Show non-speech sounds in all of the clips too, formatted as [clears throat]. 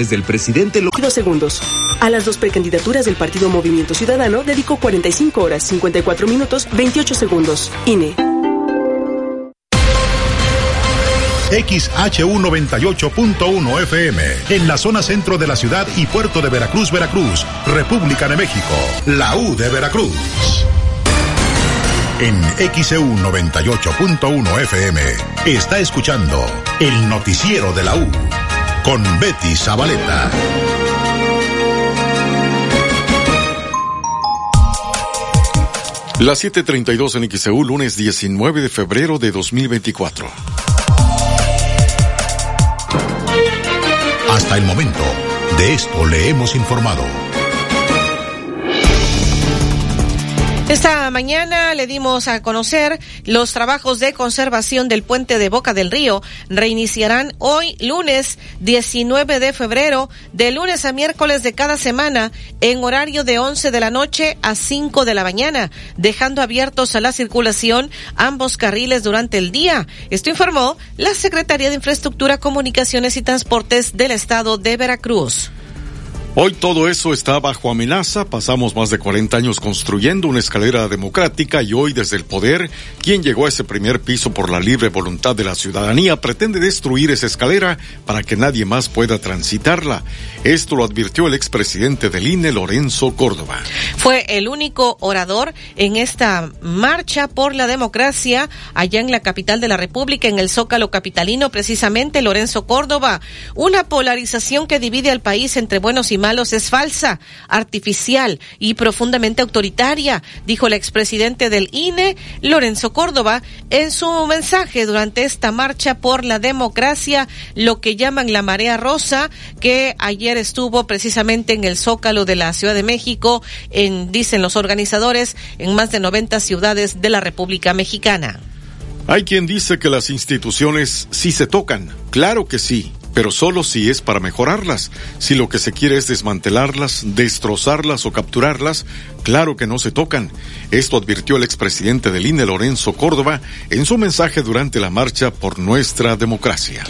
Desde el presidente lo... Dos segundos. A las dos precandidaturas del Partido Movimiento Ciudadano dedicó 45 horas, 54 minutos, 28 segundos. INE. XHU98.1 FM, en la zona centro de la ciudad y puerto de Veracruz, Veracruz, República de México, la U de Veracruz. En XEU 98.1 FM está escuchando el noticiero de la U con Betty Zabaleta. Las 7:32 en XEU, lunes 19 de febrero de 2024. Hasta el momento, de esto le hemos informado. Esta mañana le dimos a conocer los trabajos de conservación del puente de Boca del Río. Reiniciarán hoy, lunes 19 de febrero, de lunes a miércoles de cada semana, en horario de 11 de la noche a 5 de la mañana, dejando abiertos a la circulación ambos carriles durante el día. Esto informó la Secretaría de Infraestructura, Comunicaciones y Transportes del Estado de Veracruz. Hoy todo eso está bajo amenaza. Pasamos más de 40 años construyendo una escalera democrática y hoy desde el poder, quien llegó a ese primer piso por la libre voluntad de la ciudadanía pretende destruir esa escalera para que nadie más pueda transitarla. Esto lo advirtió el expresidente del INE, Lorenzo Córdoba. Fue el único orador en esta marcha por la democracia allá en la capital de la República, en el Zócalo capitalino, precisamente Lorenzo Córdoba. Una polarización que divide al país entre buenos y malos es falsa, artificial y profundamente autoritaria, dijo el expresidente del INE, Lorenzo Córdoba, en su mensaje durante esta marcha por la democracia, lo que llaman la marea rosa, que ayer estuvo precisamente en el Zócalo de la Ciudad de México, en, dicen los organizadores, en más de 90 ciudades de la República Mexicana. Hay quien dice que las instituciones sí se tocan. Claro que sí pero solo si es para mejorarlas. Si lo que se quiere es desmantelarlas, destrozarlas o capturarlas, claro que no se tocan. Esto advirtió el expresidente del INE, Lorenzo Córdoba, en su mensaje durante la marcha por nuestra democracia.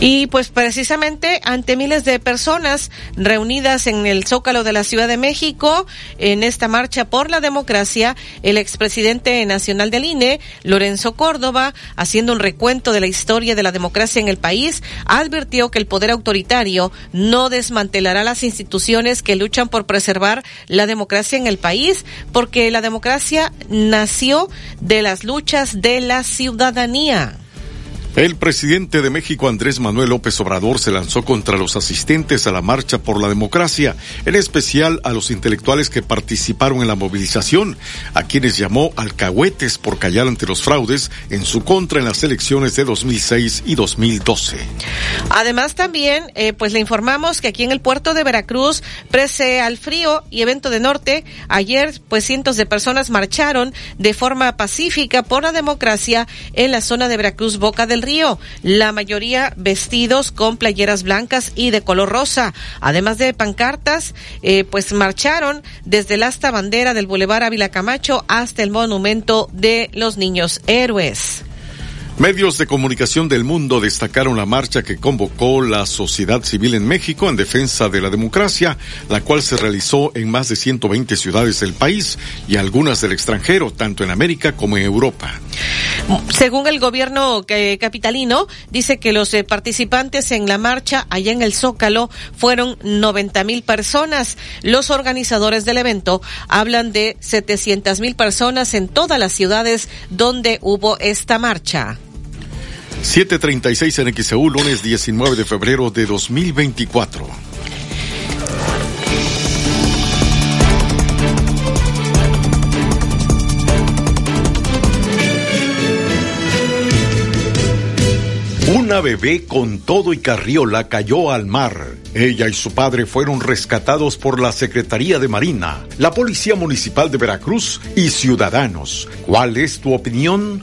Y pues precisamente ante miles de personas reunidas en el Zócalo de la Ciudad de México, en esta marcha por la democracia, el expresidente nacional del INE, Lorenzo Córdoba, haciendo un recuento de la historia de la democracia en el país, advirtió que el poder autoritario no desmantelará las instituciones que luchan por preservar la democracia en el país, porque la democracia nació de las luchas de la ciudadanía. El presidente de México, Andrés Manuel López Obrador, se lanzó contra los asistentes a la marcha por la democracia, en especial a los intelectuales que participaron en la movilización, a quienes llamó alcahuetes por callar ante los fraudes en su contra en las elecciones de 2006 y 2012. Además, también, eh, pues le informamos que aquí en el puerto de Veracruz, prese al frío y evento de norte, ayer, pues cientos de personas marcharon de forma pacífica por la democracia en la zona de Veracruz, Boca del Río, la mayoría vestidos con playeras blancas y de color rosa. Además de pancartas, eh, pues marcharon desde la asta bandera del Boulevard Ávila Camacho hasta el monumento de los niños héroes. Medios de comunicación del mundo destacaron la marcha que convocó la sociedad civil en México en defensa de la democracia, la cual se realizó en más de 120 ciudades del país y algunas del extranjero, tanto en América como en Europa. Según el gobierno eh, capitalino, dice que los eh, participantes en la marcha allá en el Zócalo fueron 90 mil personas. Los organizadores del evento hablan de 700 mil personas en todas las ciudades donde hubo esta marcha. 736 en XEU, lunes 19 de febrero de 2024. Una bebé con todo y carriola cayó al mar. Ella y su padre fueron rescatados por la Secretaría de Marina, la Policía Municipal de Veracruz y ciudadanos. ¿Cuál es tu opinión?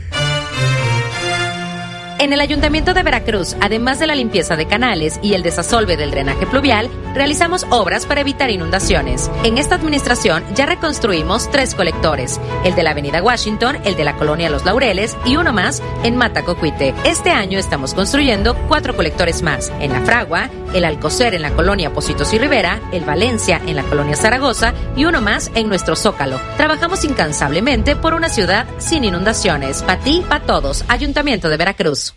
En el Ayuntamiento de Veracruz, además de la limpieza de canales y el desasolve del drenaje pluvial, realizamos obras para evitar inundaciones. En esta administración ya reconstruimos tres colectores, el de la Avenida Washington, el de la Colonia Los Laureles y uno más en Matacocuite. Este año estamos construyendo cuatro colectores más, en La Fragua, el Alcocer en la Colonia Positos y Rivera, el Valencia en la Colonia Zaragoza y uno más en nuestro Zócalo. Trabajamos incansablemente por una ciudad sin inundaciones. Pa' ti, pa' todos. Ayuntamiento de Veracruz.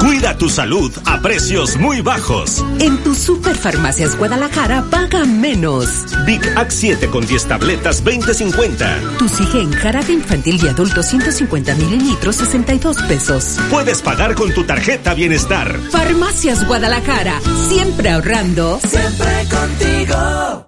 Cuida tu salud a precios muy bajos. En tu Superfarmacias Guadalajara paga menos. Big Act 7 con 10 tabletas 20.50. Tu Sigen jarabe infantil y adulto 150 mililitros 62 pesos. Puedes pagar con tu tarjeta Bienestar. Farmacias Guadalajara, siempre ahorrando. Siempre contigo.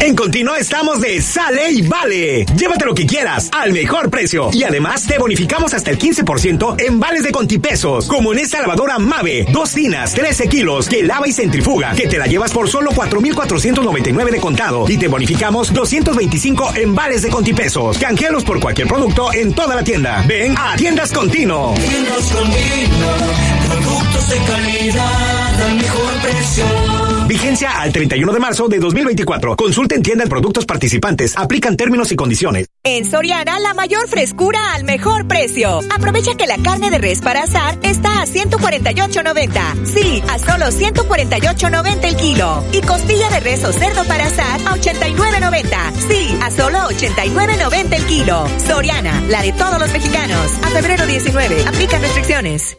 En Continuo estamos de sale y vale. Llévate lo que quieras al mejor precio. Y además te bonificamos hasta el 15% en vales de contipesos. Como en esta lavadora Mave, dos tinas, 13 kilos, que lava y centrifuga, que te la llevas por solo 4,499 de contado. Y te bonificamos 225 en vales de contipesos. Canjealos por cualquier producto en toda la tienda. Ven a Tiendas Continuo. Tiendas Continuo, productos de calidad al mejor precio. Vigencia al 31 de marzo de 2024. Consulta en tienda productos participantes. Aplican términos y condiciones. En Soriana, la mayor frescura al mejor precio. Aprovecha que la carne de res para asar está a 148.90. Sí, a solo 148.90 el kilo. Y costilla de res o cerdo para asar a 89.90. Sí, a solo 89.90 el kilo. Soriana, la de todos los mexicanos. A febrero 19. Aplican restricciones.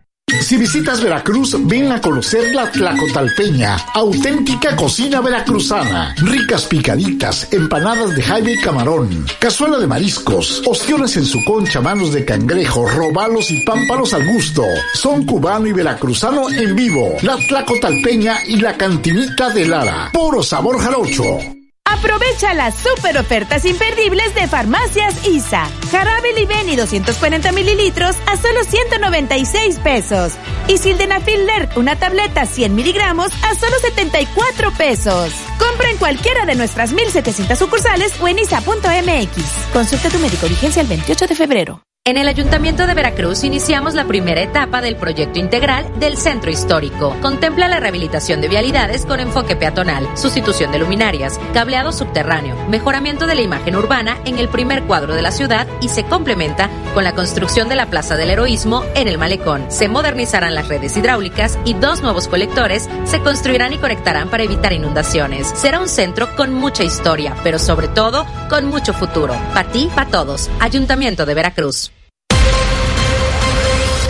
Si visitas Veracruz, ven a conocer la Tlacotalpeña, auténtica cocina veracruzana. Ricas picaditas, empanadas de jaibe y camarón, cazuela de mariscos, ostiones en su concha, manos de cangrejo, robalos y pámpanos al gusto. Son cubano y veracruzano en vivo. La Tlacotalpeña y la cantinita de Lara. Puro sabor jarocho. Aprovecha las super ofertas imperdibles de Farmacias ISA. Jarabe Libeni 240 mililitros a solo 196 pesos. Y Sildenafil Lerc, una tableta 100 miligramos a solo 74 pesos. Compra en cualquiera de nuestras 1700 sucursales o en isa.mx. Consulta tu médico vigencia el 28 de febrero. En el Ayuntamiento de Veracruz iniciamos la primera etapa del proyecto integral del Centro Histórico. Contempla la rehabilitación de vialidades con enfoque peatonal, sustitución de luminarias, cableado subterráneo, mejoramiento de la imagen urbana en el primer cuadro de la ciudad y se complementa con la construcción de la Plaza del Heroísmo en el Malecón. Se modernizarán las redes hidráulicas y dos nuevos colectores se construirán y conectarán para evitar inundaciones. Será un centro con mucha historia, pero sobre todo con mucho futuro. Para ti, para todos. Ayuntamiento de Veracruz.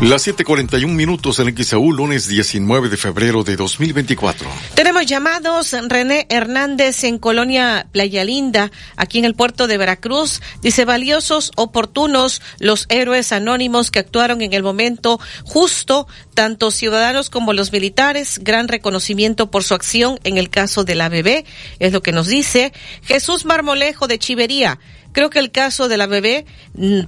Las 7:41 minutos en XAU, lunes 19 de febrero de 2024. Tenemos llamados. René Hernández en Colonia Playa Linda, aquí en el puerto de Veracruz. Dice valiosos, oportunos, los héroes anónimos que actuaron en el momento justo, tanto ciudadanos como los militares. Gran reconocimiento por su acción en el caso de la bebé, es lo que nos dice. Jesús Marmolejo de Chivería. Creo que el caso de la bebé,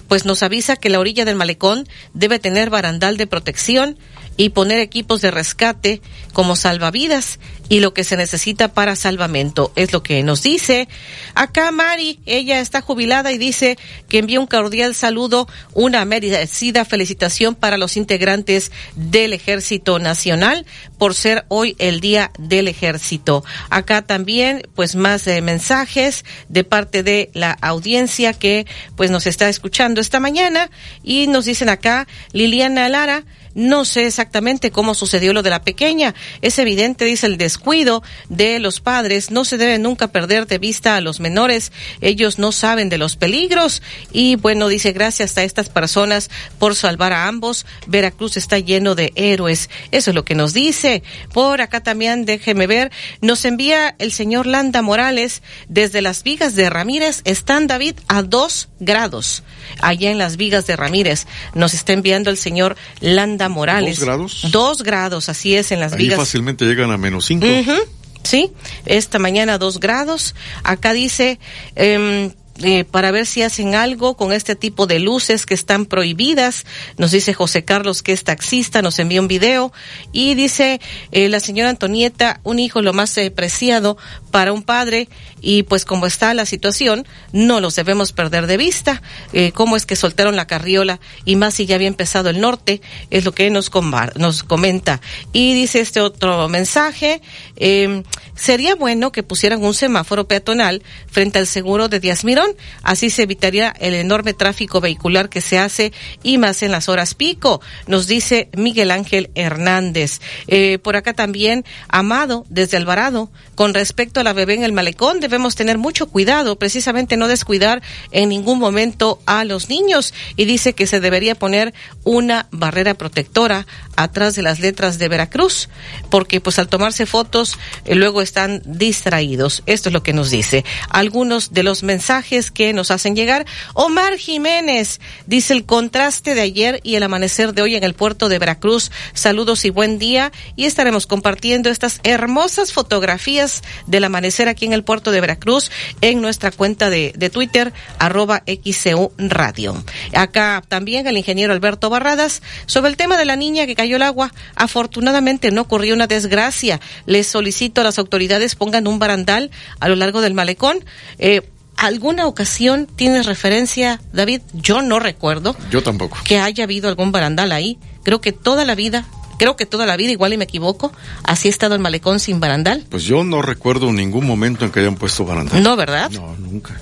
pues nos avisa que la orilla del malecón debe tener barandal de protección y poner equipos de rescate como salvavidas y lo que se necesita para salvamento. Es lo que nos dice. Acá Mari, ella está jubilada y dice que envía un cordial saludo, una merecida felicitación para los integrantes del Ejército Nacional por ser hoy el Día del Ejército. Acá también, pues más eh, mensajes de parte de la audiencia que pues nos está escuchando esta mañana y nos dicen acá Liliana Lara, no sé exactamente cómo sucedió lo de la pequeña. Es evidente, dice el descuido de los padres. No se debe nunca perder de vista a los menores. Ellos no saben de los peligros. Y bueno, dice gracias a estas personas por salvar a ambos. Veracruz está lleno de héroes. Eso es lo que nos dice. Por acá también, déjeme ver, nos envía el señor Landa Morales desde las vigas de Ramírez. Están, David, a dos grados. Allá en las vigas de Ramírez. Nos está enviando el señor Landa Morales. ¿Dos grados? Dos grados, así es, en las Ahí vigas. fácilmente llegan a menos cinco. Sí, esta mañana dos grados. Acá dice, em, eh, para ver si hacen algo con este tipo de luces que están prohibidas. Nos dice José Carlos que es taxista, nos envía un video y dice eh, la señora Antonieta, un hijo lo más eh, preciado para un padre y pues como está la situación, no los debemos perder de vista. Eh, cómo es que soltaron la carriola y más si ya había empezado el norte, es lo que nos, nos comenta. Y dice este otro mensaje, eh, sería bueno que pusieran un semáforo peatonal frente al seguro de Díaz Mirón, así se evitaría el enorme tráfico vehicular que se hace y más en las horas pico, nos dice Miguel Ángel Hernández. Eh, por acá también, Amado, desde Alvarado, con respecto a la bebé en el malecón, debemos tener mucho cuidado, precisamente no descuidar en ningún momento a los niños. Y dice que se debería poner una barrera protectora atrás de las letras de Veracruz, porque pues al tomarse fotos eh, luego están distraídos. Esto es lo que nos dice. Algunos de los mensajes que nos hacen llegar. Omar Jiménez dice el contraste de ayer y el amanecer de hoy en el puerto de Veracruz. Saludos y buen día. Y estaremos compartiendo estas hermosas fotografías del amanecer aquí en el puerto de Veracruz en nuestra cuenta de, de Twitter, arroba XCU Radio. Acá también el ingeniero Alberto Barradas sobre el tema de la niña que cayó al agua. Afortunadamente no ocurrió una desgracia. Les solicito a las autoridades pongan un barandal a lo largo del malecón. Eh, ¿Alguna ocasión tienes referencia, David? Yo no recuerdo Yo tampoco. que haya habido algún barandal ahí. Creo que toda la vida, creo que toda la vida, igual y me equivoco, así ha estado el malecón sin barandal. Pues yo no recuerdo ningún momento en que hayan puesto barandal. No, ¿verdad? No, nunca.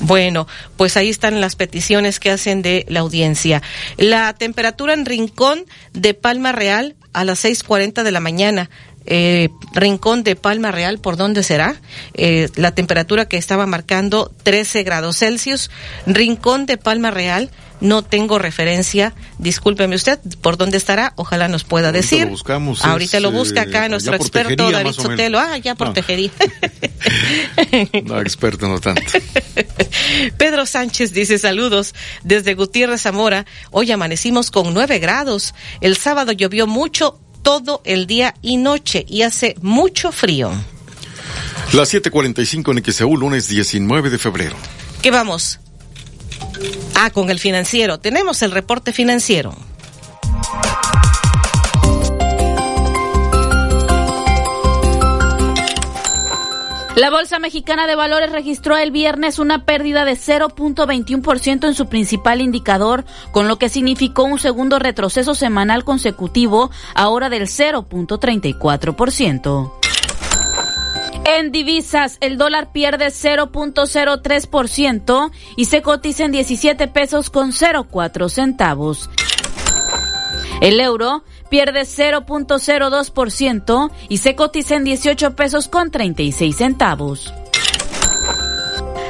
Bueno, pues ahí están las peticiones que hacen de la audiencia. La temperatura en Rincón de Palma Real a las 6.40 de la mañana. Eh, Rincón de Palma Real, ¿por dónde será? Eh, la temperatura que estaba marcando 13 grados Celsius. Rincón de Palma Real, no tengo referencia. Discúlpeme usted, ¿por dónde estará? Ojalá nos pueda Ahorita decir. lo buscamos, Ahorita es, lo busca eh, acá nuestro allá por experto David. Sotelo. Ah, ya por No. tejería. [laughs] No, experto no tanto. [laughs] Pedro Sánchez dice saludos desde Gutiérrez Zamora. Hoy amanecimos con nueve grados. El sábado llovió mucho todo el día y noche y hace mucho frío. Las 7:45 en XEU, lunes 19 de febrero. ¿Qué vamos? Ah, con el financiero. Tenemos el reporte financiero. La Bolsa Mexicana de Valores registró el viernes una pérdida de 0.21% en su principal indicador, con lo que significó un segundo retroceso semanal consecutivo, ahora del 0.34%. En divisas, el dólar pierde 0.03% y se cotiza en 17 pesos con 04 centavos. El euro pierde 0.02% y se cotiza en 18 pesos con 36 centavos.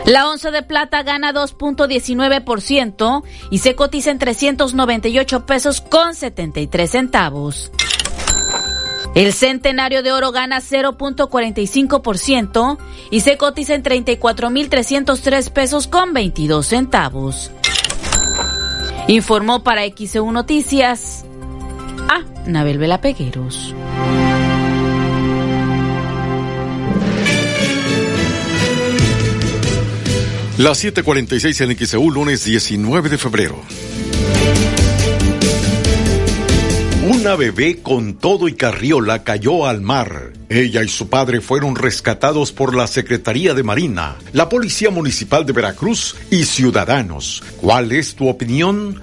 La onza de plata gana 2.19% y se cotiza en 398 pesos con 73 centavos. El centenario de oro gana 0.45% y se cotiza en 34.303 pesos con 22 centavos. Informó para XEU Noticias. Ah, Nabel Vela Pegueros. Las 7:46 en XEU, lunes 19 de febrero. Una bebé con todo y carriola cayó al mar. Ella y su padre fueron rescatados por la Secretaría de Marina, la Policía Municipal de Veracruz y ciudadanos. ¿Cuál es tu opinión?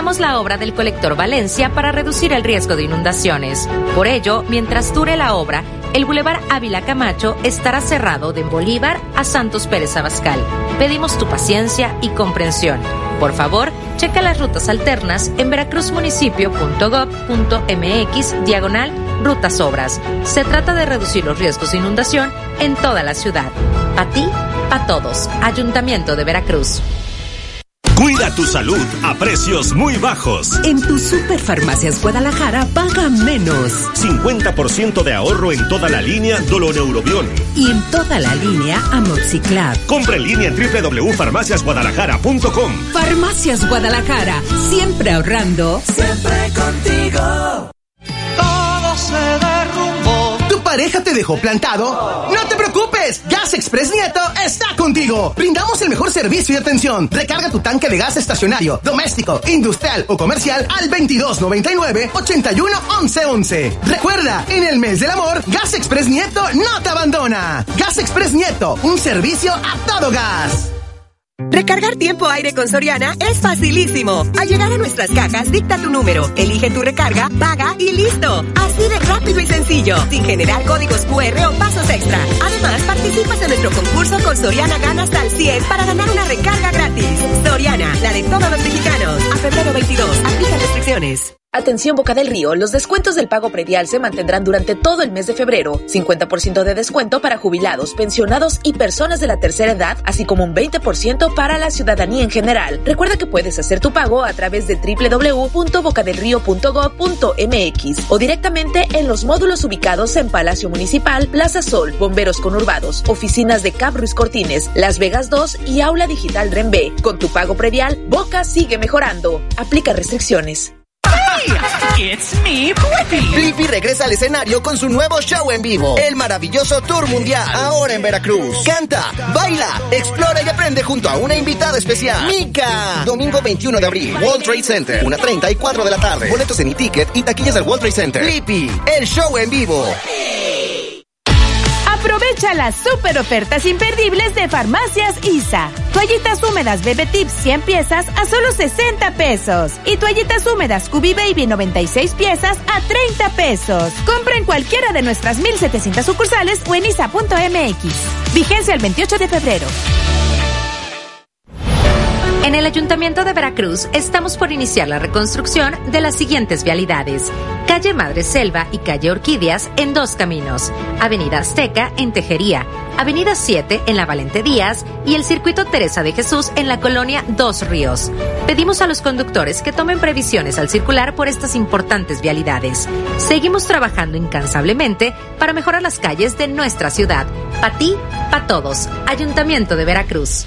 La obra del colector Valencia para reducir el riesgo de inundaciones. Por ello, mientras dure la obra, el Boulevard Ávila Camacho estará cerrado de Bolívar a Santos Pérez Abascal. Pedimos tu paciencia y comprensión. Por favor, checa las rutas alternas en veracruzmunicipio.gov.mx diagonal rutas obras. Se trata de reducir los riesgos de inundación en toda la ciudad. Pa' ti, pa' todos. Ayuntamiento de Veracruz. Cuida tu salud a precios muy bajos. En tu Superfarmacias Guadalajara paga menos. 50% de ahorro en toda la línea Doloneurobion. Y en toda la línea Amoxiclav. Compra en línea en www.farmaciasguadalajara.com. Farmacias Guadalajara, siempre ahorrando. Siempre contigo. Todo se derrumbó. ¿Tu pareja te dejó plantado? ¡No te preocupes! Gas Express Nieto está contigo. Brindamos el mejor servicio y atención. Recarga tu tanque de gas estacionario, doméstico, industrial o comercial al 2299 81 11 11. Recuerda, en el mes del amor, Gas Express Nieto no te abandona. Gas Express Nieto, un servicio a todo gas. Recargar tiempo aire con Soriana es facilísimo. Al llegar a nuestras cajas, dicta tu número, elige tu recarga, paga y listo. Así de rápido y sencillo, sin generar códigos QR o pasos extra. Además, participas en nuestro concurso con Soriana Gana hasta el 100 para ganar una recarga gratis. Soriana, la de todos los mexicanos. A febrero 22, aplica restricciones. Atención Boca del Río, los descuentos del pago predial se mantendrán durante todo el mes de febrero. 50% de descuento para jubilados, pensionados y personas de la tercera edad, así como un 20% para la ciudadanía en general. Recuerda que puedes hacer tu pago a través de www.bocadelrío.gov.mx o directamente en los módulos ubicados en Palacio Municipal, Plaza Sol, Bomberos Conurbados, oficinas de Cap Ruiz Cortines, Las Vegas 2 y Aula Digital Rembe. Con tu pago predial, Boca sigue mejorando. Aplica restricciones. It's me, Blippi. Blippi regresa al escenario con su nuevo show en vivo, el maravilloso Tour Mundial, ahora en Veracruz. Canta, baila, explora y aprende junto a una invitada especial, Mika. Domingo 21 de abril, World Trade Center, 1.30 y 4 de la tarde. Boletos en e-ticket y taquillas del World Trade Center. Blippi, el show en vivo. Aprovecha las super ofertas imperdibles de Farmacias ISA. Toallitas húmedas Bebe Tips 100 piezas a solo 60 pesos. Y toallitas húmedas Cubi Baby 96 piezas a 30 pesos. Compra en cualquiera de nuestras 1700 sucursales o en isa.mx. Vigencia el 28 de febrero. En el Ayuntamiento de Veracruz estamos por iniciar la reconstrucción de las siguientes vialidades. Calle Madre Selva y Calle Orquídeas en dos caminos. Avenida Azteca en Tejería. Avenida 7 en la Valente Díaz y el Circuito Teresa de Jesús en la colonia Dos Ríos. Pedimos a los conductores que tomen previsiones al circular por estas importantes vialidades. Seguimos trabajando incansablemente para mejorar las calles de nuestra ciudad. Pa' ti, pa' todos. Ayuntamiento de Veracruz.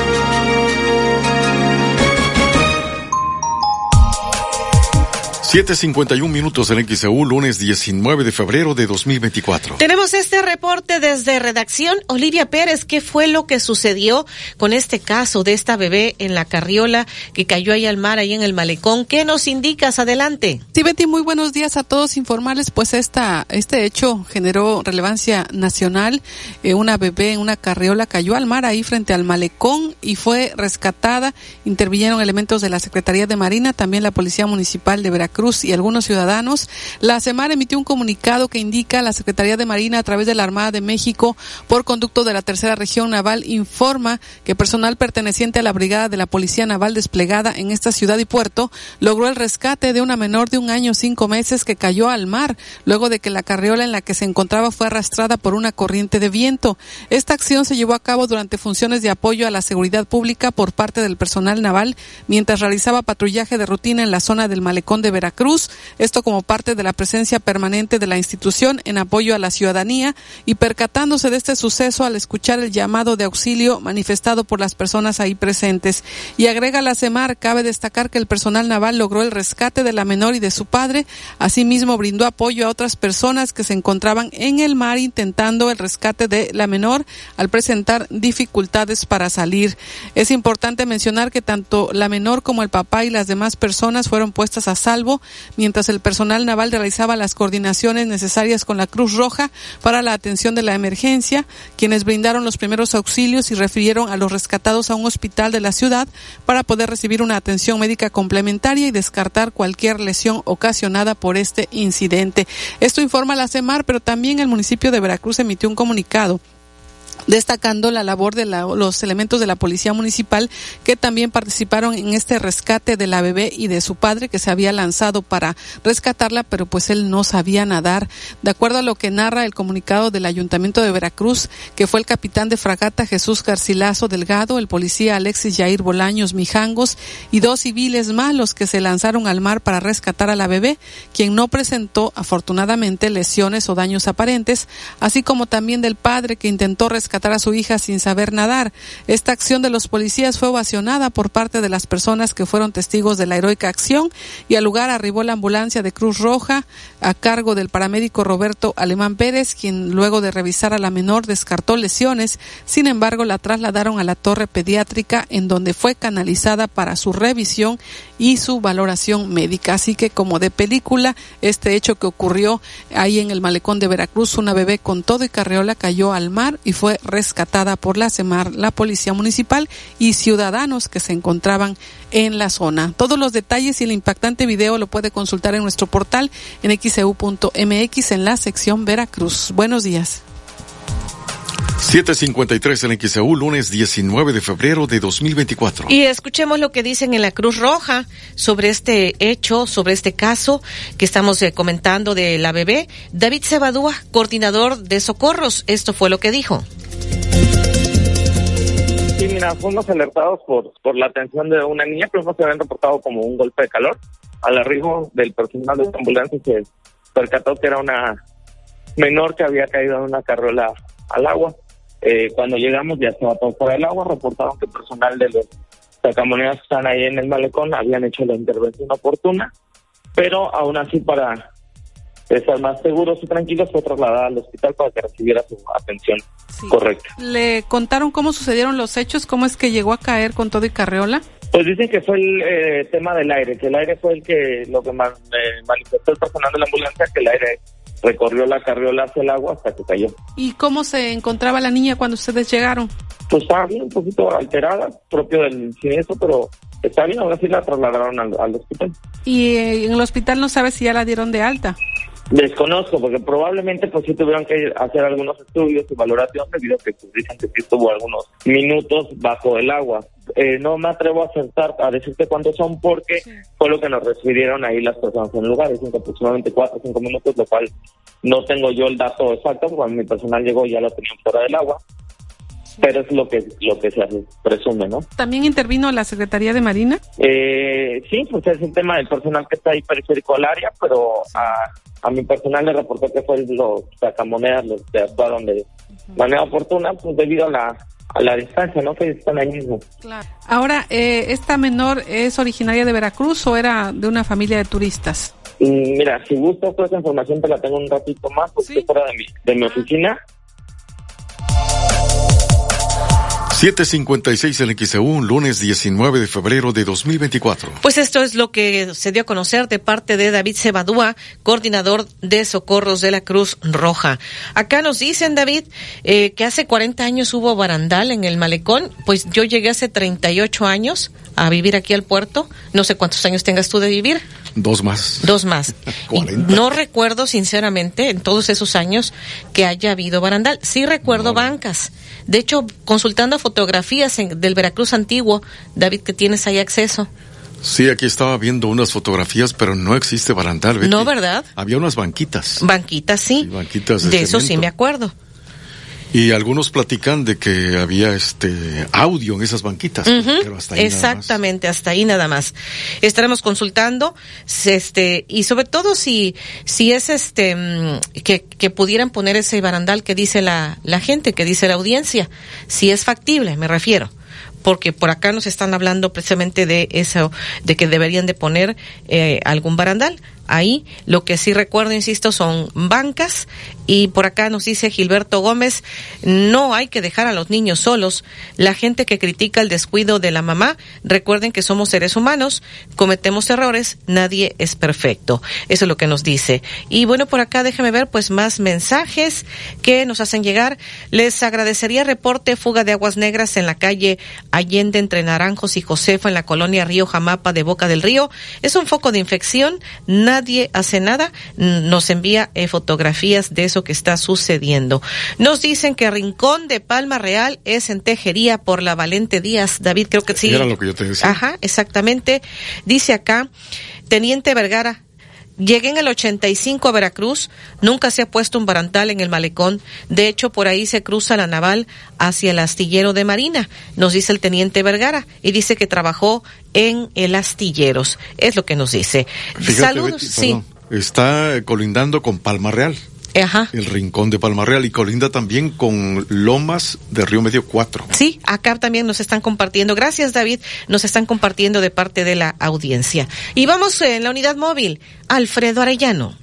7.51 minutos en XEU, lunes 19 de febrero de 2024. Tenemos este reporte desde redacción. Olivia Pérez, ¿qué fue lo que sucedió con este caso de esta bebé en la carriola que cayó ahí al mar, ahí en el malecón? ¿Qué nos indicas? Adelante. Sí, Betty, muy buenos días a todos. Informales, pues esta, este hecho generó relevancia nacional. Eh, una bebé en una carriola cayó al mar ahí frente al malecón y fue rescatada. Intervinieron elementos de la Secretaría de Marina, también la Policía Municipal de Veracruz Veracruz y algunos ciudadanos, la Semar emitió un comunicado que indica la Secretaría de Marina a través de la Armada de México por conducto de la Tercera Región Naval informa que personal perteneciente a la Brigada de la Policía Naval desplegada en esta ciudad y puerto logró el rescate de una menor de un año cinco meses que cayó al mar luego de que la carriola en la que se encontraba fue arrastrada por una corriente de viento. Esta acción se llevó a cabo durante funciones de apoyo a la seguridad pública por parte del personal naval mientras realizaba patrullaje de rutina en la zona del malecón de Veracruz, esto como parte de la presencia permanente de la institución en apoyo a la ciudadanía y percatándose de este suceso al escuchar el llamado de auxilio manifestado por las personas ahí presentes. Y agrega la CEMAR, cabe destacar que el personal naval logró el rescate de la menor y de su padre, asimismo brindó apoyo a otras personas que se encontraban en el mar intentando el rescate de la menor al presentar dificultades para salir. Es importante mencionar que tanto la menor como el papá y las demás personas fueron puestas a salvo mientras el personal naval realizaba las coordinaciones necesarias con la Cruz Roja para la atención de la emergencia, quienes brindaron los primeros auxilios y refirieron a los rescatados a un hospital de la ciudad para poder recibir una atención médica complementaria y descartar cualquier lesión ocasionada por este incidente. Esto informa la CEMAR, pero también el municipio de Veracruz emitió un comunicado destacando la labor de los elementos de la policía municipal que también participaron en este rescate de la bebé y de su padre que se había lanzado para rescatarla, pero pues él no sabía nadar. De acuerdo a lo que narra el comunicado del Ayuntamiento de Veracruz, que fue el capitán de fragata Jesús Garcilaso Delgado, el policía Alexis Jair Bolaños Mijangos y dos civiles más los que se lanzaron al mar para rescatar a la bebé, quien no presentó afortunadamente lesiones o daños aparentes, así como también del padre que intentó rescatar a su hija sin saber nadar. Esta acción de los policías fue ovacionada por parte de las personas que fueron testigos de la heroica acción y al lugar arribó la ambulancia de Cruz Roja a cargo del paramédico Roberto Alemán Pérez, quien luego de revisar a la menor descartó lesiones. Sin embargo, la trasladaron a la torre pediátrica en donde fue canalizada para su revisión y su valoración médica. Así que como de película, este hecho que ocurrió ahí en el malecón de Veracruz, una bebé con todo y carriola cayó al mar y fue rescatada por la CEMAR, la Policía Municipal y ciudadanos que se encontraban en la zona. Todos los detalles y el impactante video lo puede consultar en nuestro portal en xeu.mx en la sección Veracruz. Buenos días. 753 en XEU, lunes 19 de febrero de 2024. Y escuchemos lo que dicen en la Cruz Roja sobre este hecho, sobre este caso que estamos eh, comentando de la bebé. David Cebadúa, coordinador de socorros, esto fue lo que dijo. Sí, mira, fuimos alertados por, por la atención de una niña, no se habían reportado como un golpe de calor. Al arribo del personal de esta ambulancia se percató que era una menor que había caído en una carrola al agua. Eh, cuando llegamos ya estaba todo fuera del agua, reportaron que personal de los sacamonedas que están ahí en el malecón habían hecho la intervención oportuna, pero aún así para estar más seguros y tranquilos fue trasladada al hospital para que recibiera su atención correcta. ¿Le contaron cómo sucedieron los hechos? ¿Cómo es que llegó a caer con todo y carreola? Pues dicen que fue el eh, tema del aire, que el aire fue el que lo que manifestó el personal de la ambulancia, que el aire recorrió la carriola hacia el agua hasta que cayó. ¿Y cómo se encontraba la niña cuando ustedes llegaron? Pues estaba bien, un poquito alterada, propio del siniestro, pero está bien, ahora sí la trasladaron al, hospital. ¿Y eh, en el hospital no sabes si ya la dieron de alta? Desconozco, porque probablemente pues sí tuvieron que hacer algunos estudios y valoración debido a que pues, dicen que sí estuvo algunos minutos bajo el agua. Eh, no me atrevo a acertar, a decirte cuántos son porque fue lo que nos refirieron ahí las personas en el lugar, dicen que aproximadamente cuatro o cinco minutos, lo cual no tengo yo el dato exacto, cuando mi personal llegó ya lo tenían fuera del agua, pero es lo que lo que se presume, ¿no? ¿También intervino la Secretaría de Marina? Eh, sí, pues es el tema del personal que está ahí periférico al área, pero a a mi personal le reportó que fue los sacamonedas los que actuaron de manera oportuna, pues debido a la, a la distancia, ¿no? Que están ahí mismo. Claro. Ahora, eh, ¿esta menor es originaria de Veracruz o era de una familia de turistas? Mm, mira, si gustas toda esa información te la tengo un ratito más, porque ¿Sí? fuera de mi, de mi oficina. 756 en XEU, lunes 19 de febrero de 2024. Pues esto es lo que se dio a conocer de parte de David Cebadúa, coordinador de socorros de la Cruz Roja. Acá nos dicen, David, eh, que hace 40 años hubo barandal en el malecón. Pues yo llegué hace 38 años a vivir aquí al puerto. No sé cuántos años tengas tú de vivir. Dos más. Dos más. [laughs] no recuerdo, sinceramente, en todos esos años que haya habido barandal. Sí recuerdo bancas. De hecho, consultando fotografías del Veracruz antiguo, David, que tienes ahí acceso. Sí, aquí estaba viendo unas fotografías, pero no existe barandal. No, ¿verdad? Había unas banquitas. Banquitas, sí. banquitas de, de eso sí me acuerdo. Y algunos platican de que había este audio en esas banquitas, pero hasta ahí Exactamente, hasta ahí nada más. Estaremos consultando, este, y sobre todo si, si es este, mm, que, que pudieran poner ese barandal que dice la, la gente, que dice la audiencia, si es factible, me refiero porque por acá nos están hablando precisamente de eso, de que deberían de poner eh, algún barandal ahí. Lo que sí recuerdo, insisto, son bancas. Y por acá nos dice Gilberto Gómez, no hay que dejar a los niños solos. La gente que critica el descuido de la mamá, recuerden que somos seres humanos, cometemos errores, nadie es perfecto. Eso es lo que nos dice. Y bueno, por acá déjame ver pues más mensajes que nos hacen llegar. Les agradecería reporte fuga de aguas negras en la calle Allende entre Naranjos y Josefa en la colonia Río Jamapa de Boca del Río. Es un foco de infección nadie hace nada, nos envía eh, fotografías de eso que está sucediendo. Nos dicen que Rincón de Palma Real es en Tejería por la Valente Díaz. David, creo que sí. Era lo que yo te decía. Ajá, exactamente. Dice acá, Teniente Vergara, Llegué en el 85 a Veracruz, nunca se ha puesto un barantal en el malecón, de hecho por ahí se cruza la naval hacia el astillero de Marina, nos dice el teniente Vergara, y dice que trabajó en el astilleros, es lo que nos dice. Saludos, sí. Está colindando con Palma Real. Ajá. El Rincón de Palma Real y colinda también con Lomas de Río Medio 4. Sí, acá también nos están compartiendo. Gracias, David. Nos están compartiendo de parte de la audiencia. Y vamos en la unidad móvil. Alfredo Arellano.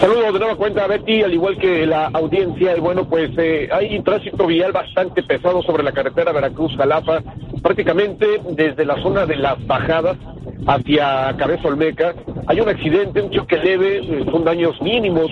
Saludos de nueva cuenta, Betty, al igual que la audiencia. Bueno, pues eh, hay tránsito vial bastante pesado sobre la carretera Veracruz-Jalapa, prácticamente desde la zona de las bajadas hacia Cabeza Olmeca. Hay un accidente, un choque leve, eh, son daños mínimos,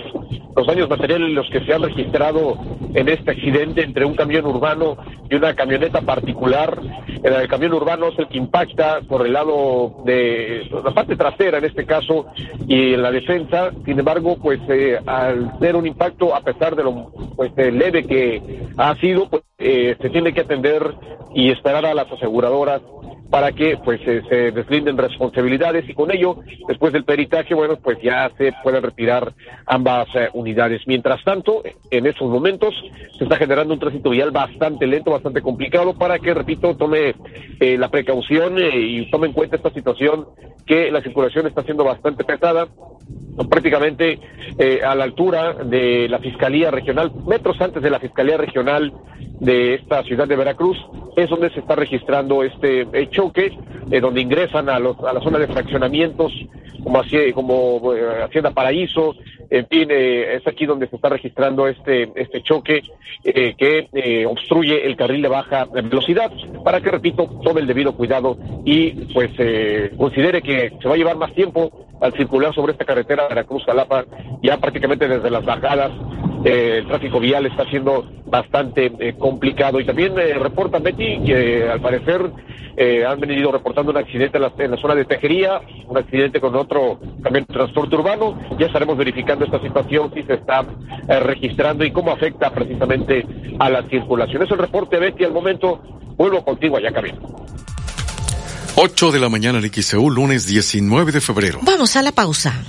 los daños materiales los que se han registrado en este accidente entre un camión urbano y una camioneta particular. El camión urbano es el que impacta por el lado de la parte trasera en este caso y en la defensa. Sin embargo, pues eh, al tener un impacto, a pesar de lo pues, leve que ha sido, pues eh, se tiene que atender y esperar a las aseguradoras para que pues se deslinden responsabilidades y con ello después del peritaje bueno pues ya se pueden retirar ambas eh, unidades. Mientras tanto en esos momentos se está generando un tránsito vial bastante lento bastante complicado para que repito tome eh, la precaución eh, y tome en cuenta esta situación que la circulación está siendo bastante pesada prácticamente a la altura de la Fiscalía Regional, metros antes de la Fiscalía Regional de esta ciudad de Veracruz, es donde se está registrando este choque, eh, donde ingresan a, los, a la zona de fraccionamientos, como, así, como eh, Hacienda Paraíso, en fin, eh, es aquí donde se está registrando este, este choque que obstruye el carril de baja velocidad, para que, repito, tome el debido cuidado y pues considere que se va a llevar más tiempo al circular sobre esta carretera Veracruz-Jalapa, ya prácticamente desde las bajadas eh, el tráfico vial está siendo bastante eh, complicado. Y también eh, reporta Betty que al parecer han venido reportando un accidente en la, zona de Tejería, un accidente con otro también transporte urbano. Ya estaremos verificando esta situación, si se está registrando y cómo afecta precisamente a la circulación. Es el reporte Betty al momento. Vuelvo contigo allá, camino. 8 de la mañana en XEU, lunes 19 de febrero. Vamos a la pausa.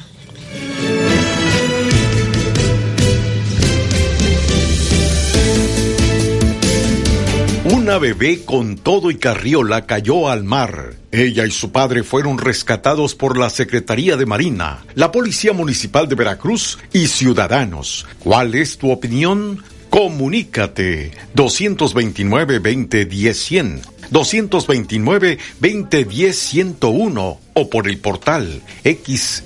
Una bebé con todo y carriola cayó al mar. Ella y su padre fueron rescatados por la Secretaría de Marina, la Policía Municipal de Veracruz y ciudadanos. ¿Cuál es tu opinión? Comunícate 229-2010-100, 229-2010-101 o por el portal xeu.mx,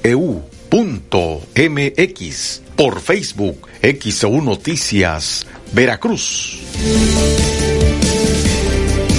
por Facebook XEU Noticias, Veracruz.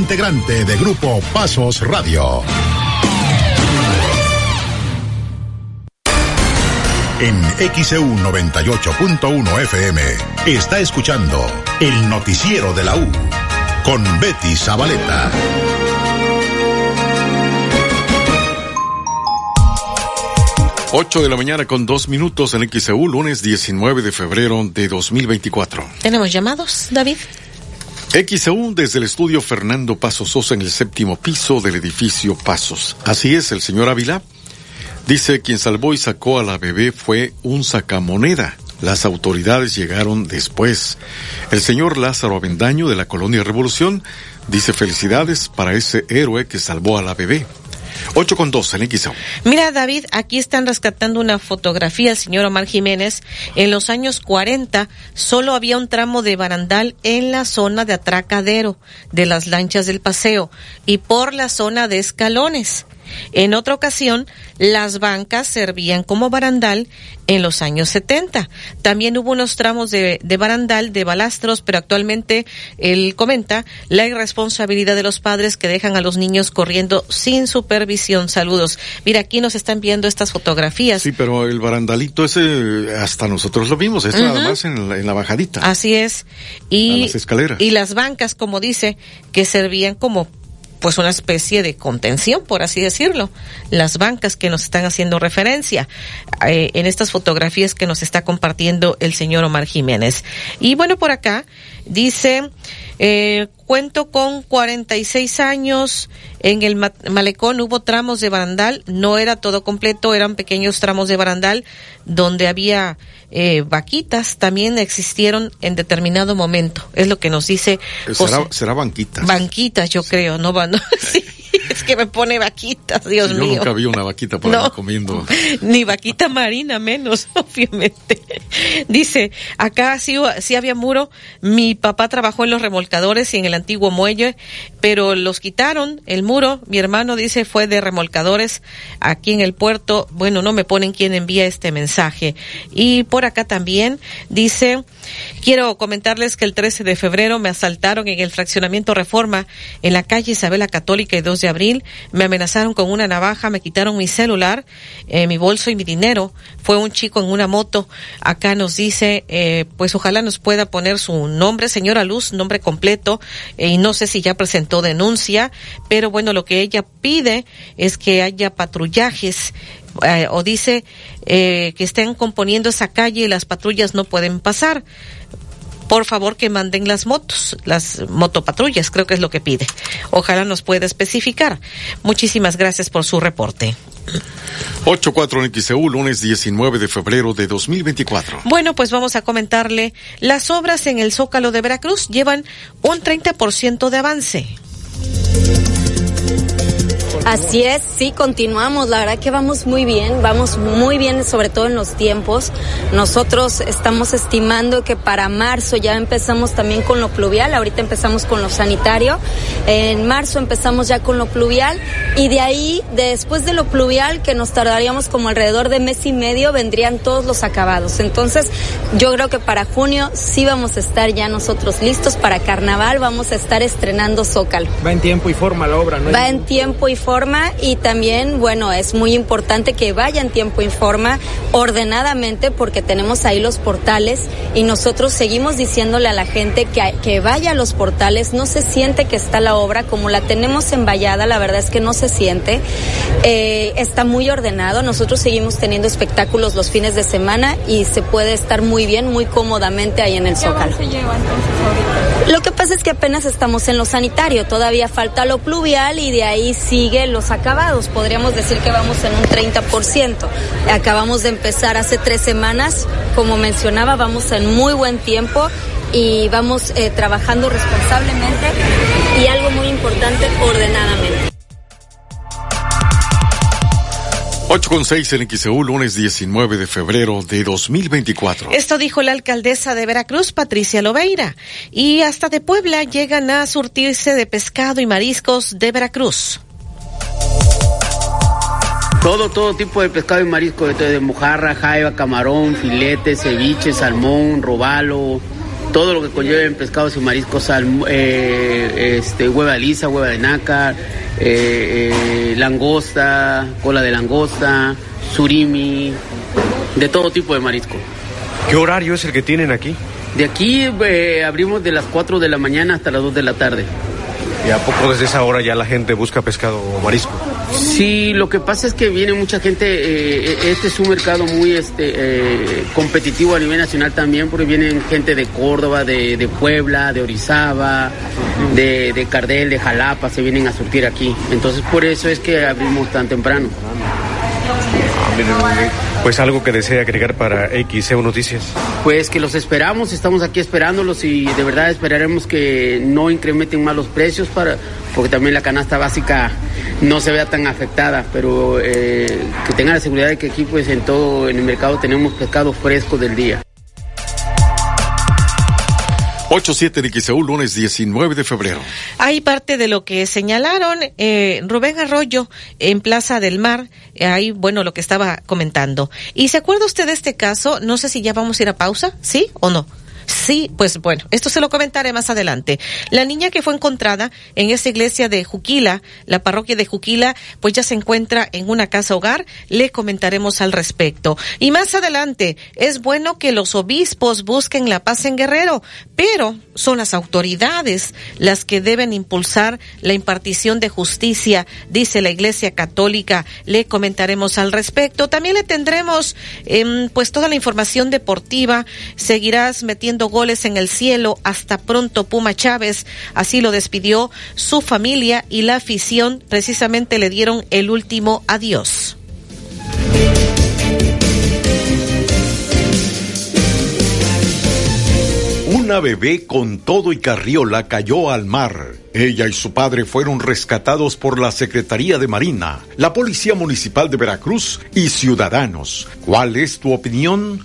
integrante de Grupo Pasos Radio. En XEU 98.1 FM está escuchando el noticiero de la U con Betty Zabaleta. Ocho de la mañana con dos minutos en XEU, lunes 19 de febrero de 2024. ¿Tenemos llamados, David? XEU desde el estudio Fernando Pasos Sosa en el séptimo piso del edificio Pasos. Así es, el señor Ávila dice quien salvó y sacó a la bebé fue un sacamoneda. Las autoridades llegaron después. El señor Lázaro Avendaño de la Colonia Revolución dice felicidades para ese héroe que salvó a la bebé. 8 con 2 en. Mira, David, aquí están rescatando una fotografía del señor Omar Jiménez. En los años 40 solo había un tramo de barandal en la zona de atracadero de las lanchas del paseo y por la zona de escalones. En otra ocasión, las bancas servían como barandal en los años 70. También hubo unos tramos de, de, barandal, de balastros, pero actualmente él comenta la irresponsabilidad de los padres que dejan a los niños corriendo sin supervisión. Saludos. Mira, aquí nos están viendo estas fotografías. Sí, pero el barandalito ese, hasta nosotros lo vimos, es uh -huh. nada más en la, en la, bajadita. Así es. Y, las escaleras. Y las bancas, como dice, que servían como pues una especie de contención, por así decirlo. Las bancas que nos están haciendo referencia eh, en estas fotografías que nos está compartiendo el señor Omar Jiménez. Y bueno, por acá dice, eh, cuento con 46 años, en el malecón hubo tramos de barandal, no era todo completo, eran pequeños tramos de barandal donde había eh, vaquitas, también existieron en determinado momento, es lo que nos dice. Será, será banquitas. Banquitas, yo creo, no, [laughs] no sí, es que me pone vaquitas, Dios mío. Yo nunca vi una vaquita por no, ahí comiendo. [laughs] Ni vaquita marina menos, [laughs] obviamente. Dice, acá sí, sí había muro, mi papá trabajó en los remolcadores y en el antiguo muelle, pero los quitaron, el muro, mi hermano dice fue de remolcadores aquí en el puerto, bueno, no me ponen quién envía este mensaje. Y por acá también dice, quiero comentarles que el 13 de febrero me asaltaron en el fraccionamiento Reforma en la calle Isabela Católica y 2 de abril, me amenazaron con una navaja, me quitaron mi celular, eh, mi bolso y mi dinero, fue un chico en una moto, acá nos dice, eh, pues ojalá nos pueda poner su nombre, señora Luz, nombre completo, eh, y no sé si ya presentó denuncia, pero bueno, lo que ella pide es que haya patrullajes eh, o dice eh, que estén componiendo esa calle y las patrullas no pueden pasar. Por favor que manden las motos, las motopatrullas, creo que es lo que pide. Ojalá nos pueda especificar. Muchísimas gracias por su reporte. 84 en XEU, lunes 19 de febrero de 2024. Bueno, pues vamos a comentarle. Las obras en el Zócalo de Veracruz llevan un 30% de avance. Así es, sí, continuamos. La verdad que vamos muy bien, vamos muy bien, sobre todo en los tiempos. Nosotros estamos estimando que para marzo ya empezamos también con lo pluvial, ahorita empezamos con lo sanitario. En marzo empezamos ya con lo pluvial y de ahí, después de lo pluvial, que nos tardaríamos como alrededor de mes y medio, vendrían todos los acabados. Entonces, yo creo que para junio sí vamos a estar ya nosotros listos para carnaval, vamos a estar estrenando Zócalo. Va en tiempo y forma la obra, ¿no? Va en tiempo y forma y también, bueno, es muy importante que vaya en tiempo y forma ordenadamente porque tenemos ahí los portales y nosotros seguimos diciéndole a la gente que, que vaya a los portales, no se siente que está la obra, como la tenemos envallada, la verdad es que no se siente, eh, está muy ordenado, nosotros seguimos teniendo espectáculos los fines de semana y se puede estar muy bien, muy cómodamente ahí en el Zócalo. Se lleva entonces ahorita? Lo que pasa es que apenas estamos en lo sanitario, todavía falta lo pluvial y de ahí sigue los acabados. Podríamos decir que vamos en un 30%. Acabamos de empezar hace tres semanas, como mencionaba, vamos en muy buen tiempo y vamos eh, trabajando responsablemente y algo muy importante, ordenadamente. 8 con 6 en XEU, lunes 19 de febrero de 2024. Esto dijo la alcaldesa de Veracruz, Patricia Loveira. Y hasta de Puebla llegan a surtirse de pescado y mariscos de Veracruz. Todo, todo tipo de pescado y marisco, de mojarra, jaiba, camarón, filete, ceviche, salmón, robalo, todo lo que conlleva en pescados y mariscos, eh, este, hueva lisa, hueva de nácar, eh, eh, langosta, cola de langosta, surimi, de todo tipo de marisco. ¿Qué horario es el que tienen aquí? De aquí abrimos de las 4 de la mañana hasta las 2 de la tarde. ¿Y a poco desde esa hora ya la gente busca pescado o marisco? Sí, lo que pasa es que viene mucha gente, eh, este es un mercado muy este, eh, competitivo a nivel nacional también, porque vienen gente de Córdoba, de, Puebla, de Orizaba, de, de Cardel, de Jalapa, se vienen a surtir aquí. Entonces por eso es que abrimos tan temprano. Pues algo que desea agregar para XEU Noticias. Pues que los esperamos, estamos aquí esperándolos y de verdad esperaremos que no incrementen más los precios para, porque también la canasta básica no se vea tan afectada, pero eh, que tengan la seguridad de que aquí pues en todo en el mercado tenemos pescado fresco del día. 8-7 de XEU, lunes 19 de febrero. Hay parte de lo que señalaron eh, Rubén Arroyo en Plaza del Mar, eh, ahí, bueno, lo que estaba comentando. ¿Y se acuerda usted de este caso? No sé si ya vamos a ir a pausa, ¿sí o no? Sí, pues bueno, esto se lo comentaré más adelante. La niña que fue encontrada en esta iglesia de Juquila, la parroquia de Juquila, pues ya se encuentra en una casa hogar. Le comentaremos al respecto. Y más adelante, es bueno que los obispos busquen la paz en Guerrero, pero son las autoridades las que deben impulsar la impartición de justicia, dice la Iglesia Católica. Le comentaremos al respecto. También le tendremos eh, pues toda la información deportiva. Seguirás metiendo goles en el cielo. Hasta pronto, Puma Chávez. Así lo despidió su familia y la afición. Precisamente le dieron el último adiós. Una bebé con todo y carriola cayó al mar. Ella y su padre fueron rescatados por la Secretaría de Marina, la Policía Municipal de Veracruz y ciudadanos. ¿Cuál es tu opinión?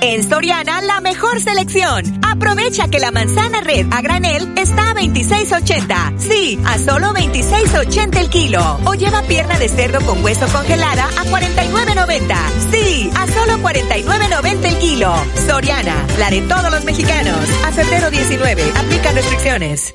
En Soriana, la mejor selección. Aprovecha que la manzana red a granel está a 26.80. Sí, a solo 26.80 el kilo. O lleva pierna de cerdo con hueso congelada a 49.90. Sí, a solo 49.90 el kilo. Soriana, la de todos los mexicanos. A febrero 19, aplica restricciones.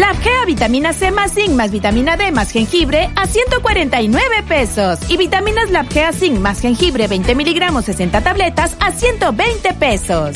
Labgea vitamina C más zinc más vitamina D más jengibre a 149 pesos. Y vitaminas Labgea zinc más jengibre 20 miligramos 60 tabletas a 120 pesos.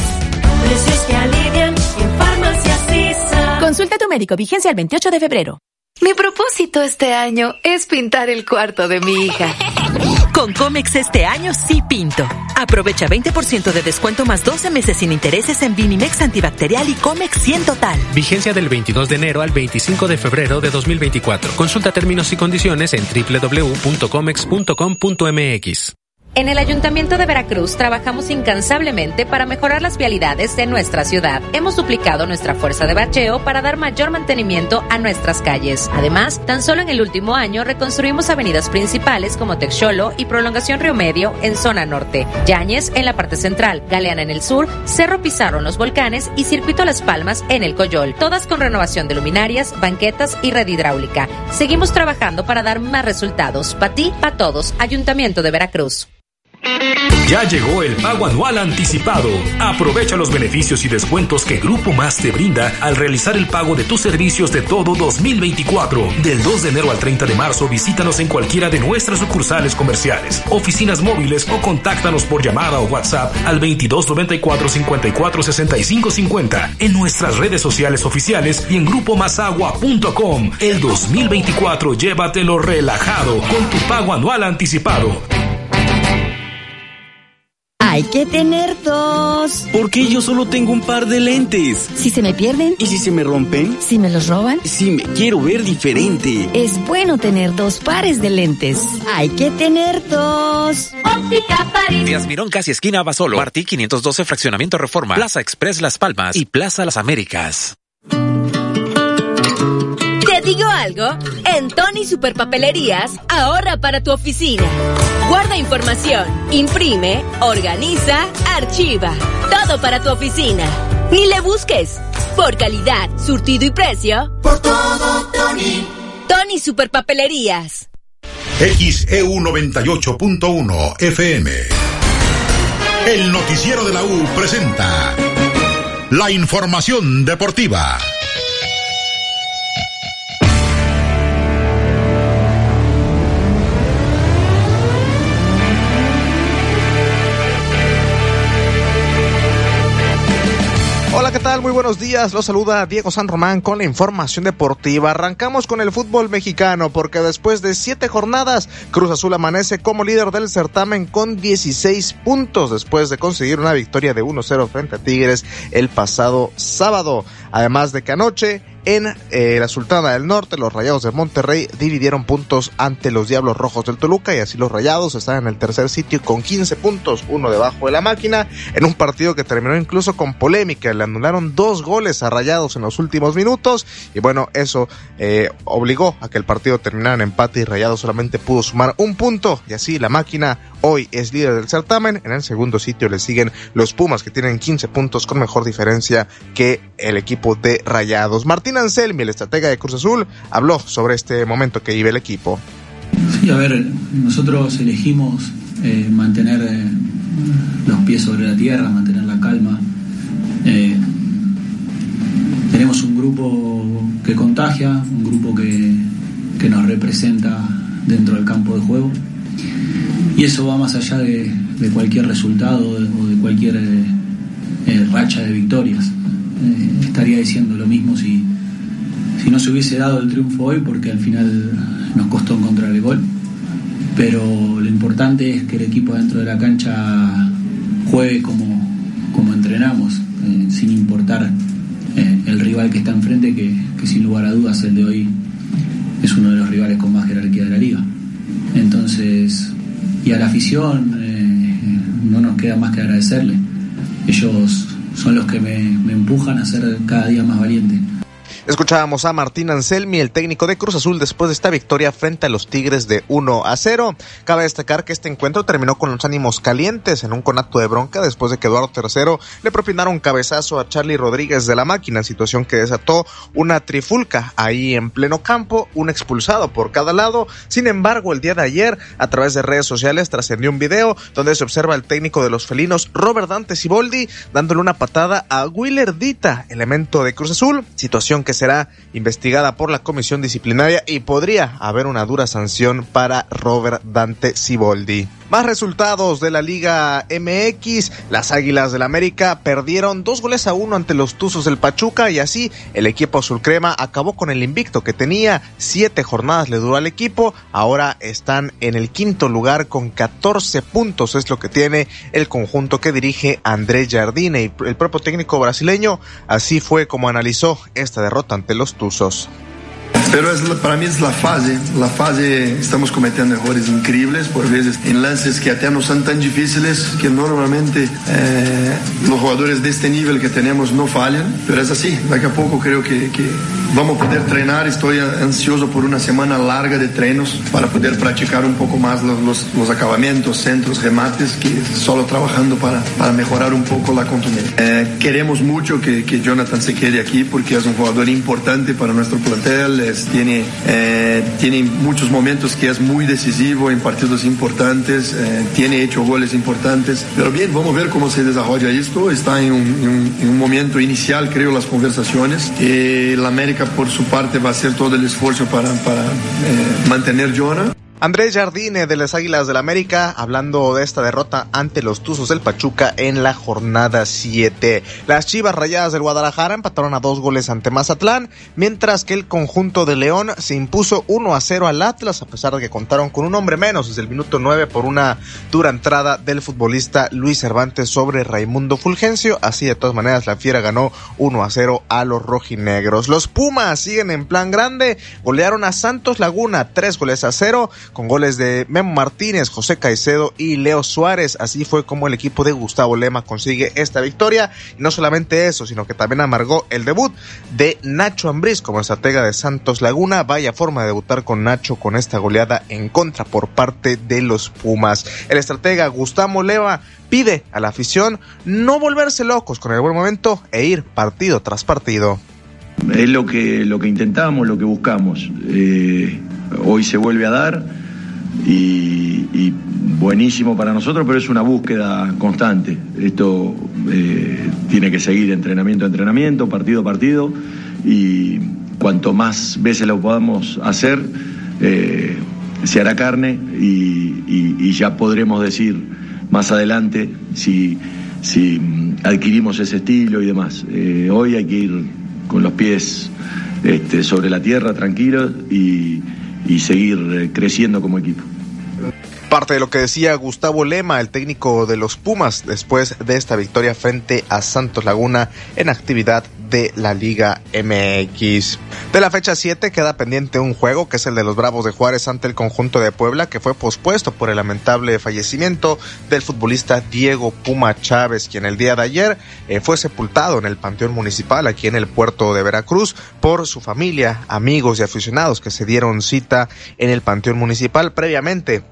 Precios que alivian en Farmacia Consulta a tu médico. Vigencia el 28 de febrero. Mi propósito este año es pintar el cuarto de mi hija. [laughs] Con Comex este año sí pinto. Aprovecha 20% de descuento más 12 meses sin intereses en Vinimex antibacterial y Comex 100 total. Vigencia del 22 de enero al 25 de febrero de 2024. Consulta términos y condiciones en www.comex.com.mx. En el Ayuntamiento de Veracruz trabajamos incansablemente para mejorar las vialidades de nuestra ciudad. Hemos duplicado nuestra fuerza de bacheo para dar mayor mantenimiento a nuestras calles. Además, tan solo en el último año reconstruimos avenidas principales como Texolo y Prolongación Río Medio en zona norte, Yañez en la parte central, Galeana en el sur, Cerro Pizarro en los volcanes y Circuito Las Palmas en el Coyol, todas con renovación de luminarias, banquetas y red hidráulica. Seguimos trabajando para dar más resultados. Para ti, para todos. Ayuntamiento de Veracruz. Ya llegó el pago anual anticipado. Aprovecha los beneficios y descuentos que Grupo Más te brinda al realizar el pago de tus servicios de todo 2024. Del 2 de enero al 30 de marzo, visítanos en cualquiera de nuestras sucursales comerciales, oficinas móviles o contáctanos por llamada o WhatsApp al 2294 54 65 50 en nuestras redes sociales oficiales y en grupomasagua.com. El 2024 llévatelo relajado con tu pago anual anticipado. Hay que tener dos. Porque yo solo tengo un par de lentes. Si se me pierden. ¿Y si se me rompen? Si me los roban. Si me quiero ver diferente. Es bueno tener dos pares de lentes. Hay que tener dos. Óptica París. Díaz Mirón, casi esquina Basolo. Martí 512, Fraccionamiento Reforma. Plaza Express Las Palmas y Plaza Las Américas. ¿Te digo algo? En Tony Superpapelerías, ahorra para tu oficina. Guarda información, imprime, organiza, archiva. Todo para tu oficina. Ni le busques. Por calidad, surtido y precio. Por todo, Tony. Tony Superpapelerías. XEU 98.1 FM. El noticiero de la U presenta la información deportiva. Hola. ¿Qué tal? Muy buenos días. Los saluda Diego San Román con la información deportiva. Arrancamos con el fútbol mexicano porque después de siete jornadas, Cruz Azul amanece como líder del certamen con 16 puntos después de conseguir una victoria de 1-0 frente a Tigres el pasado sábado. Además de que anoche en eh, la Sultana del Norte, los Rayados de Monterrey dividieron puntos ante los Diablos Rojos del Toluca y así los Rayados están en el tercer sitio con 15 puntos, uno debajo de la máquina, en un partido que terminó incluso con polémica. Le anularon dos goles a Rayados en los últimos minutos y bueno, eso eh, obligó a que el partido terminara en empate y Rayados solamente pudo sumar un punto y así la máquina hoy es líder del certamen. En el segundo sitio le siguen los Pumas que tienen 15 puntos con mejor diferencia que el equipo de Rayados. Martín Anselmi, el estratega de Cruz Azul, habló sobre este momento que vive el equipo. Sí, a ver, nosotros elegimos eh, mantener eh, los pies sobre la tierra, mantener la calma. Eh, tenemos un grupo que contagia, un grupo que, que nos representa dentro del campo de juego. Y eso va más allá de, cualquier resultado o de cualquier eh, eh, racha de victorias. Estaría diciendo lo mismo si, si no se hubiese dado el triunfo hoy, porque al final nos costó encontrar el gol. Pero lo importante es que el equipo dentro de la cancha juegue como, como entrenamos, eh, sin importar eh, el rival que está enfrente, que, que sin lugar a dudas el de hoy es uno de los rivales con más jerarquía de la liga. Entonces, y a la afición eh, no nos queda más que agradecerle. Ellos son los que me, me empujan a ser cada día más valiente. Escuchábamos a Martín Anselmi, el técnico de Cruz Azul, después de esta victoria frente a los Tigres de 1 a 0. Cabe destacar que este encuentro terminó con los ánimos calientes en un conato de bronca después de que Eduardo III le propinaron un cabezazo a Charlie Rodríguez de la máquina, situación que desató una trifulca ahí en pleno campo, un expulsado por cada lado. Sin embargo, el día de ayer, a través de redes sociales, trascendió un video donde se observa al técnico de los felinos, Robert Dante Siboldi, dándole una patada a Willer Dita, elemento de Cruz Azul, situación que será investigada por la comisión disciplinaria y podría haber una dura sanción para Robert Dante Siboldi. Más resultados de la Liga MX. Las Águilas del América perdieron dos goles a uno ante los Tuzos del Pachuca y así el equipo azul crema acabó con el invicto que tenía. Siete jornadas le duró al equipo. Ahora están en el quinto lugar con 14 puntos. Es lo que tiene el conjunto que dirige Andrés Jardine y el propio técnico brasileño. Así fue como analizó esta derrota ante los Tuzos. Pero es, para mí es la fase, la fase estamos cometiendo errores increíbles por veces en lances que até no son tan difíciles que normalmente eh, los jugadores de este nivel que tenemos no fallan, pero es así, daqui a poco creo que, que vamos a poder entrenar, estoy ansioso por una semana larga de trenos para poder practicar un poco más los, los, los acabamientos, centros, remates, que solo trabajando para, para mejorar un poco la contundencia. Eh, queremos mucho que, que Jonathan se quede aquí porque es un jugador importante para nuestro plantel, tiene, eh, tiene muchos momentos que es muy decisivo en partidos importantes, eh, tiene hecho goles importantes. Pero bien, vamos a ver cómo se desarrolla esto. Está en un momento inicial, creo, las conversaciones. Eh, la América, por su parte, va a hacer todo el esfuerzo para, para eh, mantener Jonah. Andrés Jardine de las Águilas del América hablando de esta derrota ante los Tuzos del Pachuca en la jornada 7. Las Chivas Rayadas del Guadalajara empataron a dos goles ante Mazatlán, mientras que el conjunto de León se impuso 1 a 0 al Atlas a pesar de que contaron con un hombre menos desde el minuto 9 por una dura entrada del futbolista Luis Cervantes sobre Raimundo Fulgencio. Así de todas maneras la Fiera ganó 1 a 0 a los rojinegros. Los Pumas siguen en plan grande, golearon a Santos Laguna 3 goles a 0 con goles de Memo Martínez, José Caicedo y Leo Suárez. Así fue como el equipo de Gustavo Lema consigue esta victoria. No solamente eso, sino que también amargó el debut de Nacho Ambriz como estratega de Santos Laguna. Vaya forma de debutar con Nacho con esta goleada en contra por parte de los Pumas. El estratega Gustavo Lema pide a la afición no volverse locos con el buen momento e ir partido tras partido. Es lo que, lo que intentamos, lo que buscamos. Eh, hoy se vuelve a dar y, buenísimo para nosotros, pero es una búsqueda constante. Esto eh, tiene que seguir entrenamiento a entrenamiento, partido a partido, y cuanto más veces lo podamos hacer, eh, se hará carne y, ya podremos decir más adelante si, si adquirimos ese estilo y demás. Eh, hoy hay que ir con los pies este, sobre la tierra, tranquilos, y, y seguir eh, creciendo como equipo. Parte de lo que decía Gustavo Lema, el técnico de los Pumas, después de esta victoria frente a Santos Laguna en actividad de la Liga MX. De la fecha 7 queda pendiente un juego que es el de los Bravos de Juárez ante el conjunto de Puebla que fue pospuesto por el lamentable fallecimiento del futbolista Diego Puma Chávez quien el día de ayer eh, fue sepultado en el Panteón Municipal aquí en el puerto de Veracruz por su familia, amigos y aficionados que se dieron cita en el Panteón Municipal previamente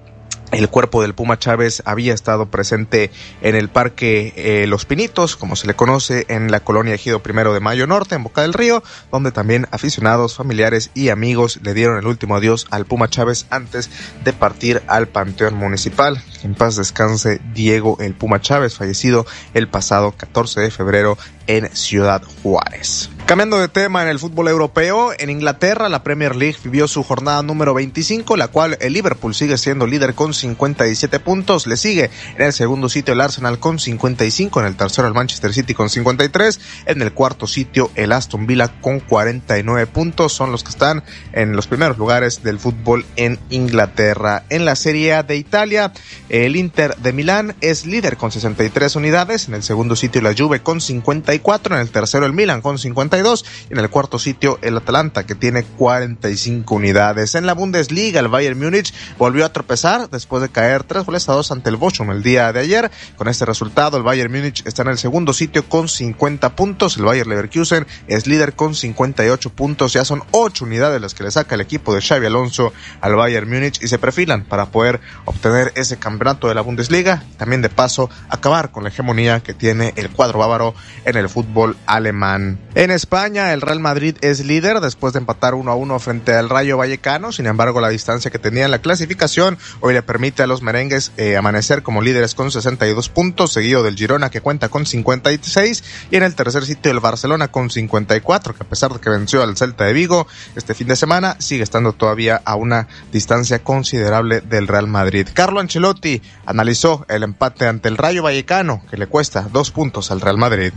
el cuerpo del Puma Chávez había estado presente en el Parque eh, Los Pinitos, como se le conoce en la colonia Ejido Primero de Mayo Norte, en Boca del Río, donde también aficionados, familiares y amigos le dieron el último adiós al Puma Chávez antes de partir al Panteón Municipal. En paz descanse Diego el Puma Chávez, fallecido el pasado 14 de febrero en Ciudad Juárez. Cambiando de tema en el fútbol europeo, en Inglaterra la Premier League vivió su jornada número 25, la cual el Liverpool sigue siendo líder con 57 puntos, le sigue en el segundo sitio el Arsenal con 55, en el tercero el Manchester City con 53, en el cuarto sitio el Aston Villa con 49 puntos, son los que están en los primeros lugares del fútbol en Inglaterra. En la Serie A de Italia, el Inter de Milán es líder con 63 unidades, en el segundo sitio la Juve con 54, en el tercero el Milan con 52 y en el cuarto sitio el Atalanta que tiene 45 unidades. En la Bundesliga el Bayern Múnich volvió a tropezar después de caer tres goles a dos ante el Bochum el día de ayer. Con este resultado el Bayern Múnich está en el segundo sitio con 50 puntos, el Bayern Leverkusen es líder con 58 puntos, ya son 8 unidades las que le saca el equipo de Xavi Alonso al Bayern Múnich y se perfilan para poder obtener ese campeonato de la Bundesliga también de paso acabar con la hegemonía que tiene el cuadro bávaro en el fútbol alemán. En España, el Real Madrid es líder después de empatar 1 a 1 frente al Rayo Vallecano. Sin embargo, la distancia que tenía en la clasificación hoy le permite a los merengues eh, amanecer como líderes con 62 puntos, seguido del Girona que cuenta con 56 y en el tercer sitio el Barcelona con 54, que a pesar de que venció al Celta de Vigo este fin de semana, sigue estando todavía a una distancia considerable del Real Madrid. Carlo Ancelotti analizó el empate ante el Rayo Vallecano, que le cuesta dos puntos al Real Madrid.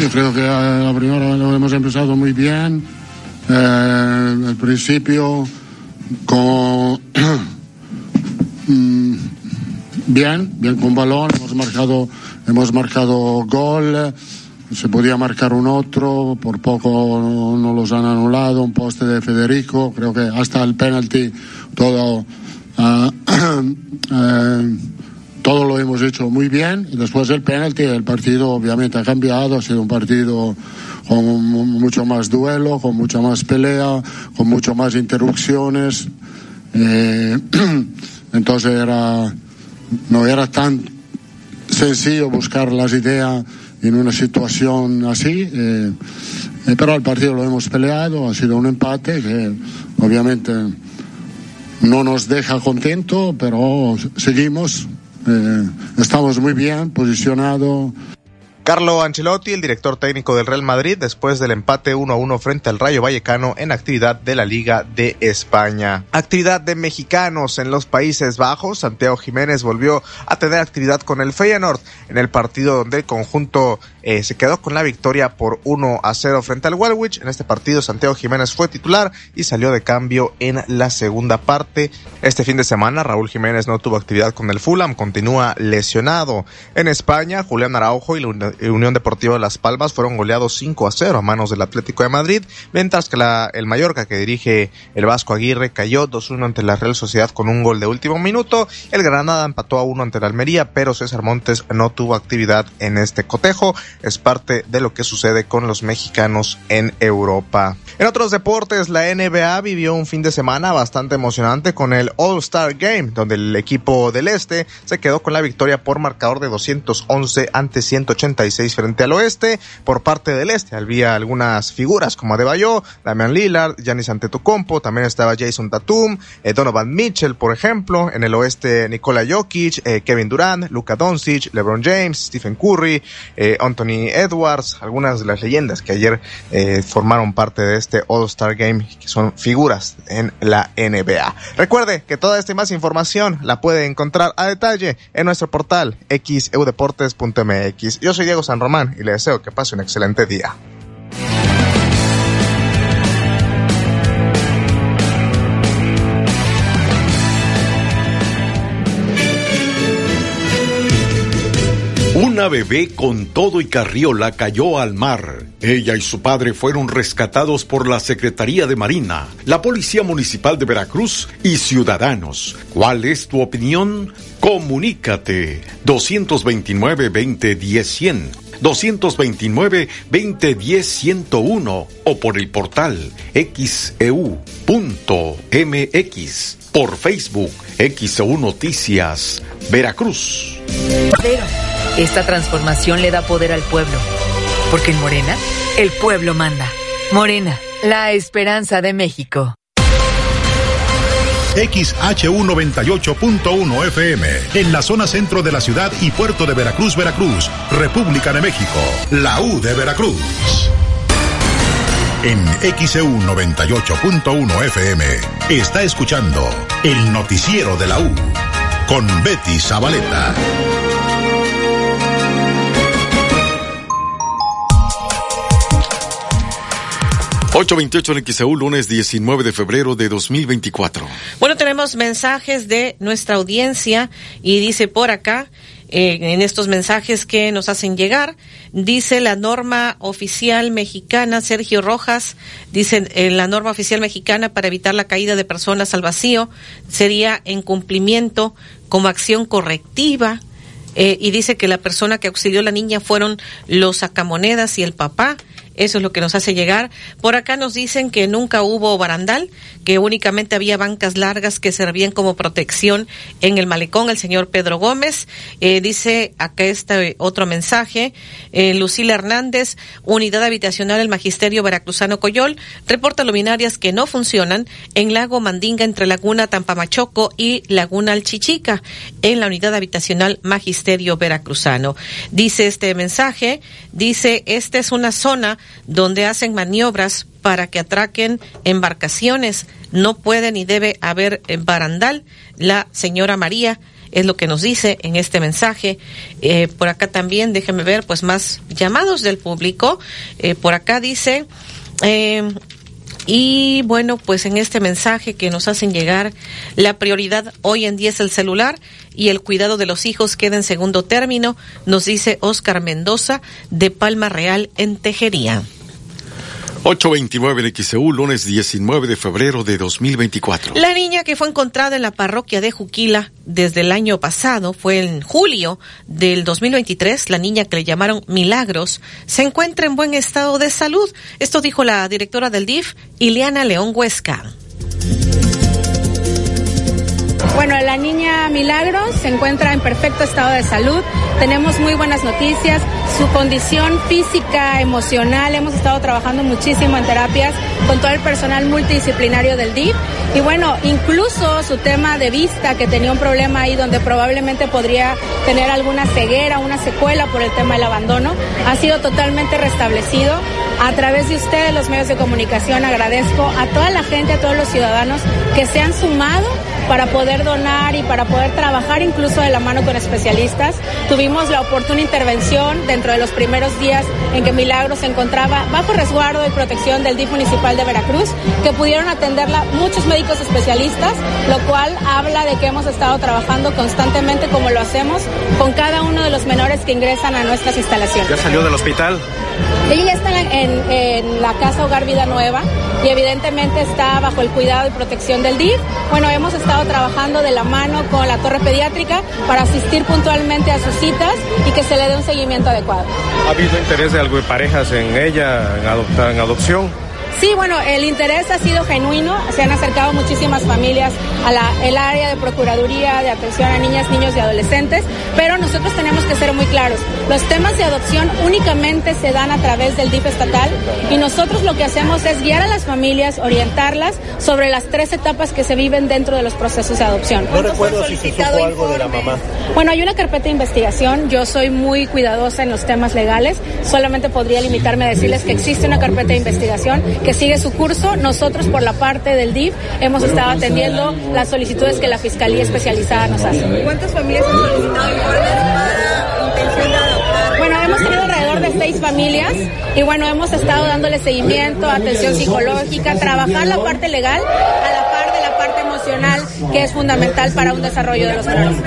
Yo creo que a la primera lo hemos empezado muy bien. Eh, al principio con [clears throat] mm, bien, bien con balón, hemos marcado, hemos marcado gol, se podía marcar un otro, por poco no, no los han anulado, un poste de Federico, creo que hasta el penalti todo ah, [clears throat] eh, todo lo hemos hecho muy bien. Después del penalti, el partido obviamente ha cambiado, ha sido un partido con mucho más duelo, con mucha más pelea, con mucho más interrupciones. Eh, [clears throat] entonces era, no era tan sencillo buscar las ideas en una situación así. eh, Eh, pero el partido lo hemos peleado, ha sido un empate que obviamente no nos deja contento, pero seguimos, eh, estamos muy bien posicionados. Carlo Ancelotti, el director técnico del Real Madrid, después del empate 1 a 1 frente al Rayo Vallecano en actividad de la Liga de España. Actividad de mexicanos en los Países Bajos. Santiago Jiménez volvió a tener actividad con el Feyenoord en el partido donde el conjunto eh, se quedó con la victoria por 1 a 0 frente al Walwich. En este partido Santiago Jiménez fue titular y salió de cambio en la segunda parte. Este fin de semana Raúl Jiménez no tuvo actividad con el Fulham, continúa lesionado. En España, Julián Araujo y la Unión Deportiva Las Palmas fueron goleados 5 a 0 a manos del Atlético de Madrid, mientras que la, el Mallorca que dirige el Vasco Aguirre cayó 2-1 ante la Real Sociedad con un gol de último minuto. El Granada empató a 1 ante la Almería, pero César Montes no tuvo actividad en este cotejo. Es parte de lo que sucede con los mexicanos en Europa. En otros deportes, la NBA vivió un fin de semana bastante emocionante con el All-Star Game, donde el equipo del Este se quedó con la victoria por marcador de 211 ante 180 frente al oeste. Por parte del este había algunas figuras como Adebayo, Damian Lillard, Giannis Antetokounmpo, también estaba Jason Tatum, eh, Donovan Mitchell, por ejemplo. En el oeste Nikola Jokic, eh, Kevin Durant, Luka Doncic, LeBron James, Stephen Curry, eh, Anthony Edwards, algunas de las leyendas que ayer eh, formaron parte de este All-Star Game, que son figuras en la NBA. Recuerde que toda esta más información la puede encontrar a detalle en nuestro portal xeudeportes.mx. Yo soy Diego San Román y le deseo que pase un excelente día. Una bebé con todo y carriola cayó al mar. Ella y su padre fueron rescatados por la Secretaría de Marina, la Policía Municipal de Veracruz y ciudadanos. ¿Cuál es tu opinión? Comunícate 229-2010-100, 229-2010-101 o por el portal xeu.mx, por Facebook XEU Noticias, Veracruz. Esta transformación le da poder al pueblo. Porque en Morena, el pueblo manda. Morena, la esperanza de México. XHU 98.1 FM, en la zona centro de la ciudad y puerto de Veracruz, Veracruz, República de México, la U de Veracruz. En XEU 98.1 FM, está escuchando el noticiero de la U, con Betty Zabaleta. 828 en XEU, lunes 19 de febrero de 2024. Bueno, tenemos mensajes de nuestra audiencia y dice por acá, en estos mensajes que nos hacen llegar, dice la norma oficial mexicana, Sergio Rojas, dice eh, la norma oficial mexicana para evitar la caída de personas al vacío sería en cumplimiento como acción correctiva. Eh, y dice que la persona que auxilió a la niña fueron los sacamonedas y el papá. Eso es lo que nos hace llegar. Por acá nos dicen que nunca hubo barandal, que únicamente había bancas largas que servían como protección en el malecón. El señor Pedro Gómez eh, dice acá este otro mensaje. Eh, Lucila Hernández, Unidad Habitacional del Magisterio Veracruzano Coyol, reporta luminarias que no funcionan en Lago Mandinga entre Laguna Tampamachoco y Laguna Alchichica en la Unidad Habitacional Magisterio Veracruzano. Dice este mensaje, dice, esta es una zona donde hacen maniobras para que atraquen embarcaciones. No puede ni debe haber barandal. La señora María es lo que nos dice en este mensaje. Eh, por acá también, déjenme ver, pues más llamados del público. Eh, por acá dice, eh, y bueno, pues en este mensaje que nos hacen llegar, la prioridad hoy en día es el celular y el cuidado de los hijos queda en segundo término, nos dice Oscar Mendoza de Palma Real en Tejería. 829 en XEU, lunes 19 de febrero de 2024. La niña que fue encontrada en la parroquia de Juquila desde el año pasado, fue en julio del 2023, la niña que le llamaron Milagros, se encuentra en buen estado de salud. Esto dijo la directora del DIF, Ileana León Huesca. Bueno, la niña Milagro se encuentra en perfecto estado de salud. Tenemos muy buenas noticias. Su condición física, emocional, hemos estado trabajando muchísimo en terapias con todo el personal multidisciplinario del DIF. Y bueno, incluso su tema de vista, que tenía un problema ahí donde probablemente podría tener alguna ceguera, una secuela por el tema del abandono, ha sido totalmente restablecido. A través de ustedes, los medios de comunicación, agradezco a toda la gente, a todos los ciudadanos que se han sumado para poder donar y para poder trabajar incluso de la mano con especialistas. Tuvimos la oportuna intervención dentro de los primeros días en que Milagro se encontraba bajo resguardo y protección del DIF municipal de Veracruz, que pudieron atenderla muchos médicos especialistas, lo cual habla de que hemos estado trabajando constantemente como lo hacemos con cada uno de los menores que ingresan a nuestras instalaciones. ¿Ya salió del hospital? Ella ya está en, en- en la Casa Hogar Vida Nueva y evidentemente está bajo el cuidado y protección del DIF. Bueno, hemos estado trabajando de la mano con la torre pediátrica para asistir puntualmente a sus citas y que se le dé un seguimiento adecuado. ¿Ha habido interés de algo de parejas en ella, en, adoptar, en adopción? Sí, bueno, el interés ha sido genuino. Se han acercado muchísimas familias a la, el área de Procuraduría de Atención a Niñas, Niños y Adolescentes, pero nosotros tenemos que ser muy claros. Los temas de adopción únicamente se dan a través del DIF estatal y nosotros lo que hacemos es guiar a las familias, orientarlas sobre las tres etapas que se viven dentro de los procesos de adopción. No recuerdo si se supo algo de la mamá. Bueno, hay una carpeta de investigación. Yo soy muy cuidadosa en los temas legales. Solamente podría limitarme a decirles que existe una carpeta de investigación que sigue su curso. Nosotros, por la parte del DIF, hemos estado atendiendo las solicitudes que la Fiscalía Especializada nos hace. ¿Cuántas familias han solicitado informes para intención de adoptar? Bueno, hemos tenido alrededor de seis familias y bueno, hemos estado dándole seguimiento, atención psicológica, trabajar la parte legal a la par de la parte emocional que es fundamental para un desarrollo de los menores.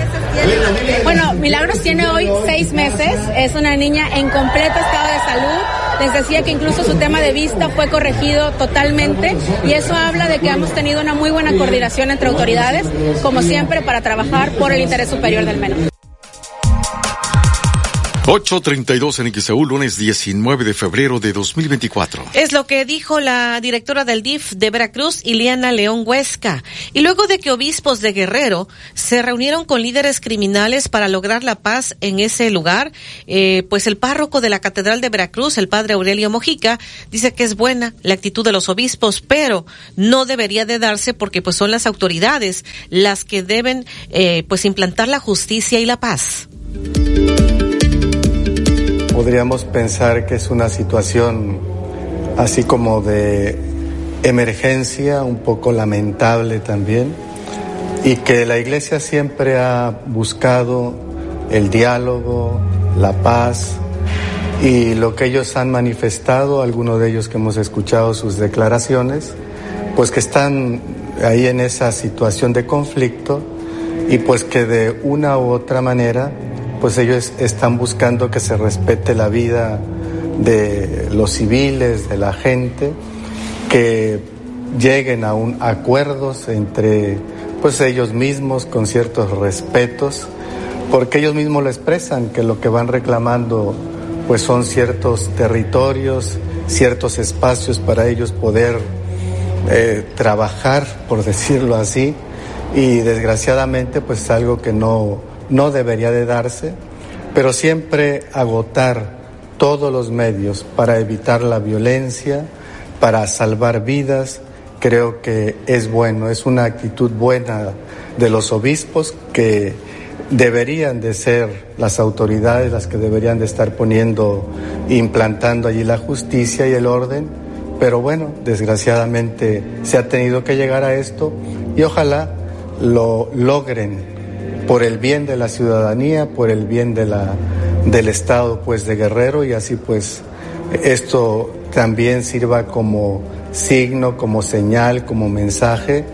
Bueno, Milagros tiene hoy seis meses, es una niña en completo estado de salud. Les decía que incluso su tema de vista fue corregido totalmente y eso habla de que hemos tenido una muy buena coordinación entre autoridades, como siempre, para trabajar por el interés superior del menor. 8.32 en XEU, lunes 19 de febrero de 2024. Es lo que dijo la directora del DIF de Veracruz, Iliana León Huesca. Y luego de que obispos de Guerrero se reunieron con líderes criminales para lograr la paz en ese lugar, eh, pues el párroco de la Catedral de Veracruz, el padre Aurelio Mojica, dice que es buena la actitud de los obispos, pero no debería de darse porque pues son las autoridades las que deben eh, pues implantar la justicia y la paz. Podríamos pensar que es una situación así como de emergencia, un poco lamentable también, y que la Iglesia siempre ha buscado el diálogo, la paz, y lo que ellos han manifestado, algunos de ellos que hemos escuchado sus declaraciones, pues que están ahí en esa situación de conflicto y pues que de una u otra manera pues ellos están buscando que se respete la vida de los civiles, de la gente, que lleguen a un acuerdos entre pues ellos mismos con ciertos respetos, porque ellos mismos lo expresan que lo que van reclamando pues son ciertos territorios, ciertos espacios para ellos poder eh, trabajar, por [laughs] decirlo así, y desgraciadamente pues es algo que no, no debería de darse, pero siempre agotar todos los medios para evitar la violencia, para salvar vidas, creo que es bueno, es una actitud buena de los obispos que deberían de ser las autoridades las que deberían de estar poniendo, implantando allí la justicia y el orden, pero bueno, desgraciadamente se ha tenido que llegar a esto y ojalá lo logren por el bien de la ciudadanía, por el bien de la, del Estado pues de Guerrero y así pues esto también sirva como signo, como señal, como mensaje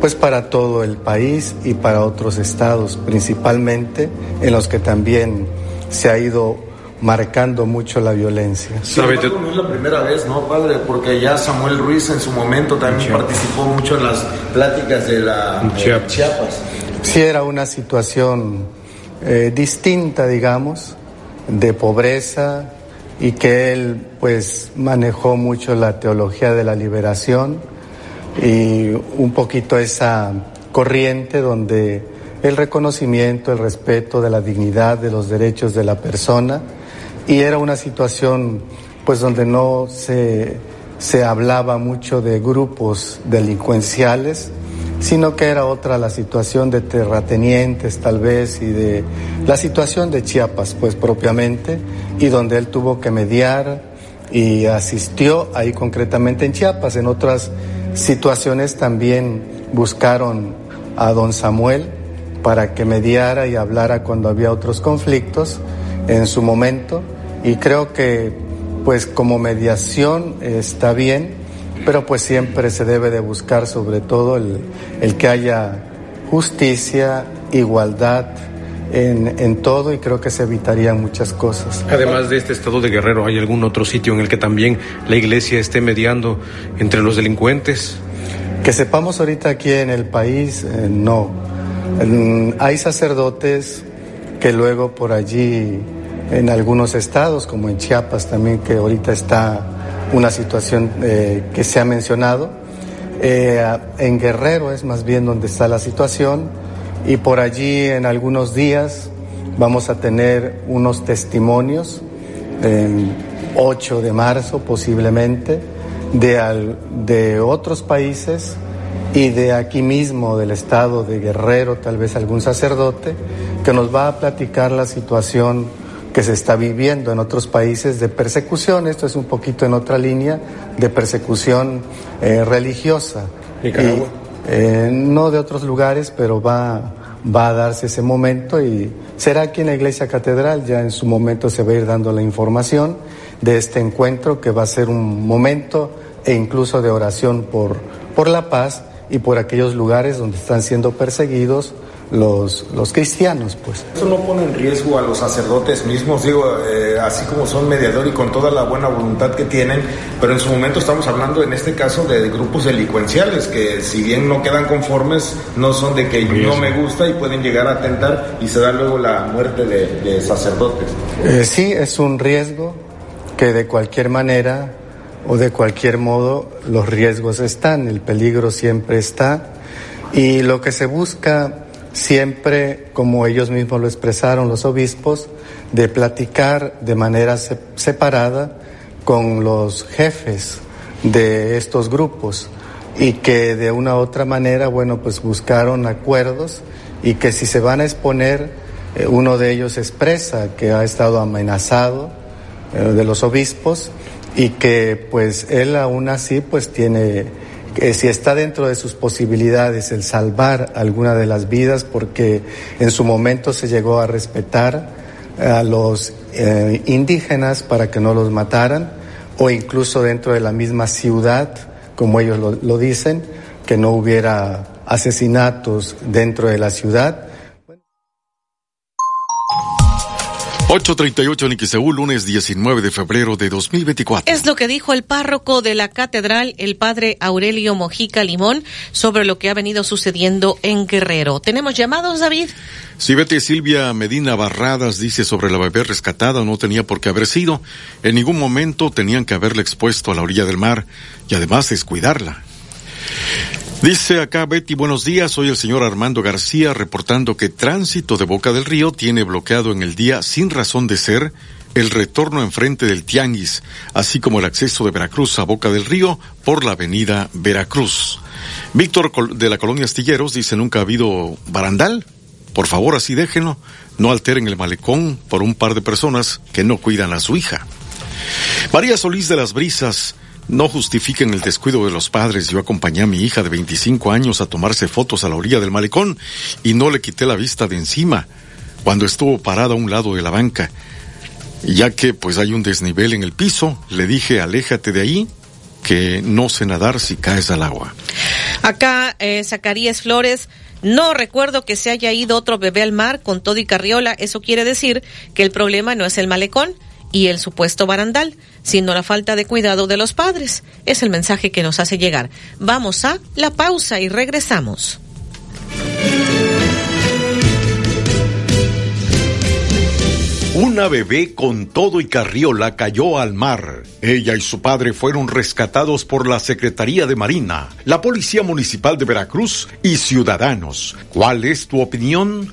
pues para todo el país y para otros estados principalmente en los que también se ha ido marcando mucho la violencia. Sin embargo, no es la primera vez, ¿no, padre? Porque ya Samuel Ruiz en su momento también participó mucho en las pláticas de la Chiapas. Sí era una situación eh, distinta, digamos, de pobreza y que él pues manejó mucho la teología de la liberación y un poquito esa corriente donde el reconocimiento, el respeto de la dignidad, de los derechos de la persona y era una situación pues donde no se, se hablaba mucho de grupos delincuenciales, sino que era otra la situación de terratenientes tal vez y de la situación de Chiapas pues propiamente y donde él tuvo que mediar y asistió ahí concretamente en Chiapas. En otras situaciones también buscaron a don Samuel para que mediara y hablara cuando había otros conflictos en su momento y creo que pues como mediación está bien, pero pues siempre se debe de buscar sobre todo el, el que haya justicia, igualdad, en, en, todo y creo que se evitarían muchas cosas. Además de este estado de Guerrero, ¿hay algún otro sitio en el que también la iglesia esté mediando entre los delincuentes? Que sepamos ahorita aquí en el país, eh, no. hay sacerdotes que luego por allí, en algunos estados, como en Chiapas también, que ahorita está una situación eh, que se ha mencionado. Eh, en Guerrero es más bien donde está la situación y por allí en algunos días vamos a tener unos testimonios, el 8 de marzo posiblemente, de, de otros países y de aquí mismo, del estado de Guerrero, tal vez algún sacerdote, que nos va a platicar la situación que se está viviendo en otros países de persecución. Esto es un poquito en otra línea de persecución eh, religiosa. Nicaragua. Eh, no de otros lugares, pero va, va a darse ese momento y será aquí en la Iglesia Catedral. Ya en su momento se va a ir dando la información de este encuentro que va a ser un momento e incluso de oración por, por la paz y por aquellos lugares donde están siendo perseguidos los, los cristianos, pues. Eso no pone en riesgo a los sacerdotes mismos, digo, eh, así como son mediador y con toda la buena voluntad que tienen, pero en su momento estamos hablando en este caso de grupos delincuenciales que si bien no quedan conformes, no son de que no me gusta y pueden llegar a atentar y se da luego la muerte de, de sacerdotes. Eh, sí, es un riesgo que de cualquier manera o de cualquier modo los riesgos están, el peligro siempre está y lo que se busca siempre, como ellos mismos lo expresaron los obispos, de platicar de manera separada con los jefes de estos grupos. Y que de una u otra manera, bueno, pues buscaron acuerdos y que si se van a exponer, eh, uno de ellos expresa que ha estado amenazado eh, de los obispos y que pues él aún así pues tiene que si está dentro de sus posibilidades el salvar alguna de las vidas, porque en su momento se llegó a respetar a los eh, indígenas para que no los mataran, o incluso dentro de la misma ciudad, como ellos lo, lo dicen, que no hubiera asesinatos dentro de la ciudad 838 en lunes 19 de febrero de 2024. Es lo que dijo el párroco de la catedral, el padre Aurelio Mojica Limón, sobre lo que ha venido sucediendo en Guerrero. ¿Tenemos llamados, David? Sí, Betty Silvia Medina Barradas dice sobre la bebé rescatada, no tenía por qué haber sido. En ningún momento tenían que haberla expuesto a la orilla del mar y además descuidarla. Dice acá Betty, buenos días, soy el señor Armando García reportando que tránsito de Boca del Río tiene bloqueado en el día sin razón de ser el retorno enfrente del Tianguis, así como el acceso de Veracruz a Boca del Río por la avenida Veracruz. Víctor de la colonia Astilleros dice nunca ha habido barandal. Por favor, así déjenlo. No alteren el malecón por un par de personas que no cuidan a su hija. María Solís de las Brisas no justifiquen el descuido de los padres. Yo acompañé a mi hija de 25 años a tomarse fotos a la orilla del malecón y no le quité la vista de encima cuando estuvo parada a un lado de la banca. Ya que pues hay un desnivel en el piso, le dije aléjate de ahí, que no sé nadar si caes al agua. Acá, eh, Zacarías Flores, no recuerdo que se haya ido otro bebé al mar con todo y carriola. Eso quiere decir que el problema no es el malecón y el supuesto barandal, sino la falta de cuidado de los padres. Es el mensaje que nos hace llegar. Vamos a la pausa y regresamos. Una bebé con todo y carriola cayó al mar. Ella y su padre fueron rescatados por la Secretaría de Marina, la Policía Municipal de Veracruz y ciudadanos. ¿Cuál es tu opinión?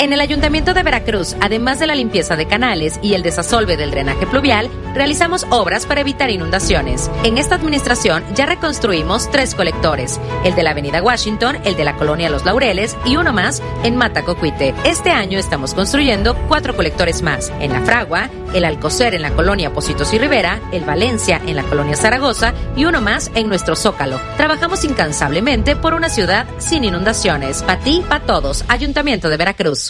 En el Ayuntamiento de Veracruz, además de la limpieza de canales y el desasolve del drenaje pluvial, realizamos obras para evitar inundaciones. En esta administración ya reconstruimos tres colectores, el de la Avenida Washington, el de la Colonia Los Laureles y uno más en Matacocuite. Este año estamos construyendo cuatro colectores más, en La Fragua, el Alcocer en la Colonia Positos y Rivera, el Valencia en la Colonia Zaragoza y uno más en nuestro Zócalo. Trabajamos incansablemente por una ciudad sin inundaciones. Pa' ti, pa' todos. Ayuntamiento de Veracruz.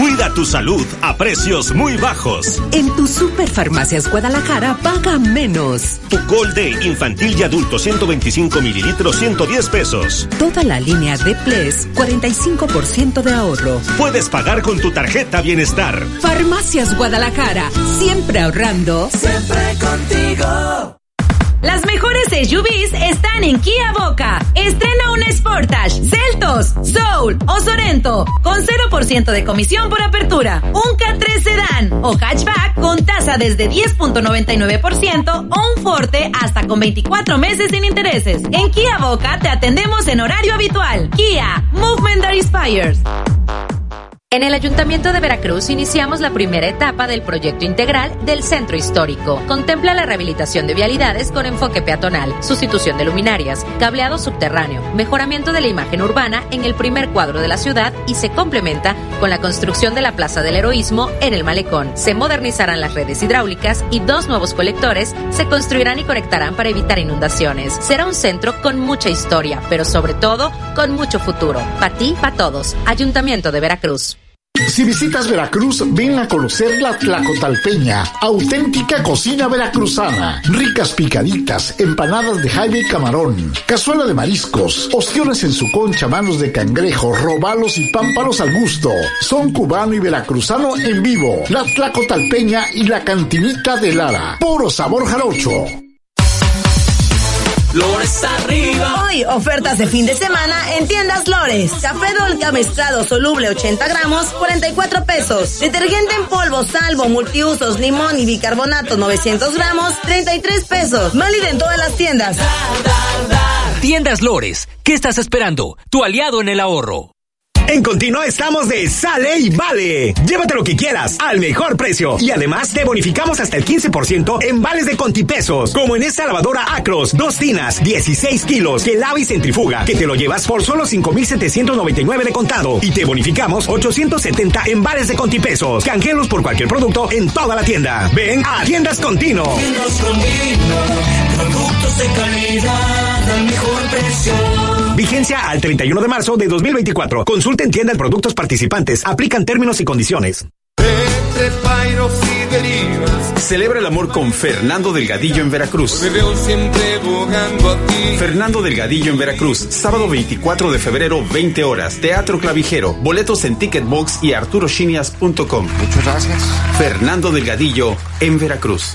Cuida tu salud a precios muy bajos. En tu Superfarmacias Guadalajara paga menos. Tu de infantil y adulto 125 mililitros 110 pesos. Toda la línea de Ples 45% de ahorro. Puedes pagar con tu tarjeta Bienestar. Farmacias Guadalajara, siempre ahorrando. Siempre contigo. Las mejores SUVs están en Kia Boca. Estrena un Sportage, Celtos, Soul o Sorento con 0% de comisión por apertura, un K3 Sedan o hatchback con tasa desde 10.99% o un Forte hasta con 24 meses sin intereses. En Kia Boca te atendemos en horario habitual. Kia, Movement that inspires. En el Ayuntamiento de Veracruz iniciamos la primera etapa del proyecto integral del Centro Histórico. Contempla la rehabilitación de vialidades con enfoque peatonal, sustitución de luminarias, cableado subterráneo, mejoramiento de la imagen urbana en el primer cuadro de la ciudad y se complementa con la construcción de la Plaza del Heroísmo en el Malecón. Se modernizarán las redes hidráulicas y dos nuevos colectores se construirán y conectarán para evitar inundaciones. Será un centro con mucha historia, pero sobre todo con mucho futuro. Para ti, para todos. Ayuntamiento de Veracruz. Si visitas Veracruz, ven a conocer la Tlacotalpeña, auténtica cocina veracruzana. Ricas picaditas, empanadas de jaime y camarón, cazuela de mariscos, ostiones en su concha, manos de cangrejo, robalos y pámpanos al gusto. Son cubano y veracruzano en vivo. La Tlacotalpeña y la cantinita de Lara. Puro sabor jarocho. Lores arriba. Hoy, ofertas de fin de semana en tiendas Lores. Café Dolca mezclado soluble 80 gramos, 44 pesos. Detergente en polvo, salvo, multiusos, limón y bicarbonato 900 gramos, 33 pesos. Válida en todas las tiendas. Tiendas Lores. ¿Qué estás esperando? Tu aliado en el ahorro. En Contino estamos de sale y vale. Llévate lo que quieras al mejor precio. Y además te bonificamos hasta el 15% en vales de contipesos. Como en esta lavadora Acros, dos tinas, 16 kilos, que lava y centrifuga, que te lo llevas por solo 5,799 de contado. Y te bonificamos 870 en vales de contipesos. Canjelos por cualquier producto en toda la tienda. Ven a Tiendas Contino. Tiendas Contino, productos de calidad al mejor precio. Vigencia al 31 de marzo de 2024. Consulta en tienda de productos participantes. Aplican términos y condiciones. Entre pairos y derivas. Celebra el amor con Fernando Delgadillo en Veracruz. Me veo siempre bogando a ti. Fernando Delgadillo en Veracruz, sábado 24 de febrero, 20 horas. Teatro Clavijero. Boletos en Ticketbox y arturochinias.com. Muchas gracias. Fernando Delgadillo en Veracruz.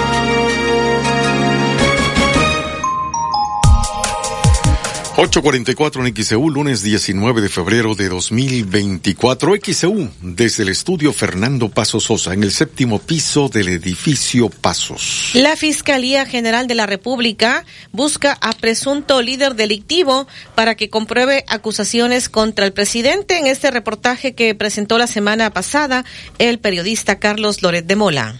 844 en XEU, lunes 19 de febrero de 2024. XEU, desde el estudio Fernando Paso Sosa, en el séptimo piso del edificio Pasos. La Fiscalía General de la República busca a presunto líder delictivo para que compruebe acusaciones contra el presidente en este reportaje que presentó la semana pasada el periodista Carlos Loret de Mola.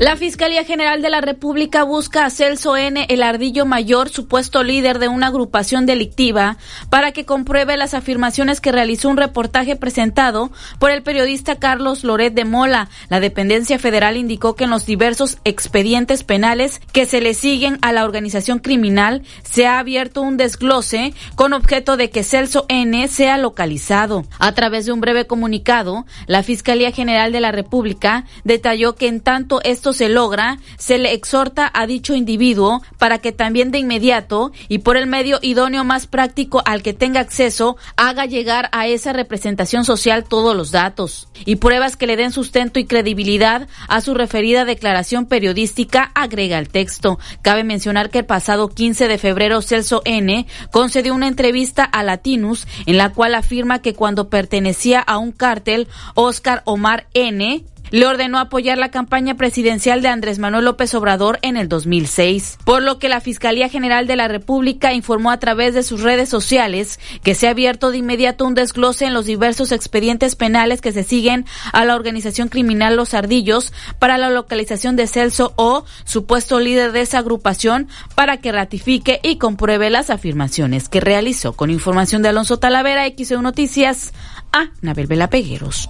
La Fiscalía General de la República busca a Celso N., el ardillo mayor, supuesto líder de una agrupación delictiva, para que compruebe las afirmaciones que realizó un reportaje presentado por el periodista Carlos Loret de Mola. La dependencia federal indicó que en los diversos expedientes penales que se le siguen a la organización criminal se ha abierto un desglose con objeto de que Celso N. sea localizado. A través de un breve comunicado, la Fiscalía General de la República detalló que en tanto estos se logra, se le exhorta a dicho individuo para que también de inmediato y por el medio idóneo más práctico al que tenga acceso, haga llegar a esa representación social todos los datos y pruebas que le den sustento y credibilidad a su referida declaración periodística, agrega el texto. Cabe mencionar que el pasado 15 de febrero Celso N concedió una entrevista a Latinus en la cual afirma que cuando pertenecía a un cártel, Oscar Omar N le ordenó apoyar la campaña presidencial de Andrés Manuel López Obrador en el 2006, por lo que la Fiscalía General de la República informó a través de sus redes sociales que se ha abierto de inmediato un desglose en los diversos expedientes penales que se siguen a la organización criminal Los Ardillos para la localización de Celso O, supuesto líder de esa agrupación, para que ratifique y compruebe las afirmaciones que realizó. Con información de Alonso Talavera, XEU Noticias, a Nabel Vela Pegueros.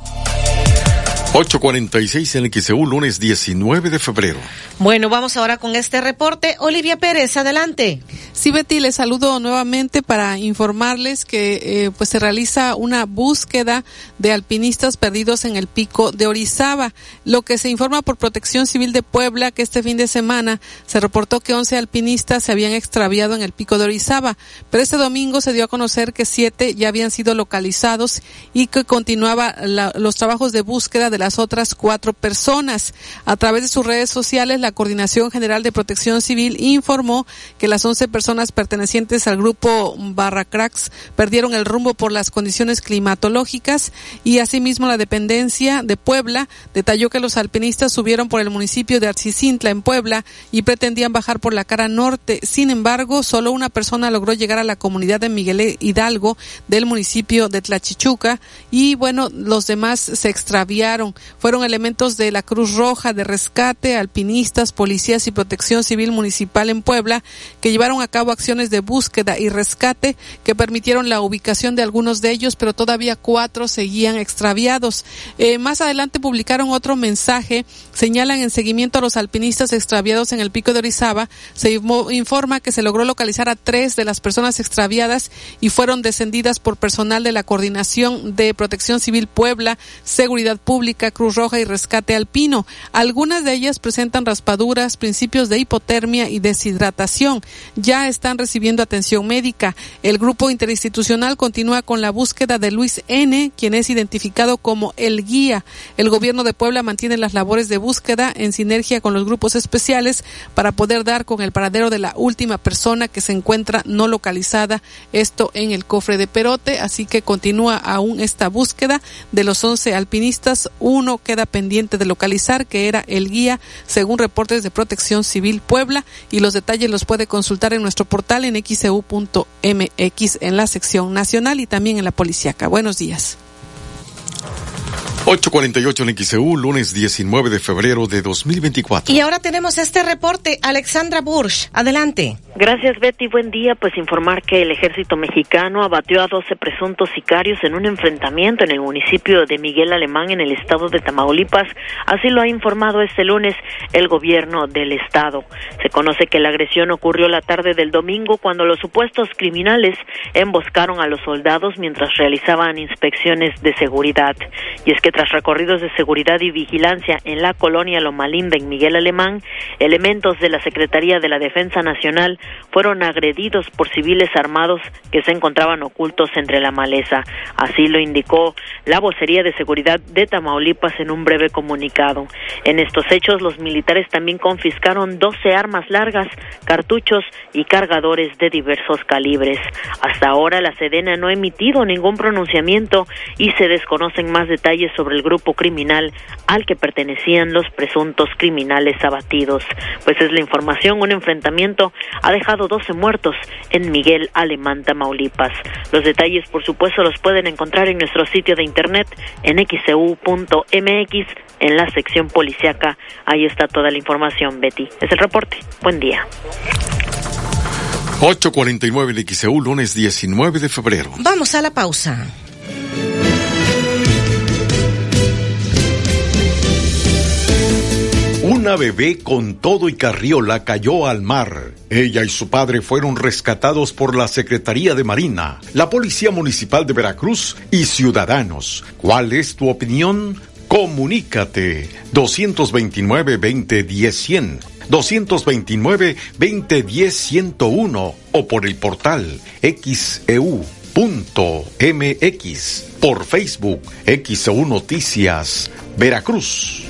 846 en XEU, lunes 19 de febrero. Bueno, vamos ahora con este reporte. Olivia Pérez, adelante. Sí, Betty, les saludo nuevamente para informarles que eh, pues se realiza una búsqueda de alpinistas perdidos en el pico de Orizaba. Lo que se informa por Protección Civil de Puebla que este fin de semana se reportó que 11 alpinistas se habían extraviado en el pico de Orizaba, pero este domingo se dio a conocer que siete ya habían sido localizados y que continuaba los trabajos de búsqueda de las otras cuatro personas. A través de sus redes sociales, la Coordinación General de Protección Civil informó que las 11 personas pertenecientes al grupo Barracrax perdieron el rumbo por las condiciones climatológicas y asimismo la dependencia de Puebla detalló que los alpinistas subieron por el municipio de Arcicintla en Puebla y pretendían bajar por la cara norte. Sin embargo, solo una persona logró llegar a la comunidad de Miguel Hidalgo del municipio de Tlachichuca y bueno, los demás se extraviaron. Fueron elementos de la Cruz Roja, de rescate, alpinistas, policías y protección civil municipal en Puebla que llevaron a cabo acciones de búsqueda y rescate que permitieron la ubicación de algunos de ellos, pero todavía cuatro seguían extraviados. Eh, más adelante publicaron otro mensaje, señalan en seguimiento a los alpinistas extraviados en el pico de Orizaba, se informa que se logró localizar a tres de las personas extraviadas y fueron descendidas por personal de la Coordinación de Protección Civil Puebla, Seguridad Pública, Cruz Roja y Rescate Alpino. Algunas de ellas presentan raspaduras, principios de hipotermia y deshidratación. Ya están recibiendo atención médica. El grupo interinstitucional continúa con la búsqueda de Luis N., quien es identificado como el guía. El gobierno de Puebla mantiene las labores de búsqueda en sinergia con los grupos especiales para poder dar con el paradero de la última persona que se encuentra no localizada, esto en el cofre de Perote, así que continúa aún esta búsqueda de los 11 alpinistas uno queda pendiente de localizar, que era el guía, según reportes de Protección Civil Puebla, y los detalles los puede consultar en nuestro portal en xcu.mx en la sección nacional y también en la policíaca. Buenos días. 848 en XEU, lunes 19 de febrero de 2024. Y ahora tenemos este reporte. Alexandra Bursch, adelante. Gracias, Betty. Buen día. Pues informar que el ejército mexicano abatió a 12 presuntos sicarios en un enfrentamiento en el municipio de Miguel Alemán, en el estado de Tamaulipas. Así lo ha informado este lunes el gobierno del estado. Se conoce que la agresión ocurrió la tarde del domingo cuando los supuestos criminales emboscaron a los soldados mientras realizaban inspecciones de seguridad. Y es que tras recorridos de seguridad y vigilancia en la colonia Loma Linda en Miguel Alemán, elementos de la Secretaría de la Defensa Nacional fueron agredidos por civiles armados que se encontraban ocultos entre la maleza. Así lo indicó la vocería de seguridad de Tamaulipas en un breve comunicado. En estos hechos, los militares también confiscaron 12 armas largas, cartuchos y cargadores de diversos calibres. Hasta ahora, la Sedena no ha emitido ningún pronunciamiento y se desconocen más detalles sobre el grupo criminal al que pertenecían los presuntos criminales abatidos. Pues es la información, un enfrentamiento ha dejado 12 muertos en Miguel Alemán, Tamaulipas. Los detalles, por supuesto, los pueden encontrar en nuestro sitio de internet en xcu.mx en la sección policiaca. Ahí está toda la información, Betty. Es el reporte. Buen día. 849 en XEU, lunes 19 de febrero. Vamos a la pausa. Una bebé con todo y carriola cayó al mar. Ella y su padre fueron rescatados por la Secretaría de Marina, la Policía Municipal de Veracruz y ciudadanos. ¿Cuál es tu opinión? Comunícate 229-2010-100, 229-2010-101 o por el portal xeu.mx, por Facebook XEU Noticias, Veracruz.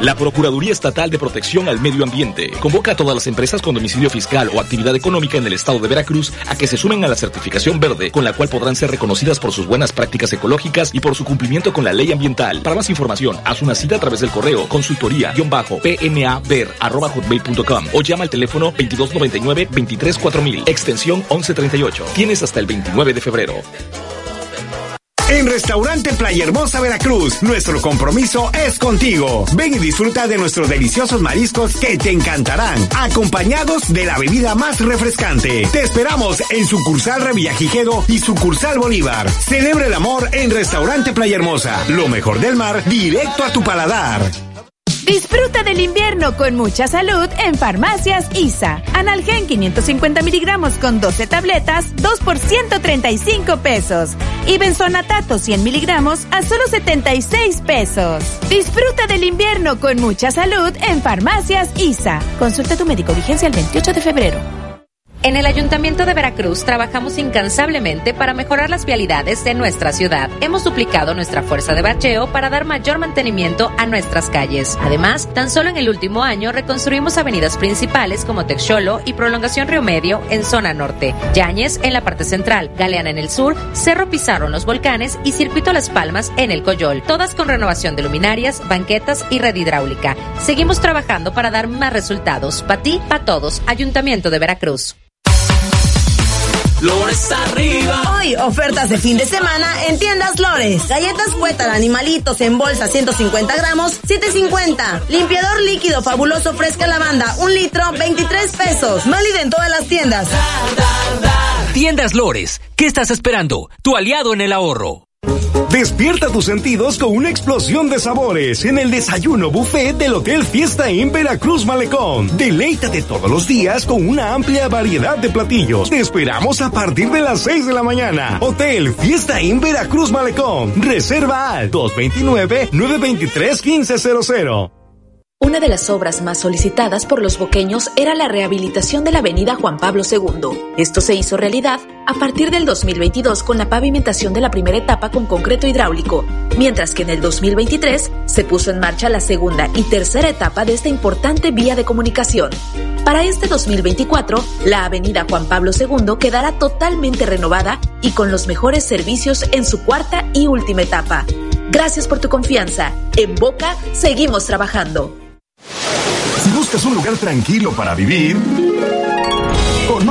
La Procuraduría Estatal de Protección al Medio Ambiente convoca a todas las empresas con domicilio fiscal o actividad económica en el estado de Veracruz a que se sumen a la certificación verde, con la cual podrán ser reconocidas por sus buenas prácticas ecológicas y por su cumplimiento con la ley ambiental. Para más información, haz una cita a través del correo consultoría-pmaver.com o llama al teléfono 2299-234000, extensión 1138. Tienes hasta el 29 de febrero. En Restaurante Playa Hermosa Veracruz, nuestro compromiso es contigo. Ven y disfruta de nuestros deliciosos mariscos que te encantarán, acompañados de la bebida más refrescante. Te esperamos en sucursal Revillagigedo y sucursal Bolívar. Celebra el amor en Restaurante Playa Hermosa. Lo mejor del mar, directo a tu paladar. Disfruta del invierno con mucha salud en Farmacias ISA. Analgen 550 miligramos con 12 tabletas, 2 por 135 pesos. Y benzonatato 100 miligramos a solo 76 pesos. Disfruta del invierno con mucha salud en Farmacias ISA. Consulta a tu médico vigencia el 28 de febrero. En el Ayuntamiento de Veracruz trabajamos incansablemente para mejorar las vialidades de nuestra ciudad. Hemos duplicado nuestra fuerza de bacheo para dar mayor mantenimiento a nuestras calles. Además, tan solo en el último año reconstruimos avenidas principales como Texolo y Prolongación Río Medio en zona norte, Yañez en la parte central, Galeana en el sur, Cerro Pizarro en los volcanes y Circuito Las Palmas en el Coyol, todas con renovación de luminarias, banquetas y red hidráulica. Seguimos trabajando para dar más resultados. Para ti, para todos. Ayuntamiento de Veracruz. Lores arriba. Hoy, ofertas de fin de semana en tiendas Lores. Galletas Cuétar Animalitos en bolsa 150 gramos, 7.50. Limpiador líquido fabuloso fresca lavanda, un litro, 23 pesos. Válida en todas las tiendas. Tiendas Lores. ¿Qué estás esperando? Tu aliado en el ahorro. Despierta tus sentidos con una explosión de sabores en el desayuno buffet del Hotel Fiesta en Veracruz Malecón. Deleítate todos los días con una amplia variedad de platillos. Te esperamos a partir de las 6 de la mañana. Hotel Fiesta en Veracruz Malecón. Reserva al 229-923-1500. Una de las obras más solicitadas por los boqueños era la rehabilitación de la avenida Juan Pablo II. Esto se hizo realidad a partir del 2022 con la pavimentación de la primera etapa con concreto hidráulico, mientras que en el 2023 se puso en marcha la segunda y tercera etapa de esta importante vía de comunicación. Para este 2024, la avenida Juan Pablo II quedará totalmente renovada y con los mejores servicios en su cuarta y última etapa. Gracias por tu confianza. En Boca seguimos trabajando. Si buscas un lugar tranquilo para vivir,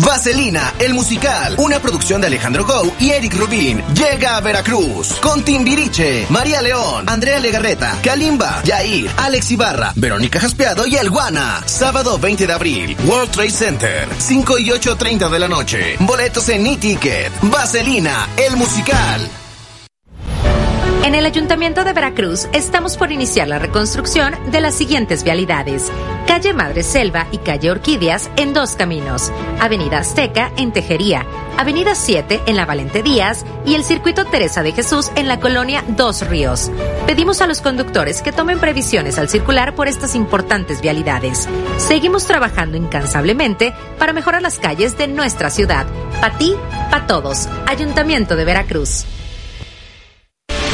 Vaselina, el musical, una producción de Alejandro Gou y Eric Rubin, llega a Veracruz con Timbiriche, María León, Andrea Legarreta, Kalimba, Yair, Alex Ibarra, Verónica Jaspeado y El Guana. Sábado 20 de abril, World Trade Center, 5 y 8.30 de la noche. Boletos en e-ticket. Vaselina, el musical. En el Ayuntamiento de Veracruz estamos por iniciar la reconstrucción de las siguientes vialidades. Calle Madre Selva y Calle Orquídeas en dos caminos. Avenida Azteca en Tejería. Avenida 7 en la Valente Díaz y el Circuito Teresa de Jesús en la colonia Dos Ríos. Pedimos a los conductores que tomen previsiones al circular por estas importantes vialidades. Seguimos trabajando incansablemente para mejorar las calles de nuestra ciudad. Pa' ti, pa' todos. Ayuntamiento de Veracruz.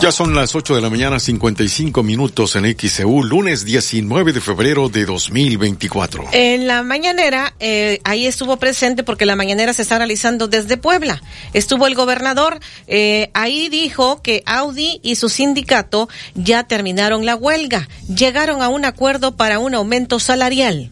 Ya son las 8 de la mañana, 55 minutos en XEU, lunes 19 de febrero de 2024. En la mañanera, eh, ahí estuvo presente porque la mañanera se está realizando desde Puebla. Estuvo el gobernador, eh, ahí dijo que Audi y su sindicato ya terminaron la huelga, llegaron a un acuerdo para un aumento salarial.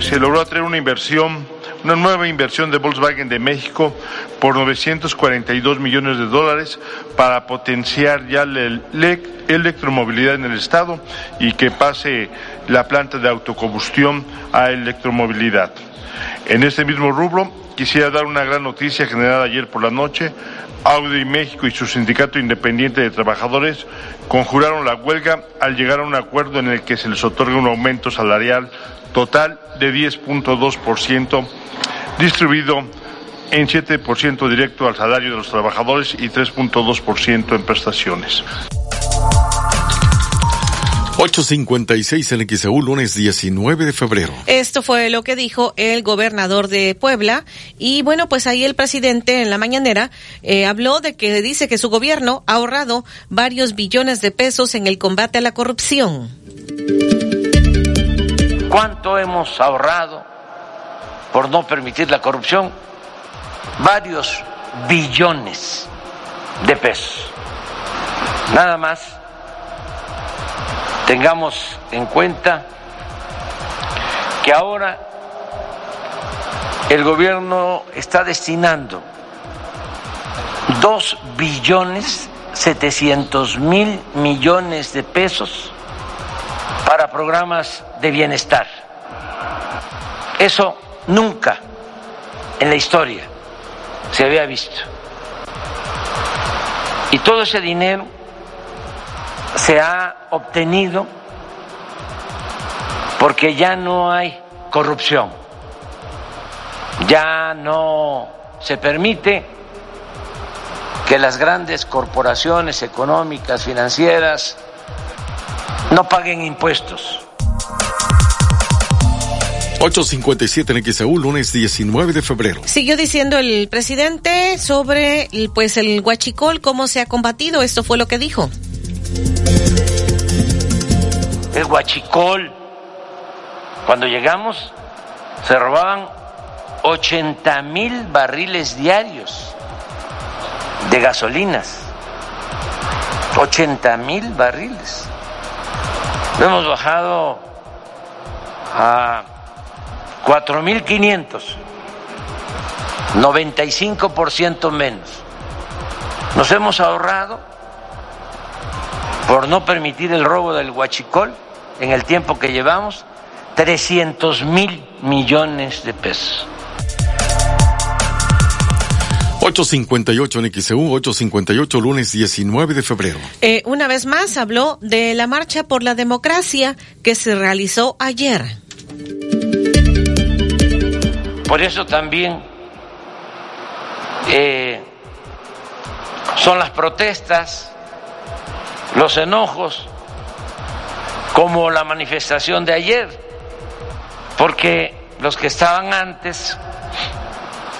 Se logró traer una inversión una nueva inversión de Volkswagen de México por 942 millones de dólares para potenciar ya la electromovilidad en el Estado y que pase la planta de autocombustión a electromovilidad. En este mismo rubro, quisiera dar una gran noticia generada ayer por la noche. Audi México y su sindicato independiente de trabajadores conjuraron la huelga al llegar a un acuerdo en el que se les otorga un aumento salarial total de 10.2% distribuido en 7% directo al salario de los trabajadores y 3.2% en prestaciones. 856 en XEU, lunes 19 de febrero. Esto fue lo que dijo el gobernador de Puebla. Y bueno, pues ahí el presidente en la mañanera eh, habló de que dice que su gobierno ha ahorrado varios billones de pesos en el combate a la corrupción. ¿Cuánto hemos ahorrado por no permitir la corrupción, varios billones de pesos. Nada más tengamos en cuenta que ahora el gobierno está destinando dos billones setecientos mil millones de pesos para programas de bienestar. Eso Nunca en la historia se había visto. Y todo ese dinero se ha obtenido porque ya no hay corrupción, ya no se permite que las grandes corporaciones económicas, financieras, no paguen impuestos 857 en XEU, lunes 19 de febrero. Siguió diciendo el presidente sobre pues el huachicol, cómo se ha combatido. Esto fue lo que dijo. El huachicol, cuando llegamos, se robaban 80 mil barriles diarios de gasolinas. 80 mil barriles. Hemos bajado a 4.500, 95% menos. Nos hemos ahorrado, por no permitir el robo del huachicol en el tiempo que llevamos, 300 mil millones de pesos. 858 en XEU, 858, lunes 19 de febrero. Eh, una vez más habló de la marcha por la democracia que se realizó ayer. Por eso también eh, son las protestas, los enojos, como la manifestación de ayer, porque los que estaban antes,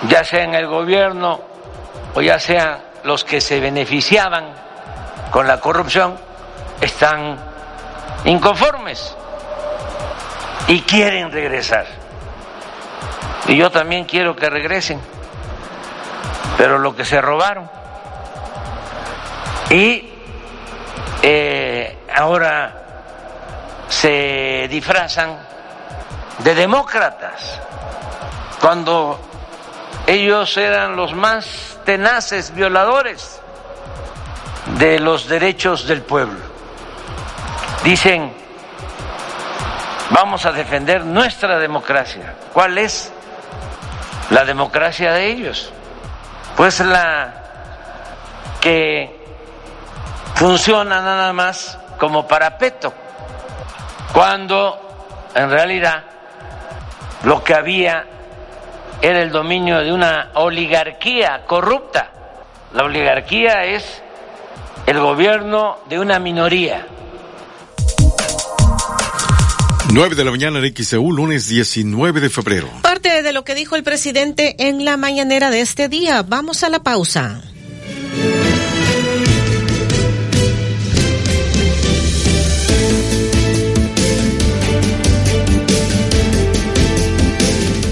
ya sea en el gobierno o ya sean los que se beneficiaban con la corrupción, están inconformes y quieren regresar. Y yo también quiero que regresen, pero lo que se robaron. Y eh, ahora se disfrazan de demócratas cuando ellos eran los más tenaces violadores de los derechos del pueblo. Dicen, vamos a defender nuestra democracia. ¿Cuál es la democracia de ellos? Pues la que funciona nada más como parapeto, cuando en realidad lo que había era el dominio de una oligarquía corrupta. La oligarquía es el gobierno de una minoría. 9 de la mañana en XEU, lunes 19 de febrero. Parte de lo que dijo el presidente en la mañanera de este día. Vamos a la pausa.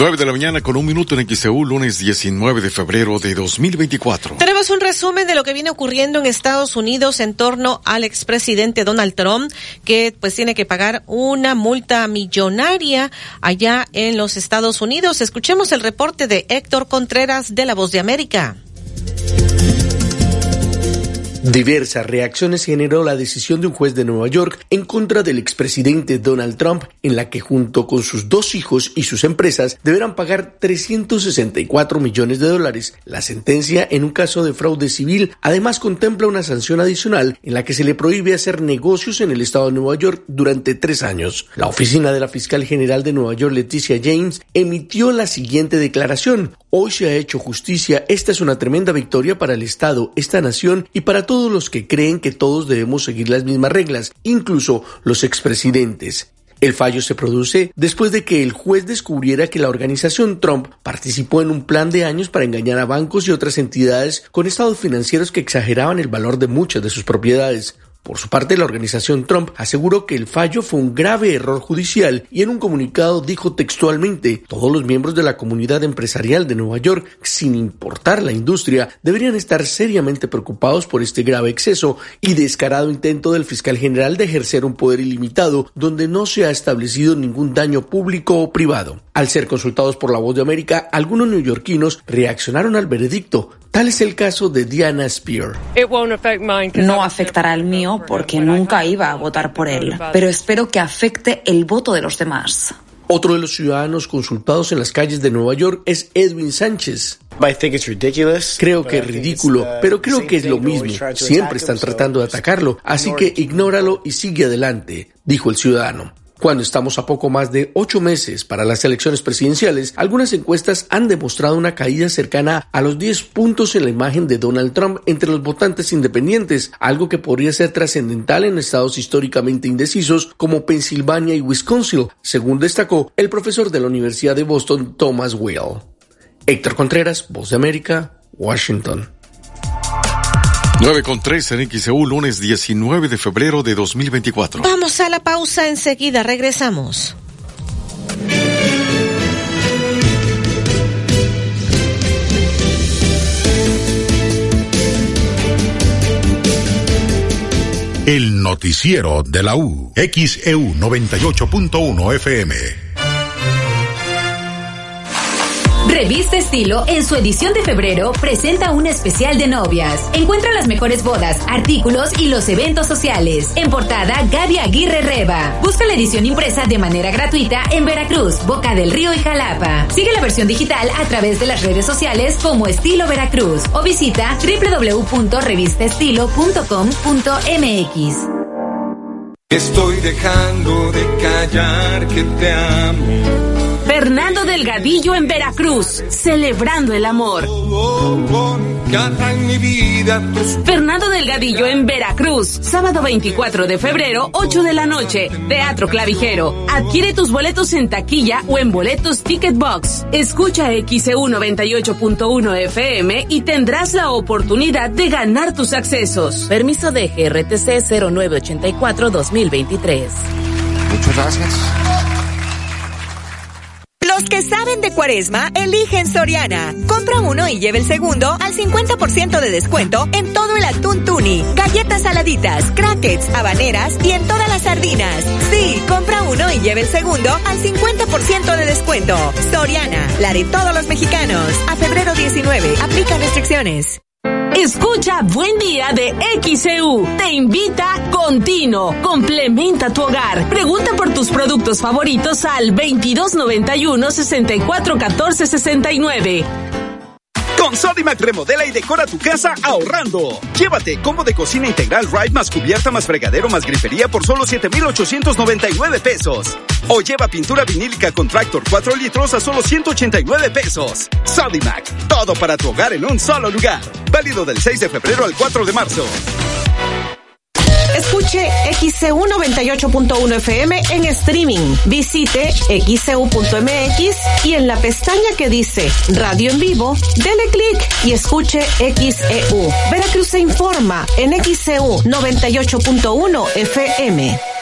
9 de la mañana con un minuto en XEU, lunes 19 de febrero de 2024. Tenemos un resumen de lo que viene ocurriendo en Estados Unidos en torno al expresidente Donald Trump, que pues tiene que pagar una multa millonaria allá en los Estados Unidos. Escuchemos el reporte de Héctor Contreras de La Voz de América. Diversas reacciones generó la decisión de un juez de Nueva York en contra del expresidente Donald Trump, en la que junto con sus dos hijos y sus empresas deberán pagar 364 millones de dólares. La sentencia en un caso de fraude civil además contempla una sanción adicional en la que se le prohíbe hacer negocios en el estado de Nueva York durante tres años. La oficina de la fiscal general de Nueva York, Leticia James, emitió la siguiente declaración. Hoy se ha hecho justicia. Esta es una tremenda victoria para el Estado, esta nación y para todos los que creen que todos debemos seguir las mismas reglas, incluso los expresidentes. El fallo se produce después de que el juez descubriera que la organización Trump participó en un plan de años para engañar a bancos y otras entidades con estados financieros que exageraban el valor de muchas de sus propiedades. Por su parte, la organización Trump aseguró que el fallo fue un grave error judicial y en un comunicado dijo textualmente, todos los miembros de la comunidad empresarial de Nueva York, sin importar la industria, deberían estar seriamente preocupados por este grave exceso y descarado intento del fiscal general de ejercer un poder ilimitado donde no se ha establecido ningún daño público o privado. Al ser consultados por la voz de América, algunos neoyorquinos reaccionaron al veredicto. Tal es el caso de Diana Spear. No afectará al mío porque nunca iba a votar por él, pero espero que afecte el voto de los demás. Otro de los ciudadanos consultados en las calles de Nueva York es Edwin Sánchez. Creo que es ridículo, pero creo que es lo mismo. Siempre están tratando de atacarlo, así que ignóralo y sigue adelante, dijo el ciudadano. Cuando estamos a poco más de ocho meses para las elecciones presidenciales, algunas encuestas han demostrado una caída cercana a los 10 puntos en la imagen de Donald Trump entre los votantes independientes, algo que podría ser trascendental en estados históricamente indecisos como Pensilvania y Wisconsin, según destacó el profesor de la Universidad de Boston, Thomas Weil. Héctor Contreras, Voz de América, Washington. 9 con 3 en XEU, lunes 19 de febrero de 2024. Vamos a la pausa enseguida, regresamos. El noticiero de la U, XEU 98.1 FM. Revista Estilo, en su edición de febrero, presenta un especial de novias. Encuentra las mejores bodas, artículos y los eventos sociales. En portada, Gaby Aguirre Reba. Busca la edición impresa de manera gratuita en Veracruz, Boca del Río y Jalapa. Sigue la versión digital a través de las redes sociales como Estilo Veracruz o visita www.revistaestilo.com.mx. Estoy dejando de callar que te amo Fernando Delgadillo en Veracruz, celebrando el amor. Fernando Delgadillo en Veracruz, sábado 24 de febrero, 8 de la noche, Teatro Clavijero. Adquiere tus boletos en taquilla o en boletos Ticket Box. Escucha XEU 98.1 FM y tendrás la oportunidad de ganar tus accesos. Permiso de GRTC 0984-2023. Muchas gracias. Los que saben de cuaresma, eligen Soriana. Compra uno y lleve el segundo al 50% de descuento en todo el atún tuni, galletas saladitas, crackets, habaneras y en todas las sardinas. Sí, compra uno y lleve el segundo al 50% de descuento. Soriana, la de todos los mexicanos. A febrero 19, aplica restricciones. Escucha Buen Día de XEU. Te invita Continuo. Complementa tu hogar. Pregunta por tus productos favoritos al 2291 6414 69. Con Sodimac remodela y decora tu casa ahorrando. Llévate combo de cocina integral Ride más cubierta más fregadero más grifería por solo 7,899 pesos. O lleva pintura vinílica con tractor 4 litros a solo 189 pesos. Sodimac, todo para tu hogar en un solo lugar. Válido del 6 de febrero al 4 de marzo. Escuche XCU 98.1 FM en streaming. Visite xcu.mx y en la pestaña que dice Radio en vivo, dele clic y escuche XEU. Veracruz se informa en XCU 98.1 FM.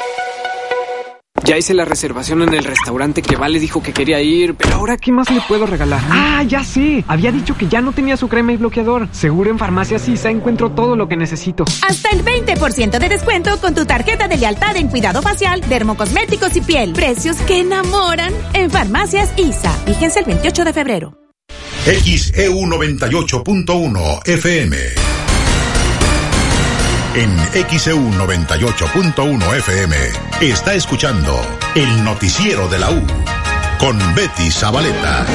Ya hice la reservación en el restaurante que Vale dijo que quería ir, pero ahora ¿qué más le puedo regalar? Ah, ya sé. Había dicho que ya no tenía su crema y bloqueador. Seguro en Farmacia Sisa encuentro todo lo que necesito. Hasta el 20% de descuento con tu tarjeta de lealtad en cuidado facial, dermocosméticos y piel. Precios que enamoran en Farmacias ISA. Fíjense el 28 de febrero. XEU 98.1 FM. En XEU 98.1 FM está escuchando el noticiero de la U con Betty Zabaleta.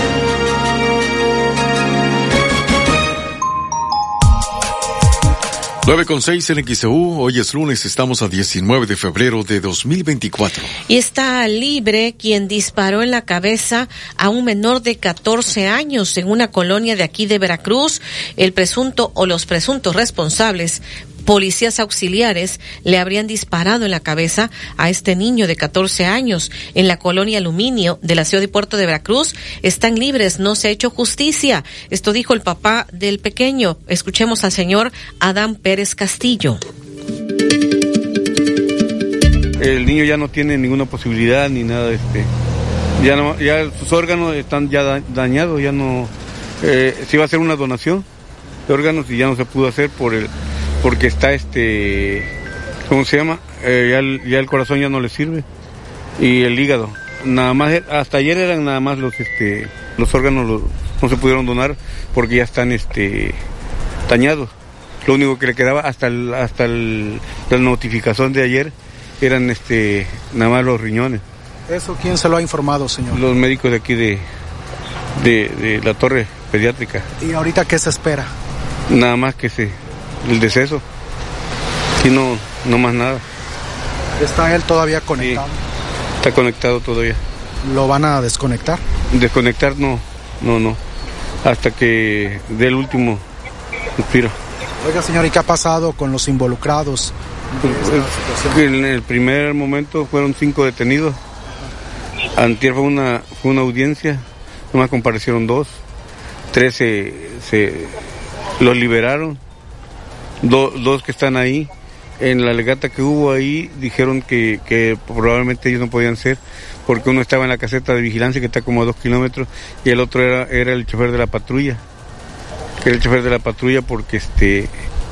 Nueve con seis en XEU, hoy es lunes, estamos a 19 de febrero de 2024. Y está libre quien disparó en la cabeza a un menor de 14 años en una colonia de aquí de Veracruz. El presunto o los presuntos responsables policías auxiliares le habrían disparado en la cabeza a este niño de 14 años en la colonia Aluminio de la ciudad y puerto de Veracruz. Están libres, no se ha hecho justicia. Esto dijo el papá del pequeño. Escuchemos al señor Adán Pérez Castillo. El niño ya no tiene ninguna posibilidad ni nada de este. Ya no, ya sus órganos están ya dañados, ya no. Eh, se iba a hacer una donación de órganos y ya no se pudo hacer por el porque está este, ¿cómo se llama? Eh, ya, el, ya, el, corazón ya no le sirve y el hígado. Nada más, hasta ayer eran nada más los, este, los órganos no se pudieron donar porque ya están, este, dañados. Lo único que le quedaba hasta el, hasta el, la notificación de ayer eran, este, nada más los riñones. ¿Eso quién se lo ha informado, señor? Los médicos de aquí de, de, de la torre pediátrica. ¿Y ahorita qué se espera? Nada más que se el deceso. Y no, no más nada. ¿Está él todavía conectado? está conectado todavía. ¿Lo van a desconectar? Desconectar no, no, no. Hasta que dé el último suspiro. Oiga, señor, ¿y qué ha pasado con los involucrados? En el primer momento fueron cinco detenidos. Antier fue una, fue una audiencia, nomás comparecieron dos. Tres se, se los liberaron dos que están ahí. En la legata que hubo ahí dijeron que, que, probablemente ellos no podían ser porque uno estaba en la caseta de vigilancia que está como a dos kilómetros y el otro era, era el chofer de la patrulla. Que era el chofer de la patrulla porque este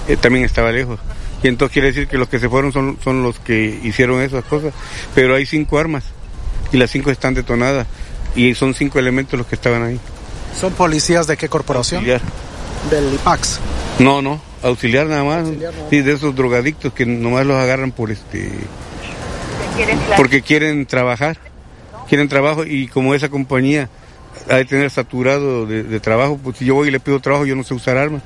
eh, también estaba lejos. Y entonces quiere decir que los que se fueron son, son los que hicieron esas cosas. Pero hay cinco armas y las cinco están detonadas y son cinco elementos los que estaban ahí. ¿Son policías de qué corporación? Auxiliar. Del IPAX. No, no, auxiliar nada más. Sí, de esos drogadictos que nomás los agarran por este... Porque quieren trabajar, quieren trabajo y como esa compañía ha de tener saturado de, trabajo, pues si yo voy y le pido trabajo, yo no sé usar armas,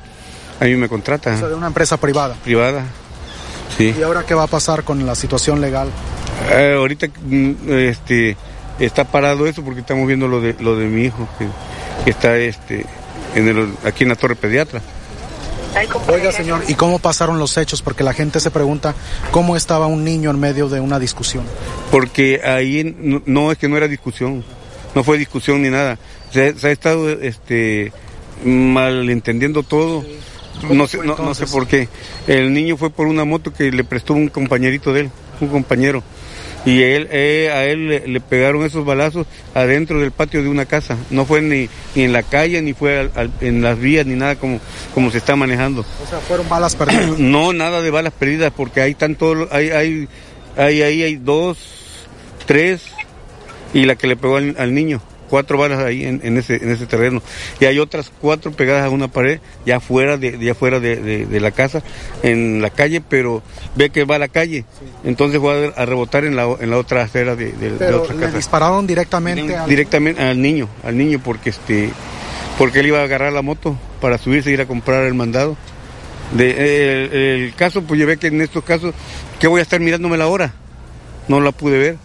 a mí me contratan. O de una empresa privada. Privada, sí. ¿Y ahora qué va a pasar con la situación legal? Eh, ahorita mm, este, está parado eso porque estamos viendo lo de, lo de mi hijo, que, está este, en el, aquí en la torre pediatra. Oiga, señor, ¿y cómo pasaron los hechos? Porque la gente se pregunta cómo estaba un niño en medio de una discusión. Porque ahí no, es que no era discusión, no fue discusión ni nada. Se, ha estado este, malentendiendo todo. No sé, no, no sé por qué. El niño fue por una moto que le prestó un compañerito de él, un compañero y él, eh, a él le, pegaron esos balazos adentro del patio de una casa. No fue ni, ni en la calle, ni fue en las vías, ni nada como, como se está manejando. O sea, fueron balas perdidas. [clears throat] no, nada de balas perdidas, porque ahí están todos, hay, hay, hay, ahí hay dos, tres, y la que le pegó al niño cuatro balas ahí en, ese, en ese terreno. Y hay otras cuatro pegadas a una pared, ya fuera de, ya fuera de, la casa, en la calle, pero ve que va a la calle. Entonces fue a, rebotar en la, en la otra acera de, la otra casa. dispararon directamente al... Directamente al niño, al niño, porque este porque él iba a agarrar la moto para subirse e ir a comprar el mandado. De, el, caso, pues yo ve que en estos casos, que voy a estar mirándome la hora? No la pude ver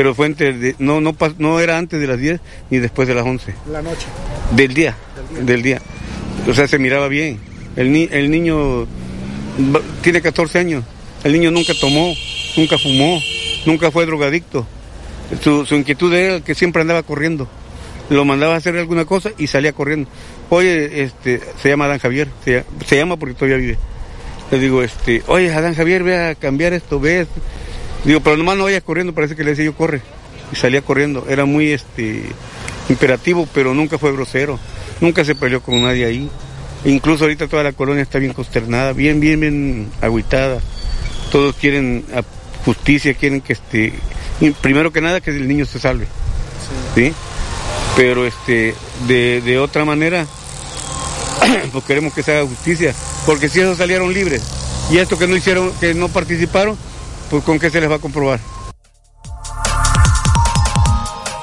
pero fue entre, no, no, no era antes de las 10 ni después de las 11. La noche. Del día, del día. O sea, se miraba bien. El, el niño tiene 14 años. El niño nunca tomó, nunca fumó, nunca fue drogadicto. Su, inquietud era que siempre andaba corriendo. Lo mandaba a hacer alguna cosa y salía corriendo. Oye, este, se llama Adán Javier, se, se llama porque todavía vive. Le digo, este, oye, Adán Javier, ve a cambiar esto, ve esto. Digo, pero nomás no vayas corriendo, parece que le decía yo corre. Y salía corriendo. Era muy este imperativo, pero nunca fue grosero. Nunca se peleó con nadie ahí. incluso ahorita toda la colonia está bien consternada, bien, bien, bien agüitada. Todos quieren justicia, quieren que este, primero que nada que el niño se salve. Sí. Pero este, de, de otra manera, [clears throat] pues queremos que se haga justicia, porque si esos salieron libres y estos que no hicieron, que no participaron, pues con qué se les va a comprobar.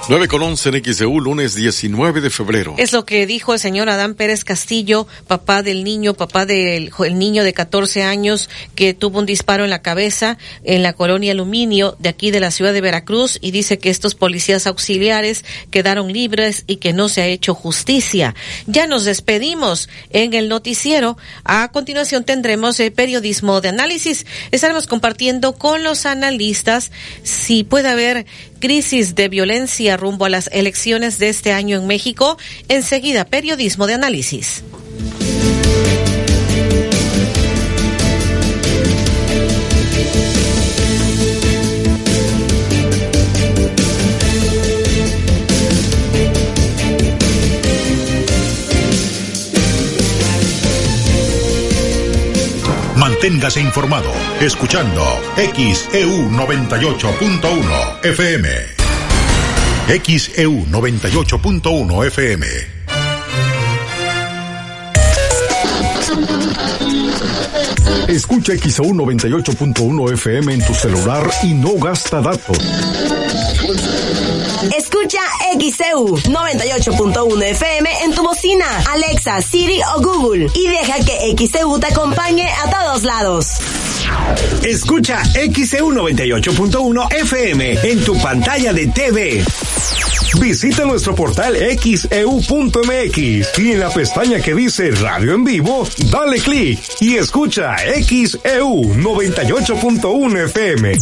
9 con 11 en XEU, lunes 19 de febrero. Es lo que dijo el señor Adán Pérez Castillo, papá del niño, papá del el niño de 14 años que tuvo un disparo en la cabeza en la colonia Aluminio de aquí de la ciudad de Veracruz y dice que estos policías auxiliares quedaron libres y que no se ha hecho justicia. Ya nos despedimos en el noticiero. A continuación tendremos el periodismo de análisis. Estaremos compartiendo con los analistas si puede haber crisis de violencia rumbo a las elecciones de este año en México. Enseguida, periodismo de análisis. Manténgase informado escuchando XEU 98.1 FM. XEU 98.1 FM. Escucha XEU 98.1 FM en tu celular y no gasta datos. XEU 98.1 FM en tu bocina, Alexa, Siri o Google y deja que XEU te acompañe a todos lados. Escucha XEU 98.1 FM en tu pantalla de TV. Visita nuestro portal xeu.mx y en la pestaña que dice Radio en Vivo, dale clic y escucha XEU 98.1 FM.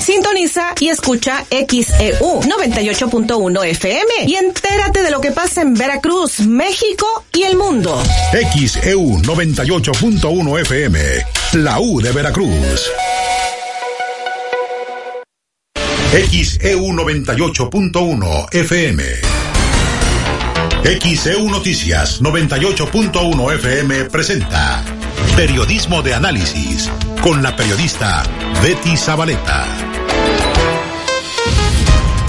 Sintoniza y escucha XEU 98.1 FM y entérate de lo que pasa en Veracruz, México y el mundo. XEU 98.1 FM, la U de Veracruz. XEU 98.1 FM. XEU Noticias 98.1 FM presenta Periodismo de Análisis con la periodista Betty Zabaleta.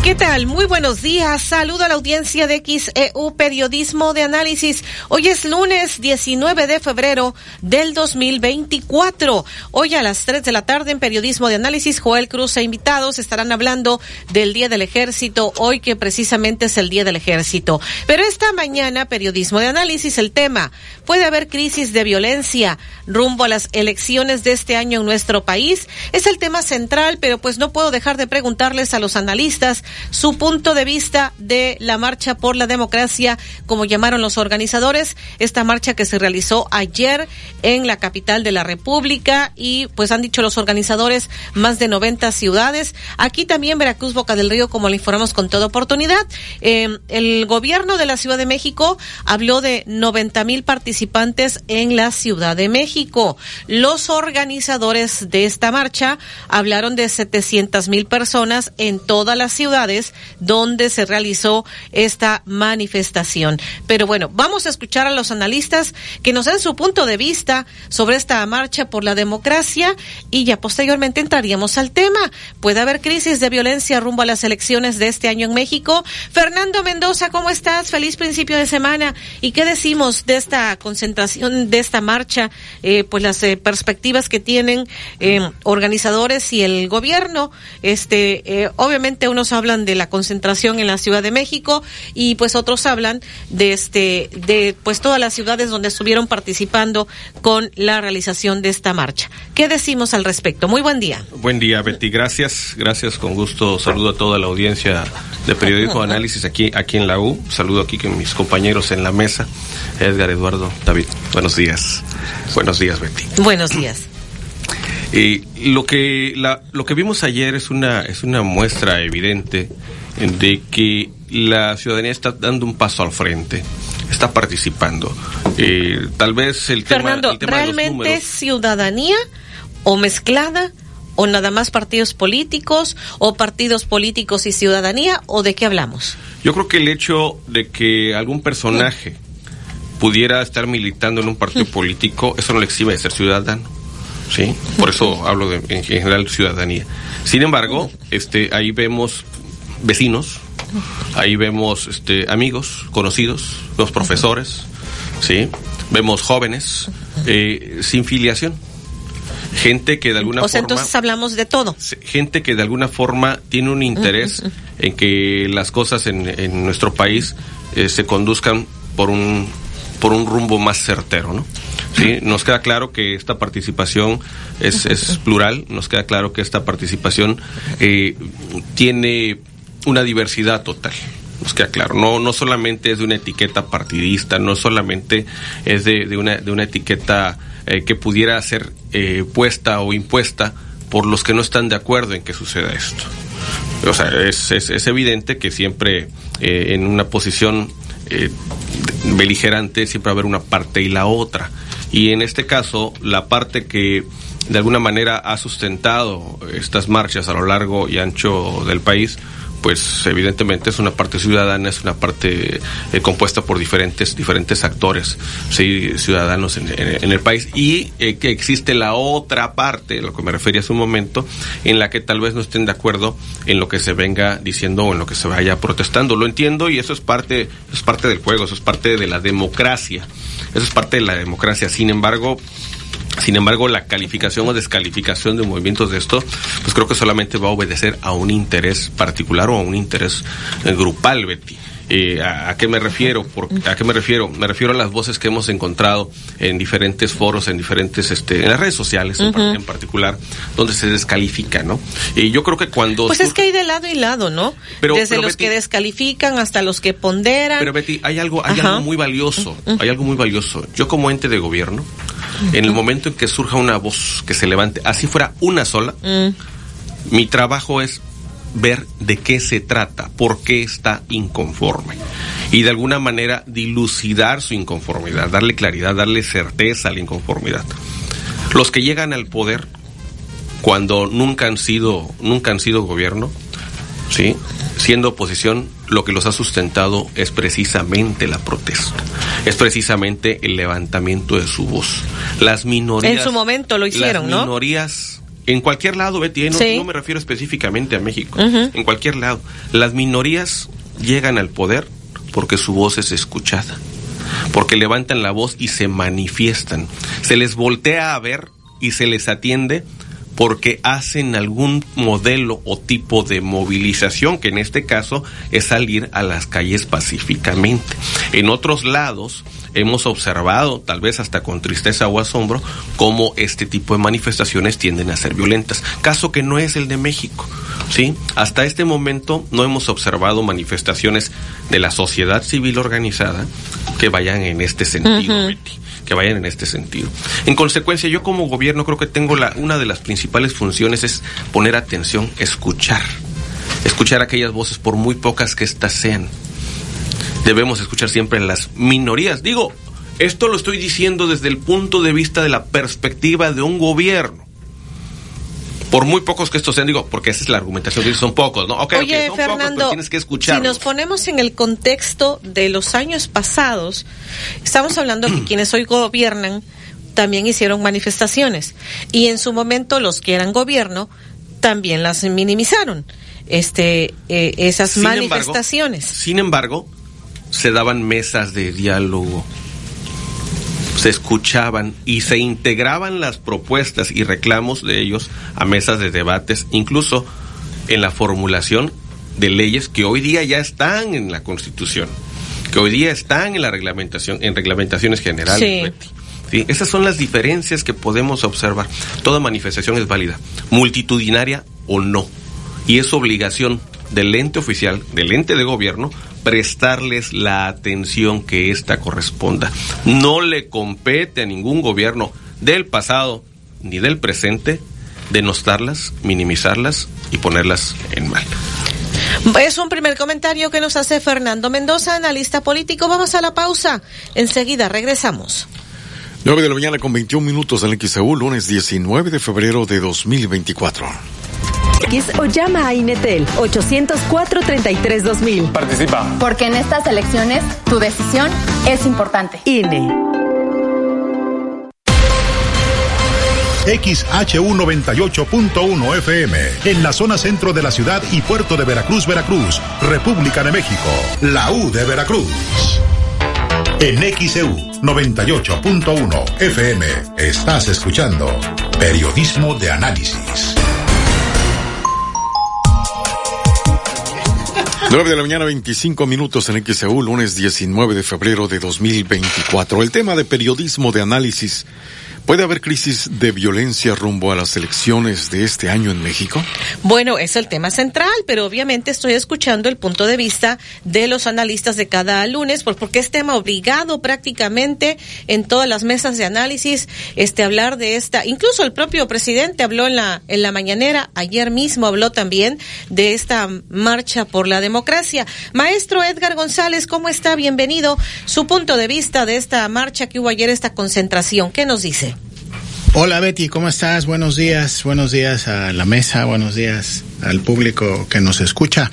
¿Qué tal? Muy buenos días. Saludo a la audiencia de XEU Periodismo de Análisis. Hoy es lunes 19 de febrero del 2024. Hoy a las 3 de la tarde en Periodismo de Análisis, Joel Cruz e invitados estarán hablando del Día del Ejército, hoy que precisamente es el Día del Ejército. Pero esta mañana, Periodismo de Análisis, el tema, puede haber crisis de violencia rumbo a las elecciones de este año en nuestro país. Es el tema central, pero pues no puedo dejar de preguntarles a los analistas su punto de vista de la marcha por la democracia, como llamaron los organizadores, esta marcha que se realizó ayer en la capital de la República y pues han dicho los organizadores más de 90 ciudades. Aquí también Veracruz, Boca del Río, como le informamos con toda oportunidad. Eh, el gobierno de la Ciudad de México habló de 90 mil participantes en la Ciudad de México. Los organizadores de esta marcha hablaron de 700 mil personas en toda la ciudad donde se realizó esta manifestación. Pero bueno, vamos a escuchar a los analistas que nos den su punto de vista sobre esta marcha por la democracia y ya posteriormente entraríamos al tema. ¿Puede haber crisis de violencia rumbo a las elecciones de este año en México? Fernando Mendoza, ¿cómo estás? Feliz principio de semana. ¿Y qué decimos de esta concentración, de esta marcha? Eh, pues las eh, perspectivas que tienen eh, organizadores y el gobierno. Este, obviamente unos hablan de la concentración en la Ciudad de México y pues otros hablan de este de pues todas las ciudades donde estuvieron participando con la realización de esta marcha. ¿Qué decimos al respecto? Muy buen día. Buen día, Betty. Gracias. Gracias con gusto. Saludo a toda la audiencia de Periodismo Análisis aquí aquí en la U. Saludo aquí con mis compañeros en la mesa. Edgar Eduardo David. Buenos días. Buenos días, Betty. Buenos días. Y lo que la, lo que vimos ayer es una es una muestra evidente de que la ciudadanía está dando un paso al frente, está participando. Eh, tal vez el tema, Fernando, ¿realmente es ciudadanía o mezclada? ¿O nada más partidos políticos o partidos políticos y ciudadanía o de qué hablamos? Yo creo que el hecho de que algún personaje pudiera estar militando en un partido político, eso no le exime de ser ciudadano. ¿Sí? Por eso hablo de, en general ciudadanía. Sin embargo, este, ahí vemos vecinos, ahí vemos este, amigos, conocidos, los profesores, ¿sí? Vemos jóvenes eh, sin filiación. Gente que de alguna o sea, entonces hablamos de todo. Gente que de alguna forma tiene un interés en que las cosas en, en nuestro país eh, se conduzcan por un, por un rumbo más certero, ¿no? ¿Sí? Nos queda claro que esta participación es, es plural, nos queda claro que esta participación eh, tiene una diversidad total nos queda claro. No, no solamente es de una etiqueta partidista, no solamente es de, de, una, de una etiqueta eh, que pudiera ser eh, puesta o impuesta por los que no están de acuerdo en que suceda esto. O sea, es, es, es evidente que siempre eh, en una posición eh, beligerante siempre va a haber una parte y la otra. Y en este caso, la parte que de alguna manera ha sustentado estas marchas a lo largo y ancho del país, pues evidentemente es una parte ciudadana, es una parte eh, compuesta por diferentes diferentes actores, sí, ciudadanos en, el país y eh, que existe la otra parte, lo que me refería hace un momento, en la que tal vez no estén de acuerdo en lo que se venga diciendo o en lo que se vaya protestando. Lo entiendo y eso es parte es parte del juego, eso es parte de la democracia, eso es parte de la democracia. Sin embargo, sin embargo, la calificación o descalificación de movimientos de esto, pues creo que solamente va a obedecer a un interés particular o a un interés eh, grupal, Betty. Eh, ¿a, ¿a, qué me refiero? Por, ¿A qué me refiero? Me refiero a las voces que hemos encontrado en diferentes foros, en diferentes, este, en las redes sociales uh -huh. en, particular, donde se descalifica, ¿no? Y yo creo que cuando... Pues es que hay de lado y lado, ¿no? Pero, Desde pero los Betty, que descalifican hasta los que ponderan. Pero Betty, hay algo, hay algo muy valioso, hay algo muy valioso. Yo como ente de gobierno, en el momento en que surja una voz que se levante, así fuera una sola, mm. mi trabajo es ver de qué se trata, por qué está inconforme y de alguna manera dilucidar su inconformidad, darle claridad, darle certeza a la inconformidad. Los que llegan al poder cuando nunca han sido nunca han sido gobierno, ¿sí? Siendo oposición, lo que los ha sustentado es precisamente la protesta, es precisamente el levantamiento de su voz. Las minorías. En su momento lo hicieron, las ¿no? minorías en cualquier lado, Betty, ¿eh? no, Sí. no me refiero específicamente a México, en cualquier lado. Las minorías llegan al poder porque su voz es escuchada, porque levantan la voz y se manifiestan. Se les voltea a ver y se les atiende porque hacen algún modelo o tipo de movilización, que en este caso es salir a las calles pacíficamente. En otros lados hemos observado, tal vez hasta con tristeza o asombro, cómo este tipo de manifestaciones tienden a ser violentas, caso que no es el de México. ¿sí? Hasta este momento no hemos observado manifestaciones de la sociedad civil organizada que vayan en este sentido. Betty que vayan en este sentido. En consecuencia, yo como gobierno creo que tengo la, una de las principales funciones es poner atención, escuchar. Escuchar aquellas voces, por muy pocas que éstas sean. Debemos escuchar siempre las minorías. Digo, esto lo estoy diciendo desde el punto de vista de la perspectiva de un gobierno. Por muy pocos que estos sean, digo, porque esa es la argumentación, que son pocos, ¿no? Oye, son pocos, pero Fernando, tienes que si escuchar. nos ponemos en el contexto de los años pasados, estamos hablando que [clears throat] quienes hoy gobiernan también hicieron manifestaciones y en su momento los que eran gobierno también las minimizaron. Este, eh, esas Sin embargo, manifestaciones. sin embargo, se daban mesas de diálogo, se escuchaban y se integraban las propuestas y reclamos de ellos a mesas de debates, incluso en la formulación de leyes que hoy día ya están en la Constitución, que hoy día están en la reglamentación, en reglamentaciones generales. Sí. Sí, esas son las diferencias que podemos observar. Toda manifestación es válida, multitudinaria o no. Y es obligación del ente oficial, del ente de gobierno, prestarles la atención que ésta corresponda. No le compete a ningún gobierno del pasado ni del presente denostarlas, minimizarlas y ponerlas en mal. Es un primer comentario que nos hace Fernando Mendoza, analista político. Vamos a la pausa. Enseguida regresamos. 9 de la mañana con 21 minutos en XEU, lunes 19 de febrero de 2024. X o llama a Inetel 804-33-2000. Participa. Porque en estas elecciones tu decisión es importante. INE. XHU 98.1 FM, en la zona centro de la ciudad y puerto de Veracruz, Veracruz, República de México, la U de Veracruz. En XEU 98.1 FM estás escuchando Periodismo de Análisis. 9 de la mañana, 25 minutos en XEU, lunes 19 de febrero de 2024. El tema de periodismo de análisis. ¿Puede haber crisis de violencia rumbo a las elecciones de este año en México? Bueno, es el tema central, pero obviamente estoy escuchando el punto de vista de los analistas de cada lunes, porque es tema obligado prácticamente en todas las mesas de análisis, este hablar de esta, incluso el propio presidente habló en la en la mañanera, ayer mismo habló también de esta marcha por la democracia. Maestro Edgar González, ¿cómo está? Bienvenido. Su punto de vista de esta marcha que hubo ayer, esta concentración, ¿qué nos dice? Hola Betty, ¿cómo estás? Buenos días, buenos días a la mesa, buenos días al público que nos escucha.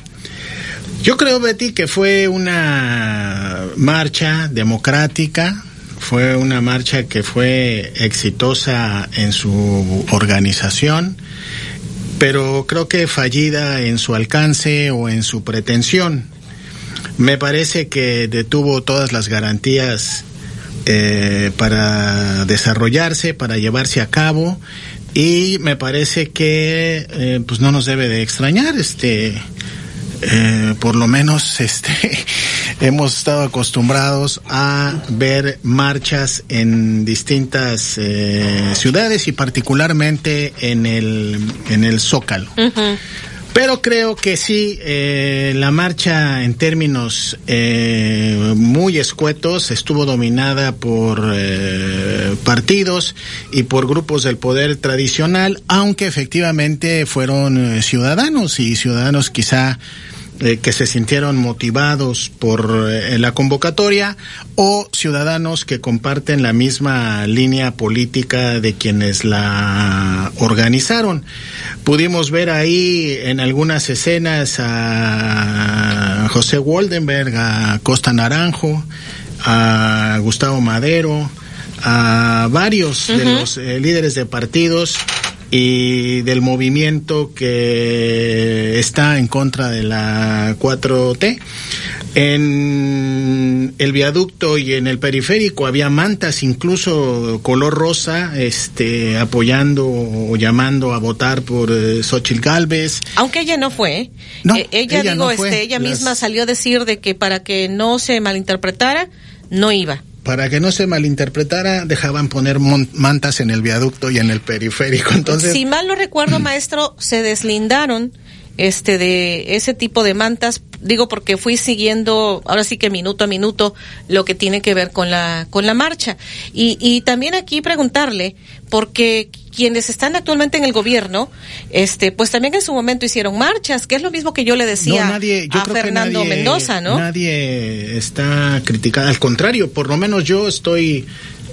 Yo creo, Betty, que fue una marcha democrática, fue una marcha que fue exitosa en su organización, pero creo que fallida en su alcance o en su pretensión. Me parece que detuvo todas las garantías eh, para desarrollarse, para llevarse a cabo y me parece que eh, pues no nos debe de extrañar este eh, por lo menos [laughs] este hemos estado acostumbrados a ver marchas en distintas eh, ciudades y particularmente en el en el Zócalo. Pero creo que sí, eh, la marcha en términos eh, muy escuetos estuvo dominada por eh, partidos y por grupos del poder tradicional, aunque efectivamente fueron eh, ciudadanos y ciudadanos quizá eh, que se sintieron motivados por eh, la convocatoria o ciudadanos que comparten la misma línea política de quienes la organizaron. Pudimos ver ahí en algunas escenas a José Woldenberg, a Costa Naranjo, a Gustavo Madero, a varios de los eh, líderes de partidos y del movimiento que está en contra de la 4T. En el viaducto y en el periférico había mantas, incluso color rosa, este, apoyando o llamando a votar por eh, Xochitl Galvez. Aunque ella no fue. No, Eh, ella, ella digo, no fue. este, ella Las- misma salió a decir de que para que no se malinterpretara, no iba. Para que no se malinterpretara, dejaban poner mantas en el viaducto y en el periférico. Entonces, si mal no recuerdo, maestro, se deslindaron este de ese tipo de mantas, digo porque fui siguiendo ahora sí que minuto a minuto lo que tiene que ver con la con la marcha. Y y también aquí preguntarle porque quienes están actualmente en el gobierno, este pues también en su momento hicieron marchas, que es lo mismo que yo le decía no, nadie, yo a Fernando nadie- Mendoza, ¿no? Nadie está criticada, al contrario, por lo menos yo estoy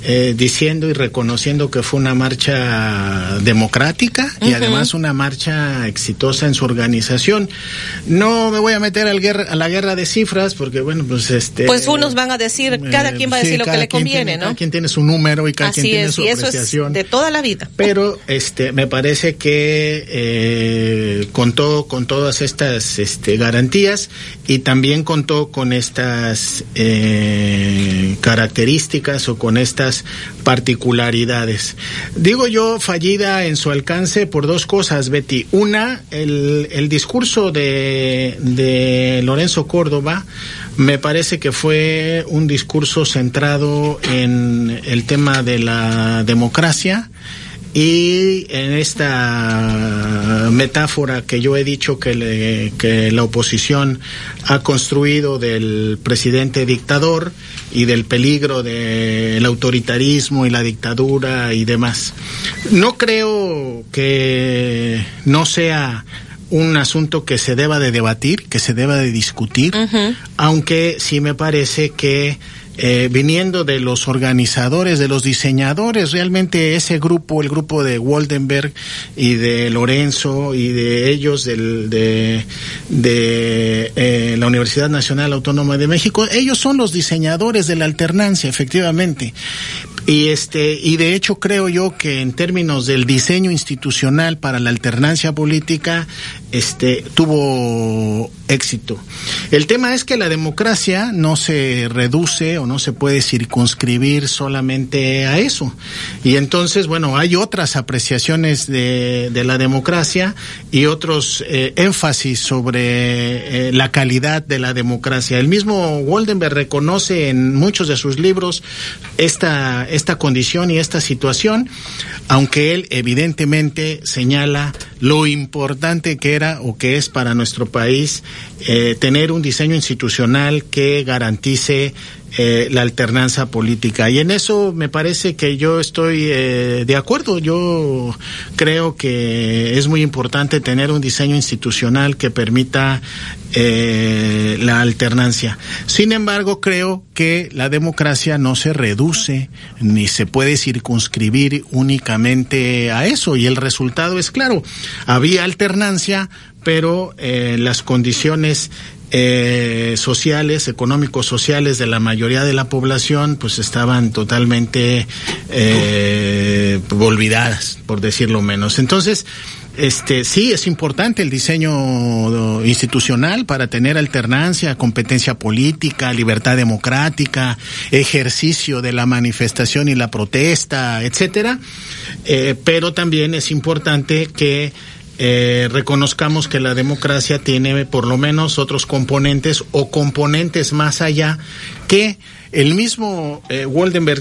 eh, diciendo y reconociendo que fue una marcha democrática y además una marcha exitosa en su organización. No me voy a meter al guerra, a la guerra de cifras porque bueno, pues este Pues unos van a decir, cada eh, quien va a sí, decir lo que cada le conviene, tiene- ¿no? Cada quien tiene su número y cada Así quien tiene su y eso es apreciación. de toda la vida. Pero este me parece que eh, contó con todas estas este, garantías y también contó con estas eh, características o con estas particularidades. Digo yo fallida en su alcance por dos cosas, Betty. Una, el, el discurso de, de Lorenzo Córdoba me parece que fue un discurso centrado en el tema de la democracia y en esta metáfora que yo he dicho que, le- que la oposición ha construido del presidente dictador y del peligro del autoritarismo y la dictadura y demás. No creo que no sea un asunto que se deba de debatir, que se deba de discutir, aunque sí me parece que eh, viniendo de los organizadores, de los diseñadores, realmente ese grupo, el grupo de Waldenberg y de Lorenzo y de ellos del, de, de eh, la Universidad Nacional Autónoma de México, ellos son los diseñadores de la alternancia, efectivamente. Y este y de hecho creo yo que en términos del diseño institucional para la alternancia política este tuvo éxito. El tema es que la democracia no se reduce o no se puede circunscribir solamente a eso. Y entonces, bueno, hay otras apreciaciones de, de la democracia y otros eh, énfasis sobre eh, la calidad de la democracia. El mismo Waldenberg reconoce en muchos de sus libros esta, esta condición y esta situación, aunque él evidentemente señala lo importante que era o que es para nuestro país eh, tener un diseño institucional que garantice eh, la alternancia política. Y en eso me parece que yo estoy eh, de acuerdo. Yo creo que es muy importante tener un diseño institucional que permita eh, la alternancia. Sin embargo, creo que la democracia no se reduce ni se puede circunscribir únicamente a eso. Y el resultado es claro. Había alternancia, pero eh, las condiciones eh, sociales, económicos sociales de la mayoría de la población, pues estaban totalmente eh, olvidadas, por decirlo menos. Entonces, este sí es importante el diseño institucional para tener alternancia, competencia política, libertad democrática, ejercicio de la manifestación y la protesta, etcétera. Eh, pero también es importante que eh, reconozcamos que la democracia tiene por lo menos otros componentes o componentes más allá que el mismo eh,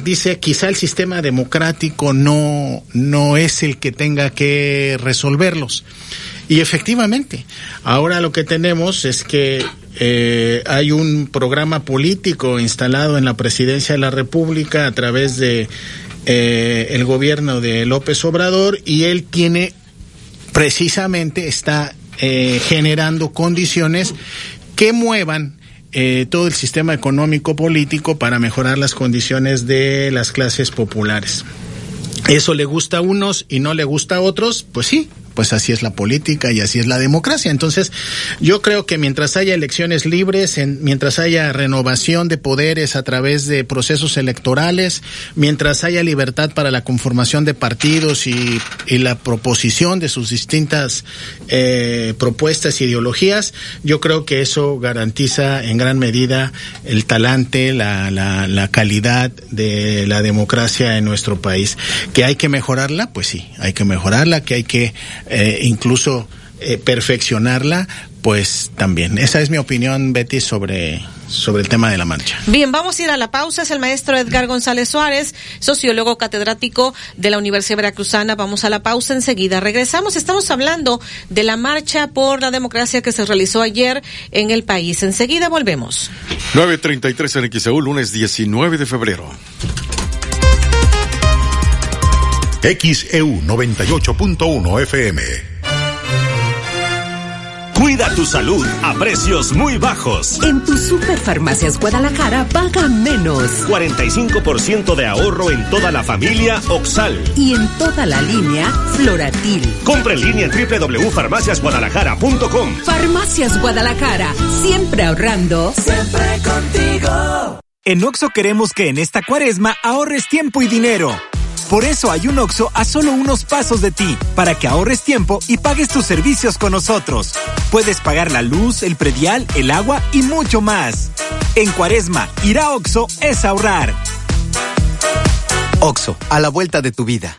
dice quizá el sistema democrático no no es el que tenga que resolverlos. Y efectivamente ahora lo que tenemos es que eh, hay un programa político instalado en la presidencia de la República a través de eh, el gobierno de López Obrador y él tiene precisamente está eh, generando condiciones que muevan eh, todo el sistema económico político para mejorar las condiciones de las clases populares. Eso le gusta a unos y no le gusta a otros, pues sí, pues así es la política y así es la democracia. Entonces, yo creo que mientras haya elecciones libres, en, mientras haya renovación de poderes a través de procesos electorales, mientras haya libertad para la conformación de partidos y, la proposición de sus distintas eh, propuestas e ideologías, yo creo que eso garantiza en gran medida el talante, la, la, la calidad de la democracia en nuestro país. Que hay que mejorarla, pues sí, hay que mejorarla, que hay que eh, incluso eh, perfeccionarla, pues también. Esa es mi opinión, Betty, sobre, sobre el tema de la marcha. Bien, vamos a ir a la pausa. Es el maestro Edgar González Suárez, sociólogo catedrático de la Universidad Veracruzana. Vamos a la pausa enseguida. Regresamos. Estamos hablando de la marcha por la democracia que se realizó ayer en el país. Enseguida volvemos. 9.33 en XEU, lunes 19 de febrero. XEU 98.1 FM. Cuida tu salud a precios muy bajos. En tu Superfarmacias Guadalajara paga menos. 45% de ahorro en toda la familia Oxal. Y en toda la línea Floratil. Compra en línea en www.farmaciasguadalajara.com. Farmacias Guadalajara, siempre ahorrando. Siempre contigo. En Oxo queremos que en esta cuaresma ahorres tiempo y dinero. Por eso hay un OXO a solo unos pasos de ti, para que ahorres tiempo y pagues tus servicios con nosotros. Puedes pagar la luz, el predial, el agua y mucho más. En Cuaresma, ir a OXO es ahorrar. OXO, a la vuelta de tu vida.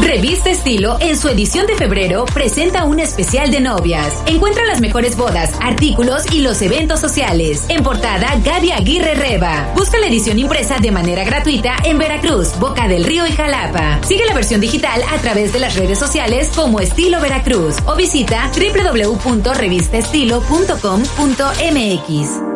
Revista Estilo, en su edición de febrero, presenta un especial de novias. Encuentra las mejores bodas, artículos y los eventos sociales. En portada, Gaby Aguirre Reba. Busca la edición impresa de manera gratuita en Veracruz, Boca del Río y Jalapa. Sigue la versión digital a través de las redes sociales como Estilo Veracruz o visita www.revistaestilo.com.mx.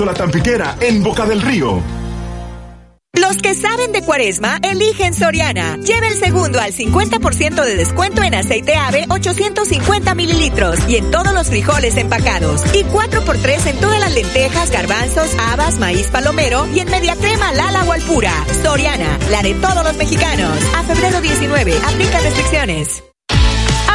La Tampiquera, en Boca del Río. Los que saben de cuaresma, eligen Soriana. Lleva el segundo al 50% de descuento en aceite ave 850 mililitros y en todos los frijoles empacados. Y 4x3 en todas las lentejas, garbanzos, habas, maíz palomero y en media crema Lala o. Soriana, la de todos los mexicanos. A febrero 19, aplica restricciones.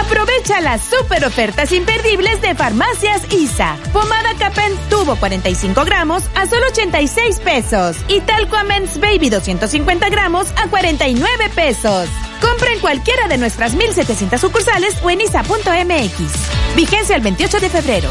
Aprovecha las super ofertas imperdibles de Farmacias ISA. Pomada Capen Tubo 45 gramos a solo 86 pesos. Y Talco Amens Baby 250 gramos a 49 pesos. Compra en cualquiera de nuestras 1700 sucursales o en isa.mx. Vigencia el 28 de febrero.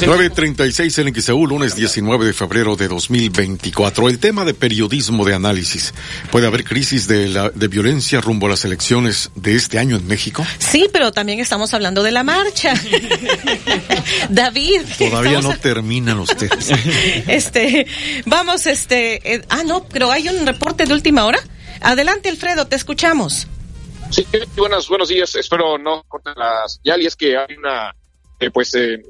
9.36 en XEU, lunes 19 de febrero de 2024. El tema de periodismo de análisis. ¿Puede haber crisis de, la, de violencia rumbo a las elecciones de este año en México? Sí, pero también estamos hablando de la marcha. [laughs] David. Todavía no a... terminan los temas. [laughs] este, vamos, este, eh, ah, no, pero hay un reporte de última hora. Adelante, Alfredo, te escuchamos. Sí, buenos, buenos días. Espero no corten la señal y es que hay una, eh, pues, eh,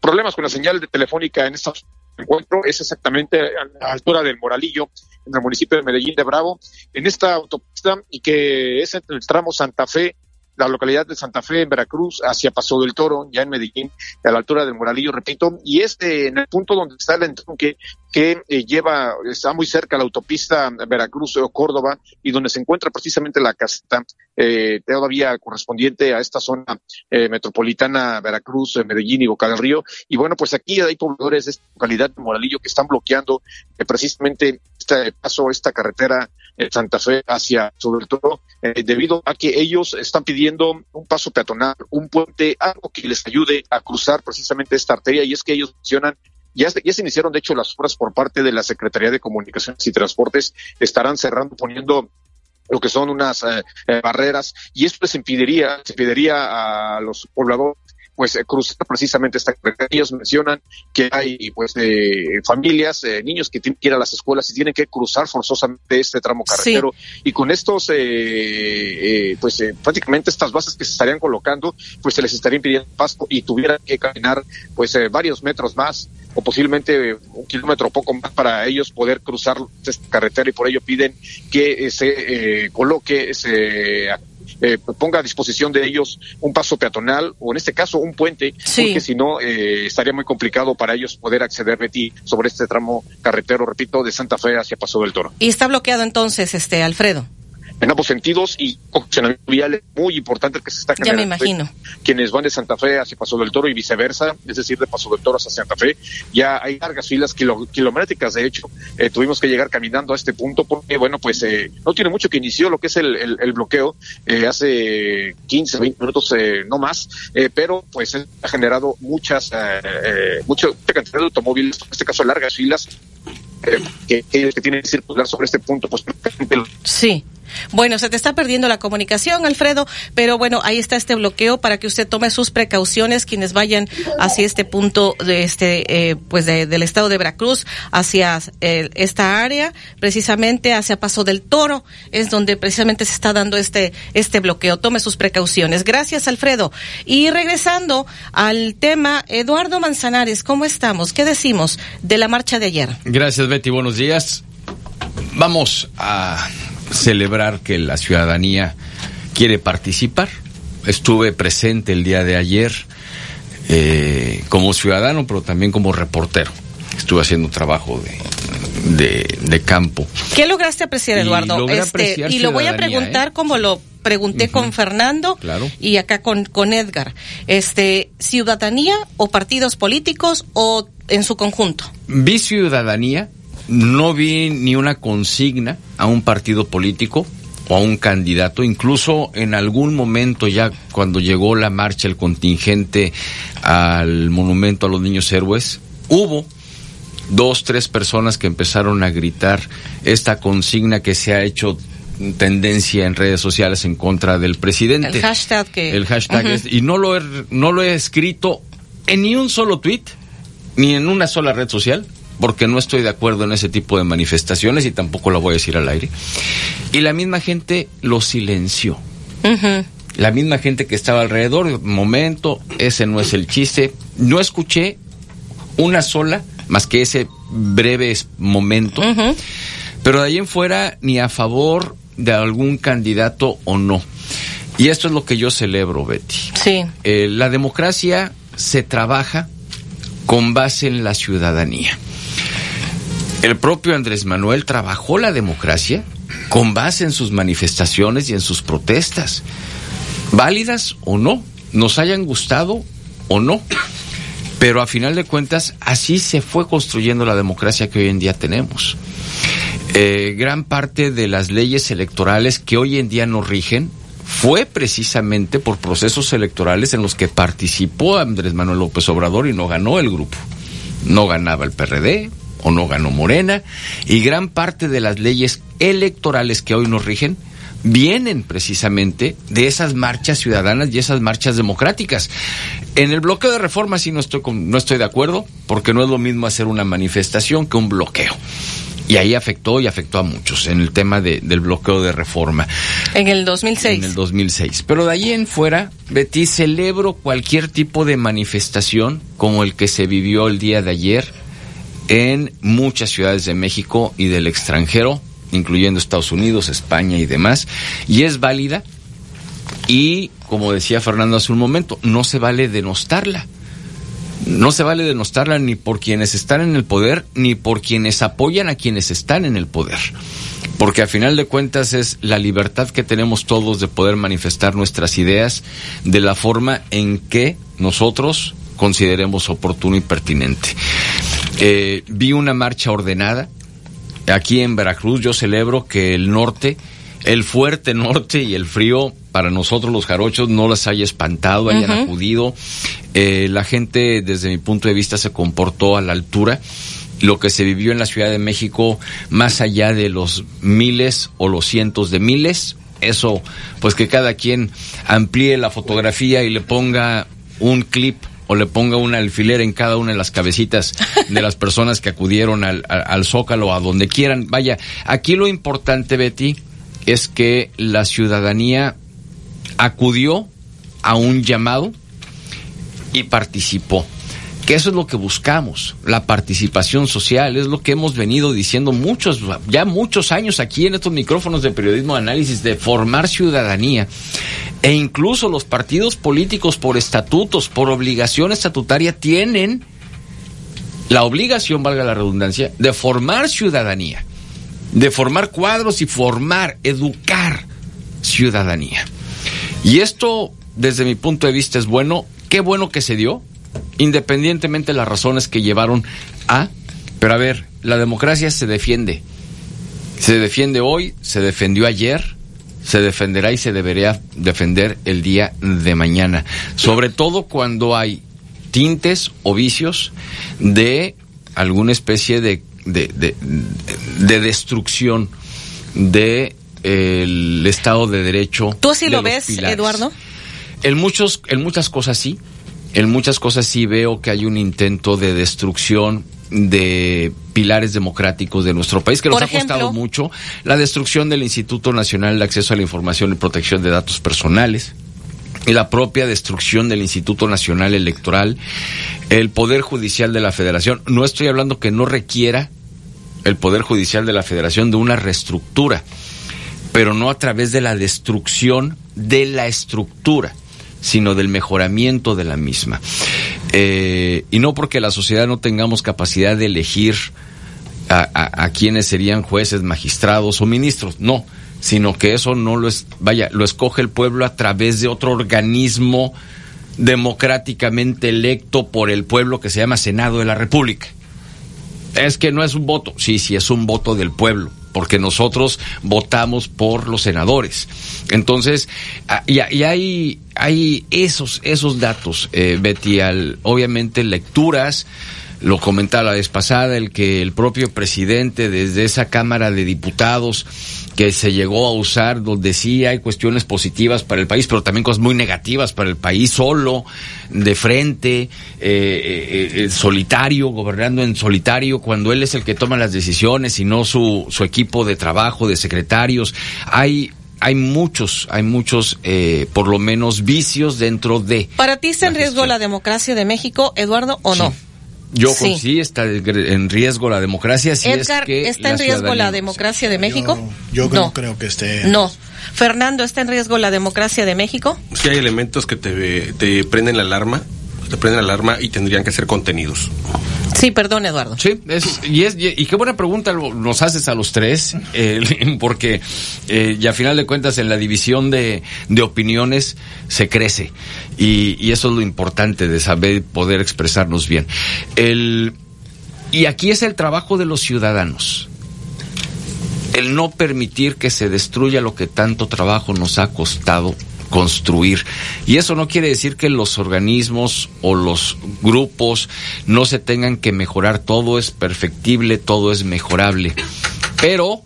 problemas con la señal de telefónica en este encuentro es exactamente a la altura del Moralillo, en el municipio de Medellín de Bravo, en esta autopista y que es entre el tramo Santa Fe la localidad de Santa Fe, en Veracruz, hacia Paso del Toro, ya en Medellín, a la altura del Moralillo, repito, y este en el punto donde está el entronque que eh, lleva, está muy cerca la autopista Veracruz o Córdoba y donde se encuentra precisamente la caseta eh, todavía correspondiente a esta zona eh, metropolitana Veracruz, Medellín y Boca del Río. Y bueno, pues aquí hay pobladores de esta localidad de Moralillo que están bloqueando precisamente este paso, esta carretera Santa Fe hacia sobre todo debido a que ellos están pidiendo un paso peatonal, un puente, algo que les ayude a cruzar precisamente esta arteria y es que ellos mencionan ya, ya se iniciaron, de hecho, las obras por parte de la Secretaría de Comunicaciones y Transportes. Estarán cerrando, poniendo lo que son unas eh, eh, barreras y esto les impediría, se impediría a los pobladores pues eh, cruzar precisamente esta carretera. Ellos mencionan que hay pues eh, familias, eh, niños que tienen que ir a las escuelas y tienen que cruzar forzosamente este tramo carretero. Y con estos pues prácticamente estas bases que se estarían colocando pues se les estaría impidiendo paso y tuvieran que caminar pues varios metros más o posiblemente un kilómetro o poco más para ellos poder cruzar esta carretera. Y por ello piden que se coloque se eh, ponga a disposición de ellos un paso peatonal o en este caso un puente, porque si no eh, estaría muy complicado para ellos poder acceder, Betty, sobre este tramo carretero, repito, de Santa Fe hacia Paso del Toro. Y está bloqueado entonces, este Alfredo en ambos sentidos y funcionamiento vial muy importante que se está generando. Ya me imagino. Quienes van de Santa Fe hacia Paso del Toro y viceversa, es decir, de Paso del Toro hacia Santa Fe, ya hay largas filas kilométricas, de hecho, eh, tuvimos que llegar caminando a este punto porque, bueno, pues eh, no tiene mucho que inició lo que es el, el, bloqueo eh, hace 15, 20 minutos, no más, pero pues ha generado muchas, mucha cantidad de automóviles, en este caso largas filas, que que tienen que circular sobre este punto, pues sí. Bueno, se te está perdiendo la comunicación, Alfredo, pero bueno, ahí está este bloqueo para que usted tome sus precauciones quienes vayan hacia este punto de este, eh, pues del estado de Veracruz, hacia eh, esta área, precisamente hacia Paso del Toro, es donde precisamente se está dando este, este bloqueo. Tome sus precauciones. Gracias, Alfredo. Y regresando al tema, Eduardo Manzanares, ¿cómo estamos? ¿Qué decimos de la marcha de ayer? Gracias, Betty. Buenos días. Vamos a celebrar que la ciudadanía quiere participar. Estuve presente el día de ayer eh, como ciudadano, pero también como reportero. Estuve haciendo trabajo de, de, campo. ¿Qué lograste apreciar, Eduardo? Y, este, y lo voy a preguntar ¿eh? como lo pregunté con Fernando y acá con, con Edgar. Este, ¿Ciudadanía o partidos políticos o en su conjunto? Vi ciudadanía, no vi ni una consigna a un partido político o a un candidato, incluso en algún momento ya cuando llegó la marcha, el contingente al monumento a los niños héroes, hubo dos, tres personas que empezaron a gritar esta consigna que se ha hecho tendencia en redes sociales en contra del presidente. El hashtag que... El hashtag es, y no lo, he, no lo he escrito en ni un solo tweet, ni en una sola red social, porque no estoy de acuerdo en ese tipo de manifestaciones y tampoco lo voy a decir al aire. Y la misma gente lo silenció. La misma gente que estaba alrededor, momento, ese no es el chiste. No escuché una sola, más que ese breve momento, pero de ahí en fuera ni a favor de algún candidato o no. Y esto es lo que yo celebro, Betty. Sí. Eh, la democracia se trabaja con base en la ciudadanía. El propio Andrés Manuel trabajó la democracia con base en sus manifestaciones y en sus protestas, válidas o no, nos hayan gustado o no. Pero a final de cuentas, así se fue construyendo la democracia que hoy en día tenemos. Eh, gran parte de las leyes electorales que hoy en día nos rigen fue precisamente por procesos electorales en los que participó Andrés Manuel López Obrador y no ganó el grupo. No ganaba el PRD, o no ganó Morena, y gran parte de las leyes electorales que hoy nos rigen vienen precisamente de esas marchas ciudadanas y esas marchas democráticas. En el bloqueo de reforma sí no estoy, no estoy de acuerdo, porque no es lo mismo hacer una manifestación que un bloqueo. Y ahí afectó y afectó a muchos en el tema del bloqueo de reforma. En el 2006. En el 2006. Pero de ahí en fuera, Betty, celebro cualquier tipo de manifestación como el que se vivió el día de ayer en muchas ciudades de México y del extranjero, incluyendo Estados Unidos, España y demás, y es válida Y, como decía Fernando hace un momento, no se vale denostarla. No se vale denostarla ni por quienes están en el poder, ni por quienes apoyan a quienes están en el poder. Porque a final de cuentas es la libertad que tenemos todos de poder manifestar nuestras ideas de la forma en que nosotros consideremos oportuno y pertinente. Eh, vi una marcha ordenada. Aquí en Veracruz yo celebro que el norte, el fuerte norte y el frío para nosotros los jarochos no las haya espantado, hayan acudido. Eh, la gente, desde mi punto de vista, se comportó a la altura. Lo que se vivió en la Ciudad de México, más allá de los miles o los cientos de miles, eso, pues que cada quien amplíe la fotografía y le ponga un clip o le ponga un alfiler en cada una de las cabecitas de las personas que acudieron al, al, al Zócalo, a donde quieran. Vaya, aquí lo importante, Betty, es que la ciudadanía acudió a un llamado y participó. Que eso es lo que buscamos, la participación social, es lo que hemos venido diciendo muchos, ya muchos años aquí en estos micrófonos de periodismo de análisis, de formar ciudadanía. E incluso los partidos políticos por estatutos, por obligación estatutaria, tienen la obligación, valga la redundancia, de formar ciudadanía, de formar cuadros y formar, educar ciudadanía. Y esto, desde mi punto de vista, es bueno. Qué bueno que se dio, independientemente de las razones que llevaron a. Pero a ver, la democracia se defiende. Se defiende hoy, se defendió ayer, se defenderá y se debería defender el día de mañana. Sobre todo cuando hay tintes o vicios de alguna especie de, de, de, de destrucción de el Estado de Derecho. ¿Tú así lo ves, pilares. Eduardo? En muchos, en muchas cosas sí. En muchas cosas sí veo que hay un intento de destrucción de pilares democráticos de nuestro país que nos ha costado mucho. La destrucción del Instituto Nacional de Acceso a la Información y Protección de Datos Personales y la propia destrucción del Instituto Nacional Electoral, el Poder Judicial de la Federación. No estoy hablando que no requiera el Poder Judicial de la Federación de una reestructura, pero no a través de la destrucción de la estructura, sino del mejoramiento de la misma. Eh, y no porque la sociedad no tengamos capacidad de elegir a, a, quienes serían jueces, magistrados o ministros, no, sino que eso no lo es, vaya, lo escoge el pueblo a través de otro organismo democráticamente electo por el pueblo que se llama Senado de la República. Es que no es un voto, sí, sí es un voto del pueblo, porque nosotros votamos por los senadores. Entonces, y hay, hay esos, esos datos, eh, Betty, al, obviamente lecturas, lo comentaba la vez pasada, el que el propio presidente desde esa Cámara de Diputados que se llegó a usar donde sí hay cuestiones positivas para el país, pero también cosas muy negativas para el país, solo, de frente, eh, eh, eh, solitario, gobernando en solitario, cuando él es el que toma las decisiones y no su, su equipo de trabajo, de secretarios. Hay hay muchos, hay muchos, eh, por lo menos, vicios dentro de. ¿Para ti está en riesgo la democracia de México, Eduardo, o no? Yo Sí. sí está en riesgo la democracia. Si Edgar, es que ¿está en riesgo la democracia de México? Yo no. no creo que esté. No. Fernando, ¿está en riesgo la democracia de México? Sí hay elementos que te, te prenden la alarma, te prenden la alarma y tendrían que ser contenidos. Sí, perdón, Eduardo. Sí, es, y, es, y qué buena pregunta nos haces a los tres, eh, [laughs] porque eh, y a final de cuentas en la división de, de opiniones se crece y, y eso es lo importante de saber poder expresarnos bien. El, y aquí es el trabajo de los ciudadanos. El no permitir que se destruya lo que tanto trabajo nos ha costado construir. Y eso no quiere decir que los organismos o los grupos no se tengan que mejorar. Todo es perfectible, todo es mejorable. Pero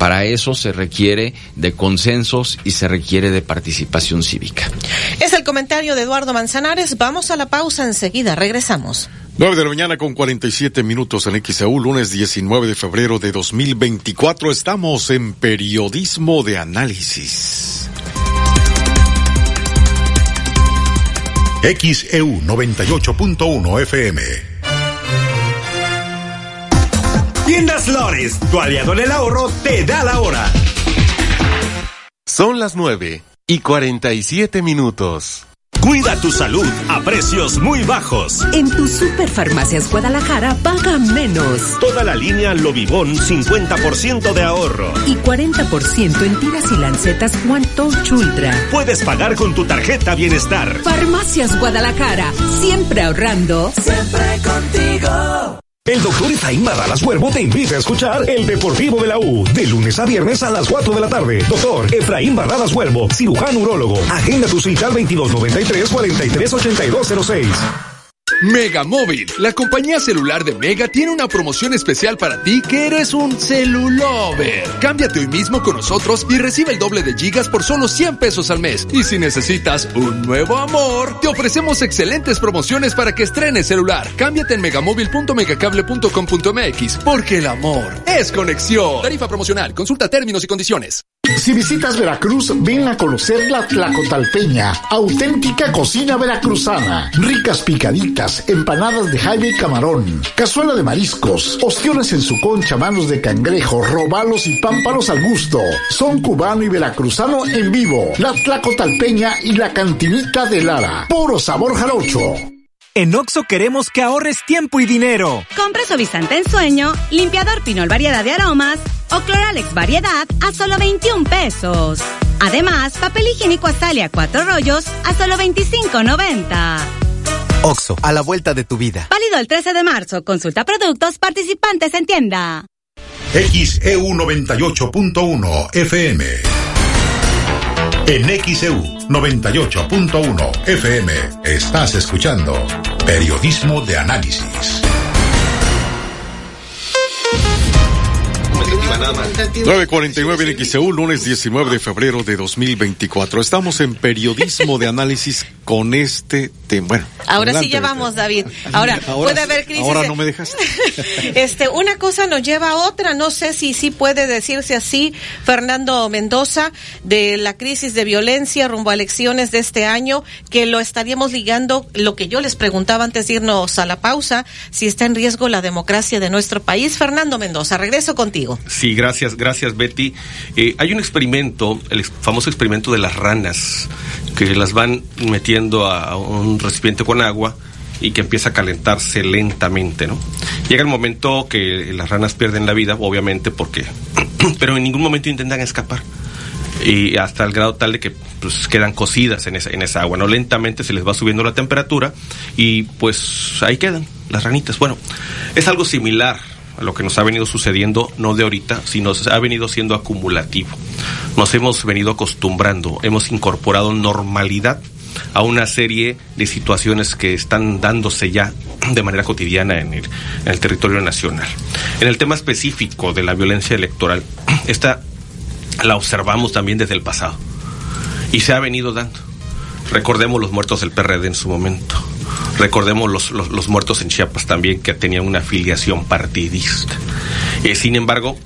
para eso se requiere de consensos y se requiere de participación cívica. Es el comentario de Eduardo Manzanares. Vamos a la pausa enseguida. Regresamos. 9 de la mañana con 47 minutos en XAU, lunes 19 de febrero de 2024. Estamos en periodismo de análisis. XEU 98.1 FM. Tiendas Flores, tu aliado en el ahorro, te da la hora. Son las 9 y 47 minutos. Cuida tu salud a precios muy bajos. En tu Superfarmacias Guadalajara paga menos. Toda la línea Lobibón 50% de ahorro. Y 40% en tiras y lancetas One Touch Ultra. Puedes pagar con tu tarjeta Bienestar. Farmacias Guadalajara, siempre ahorrando. Siempre contigo. El doctor Efraín Barralas Huervo te invita a escuchar El Deportivo de la U, de lunes a viernes a las 4 de la tarde. Doctor Efraín Barralas Huervo, cirujano urólogo. Agenda tu cita al 2293-438206. Megamóvil, la compañía celular de Mega tiene una promoción especial para ti que eres un celulover. Cámbiate hoy mismo con nosotros y recibe el doble de gigas por solo 100 pesos al mes. Y si necesitas un nuevo amor, te ofrecemos excelentes promociones para que estrenes celular. Cámbiate en megamóvil.megacable.com.mx porque el amor es conexión. Tarifa promocional, consulta términos y condiciones. Si visitas Veracruz, ven a conocer la Tlacotalpeña, auténtica cocina veracruzana. Ricas picaditas, empanadas de jaime y camarón, cazuela de mariscos, ostiones en su concha, manos de cangrejo, robalos y pámpanos al gusto. Son cubano y veracruzano en vivo. La Tlacotalpeña y la cantinita de Lara. Puro sabor jarocho. En Oxo queremos que ahorres tiempo y dinero. Compra suavizante en sueño, limpiador Pinol variedad de aromas o Cloralex variedad a solo 21 pesos. Además, papel higiénico Azalia 4 rollos a solo 25.90. Oxo, a la vuelta de tu vida. Válido el 13 de marzo. Consulta productos participantes en tienda. XEU 98.1 FM. En XEU 98.1 FM estás escuchando Periodismo de Análisis. 949 en XEU, lunes 19 de febrero de 2024. Estamos en periodismo de análisis con este tema. Bueno, ahora adelante, sí llevamos, David. Ahora, [laughs] Ahora puede haber crisis. ahora no me dejas. [laughs] este, una cosa nos lleva a otra. No sé si sí puede decirse así, Fernando Mendoza, de la crisis de violencia rumbo a elecciones de este año, que lo estaríamos ligando, lo que yo les preguntaba antes de irnos a la pausa, si está en riesgo la democracia de nuestro país. Fernando Mendoza, regreso contigo. Sí, gracias, gracias Betty. Eh, hay un experimento, el famoso experimento de las ranas, que las van metiendo a, un recipiente con agua y que empieza a calentarse lentamente. Llega el momento que las ranas pierden la vida, obviamente, porque, [clears throat] pero en ningún momento intentan escapar. Y hasta el grado tal de que pues, quedan cocidas en esa, en esa agua, ¿no? Lentamente se les va subiendo la temperatura y pues ahí quedan las ranitas. Bueno, es algo similar a lo que nos ha venido sucediendo, no de ahorita, sino ha venido siendo acumulativo. Nos hemos venido acostumbrando, hemos incorporado normalidad a una serie de situaciones que están dándose ya de manera cotidiana en el, en el territorio nacional. En el tema específico de la violencia electoral, esta la observamos también desde el pasado y se ha venido dando. Recordemos los muertos del PRD en su momento. Recordemos los, los, los muertos en Chiapas también que tenían una afiliación partidista. Eh, sin embargo,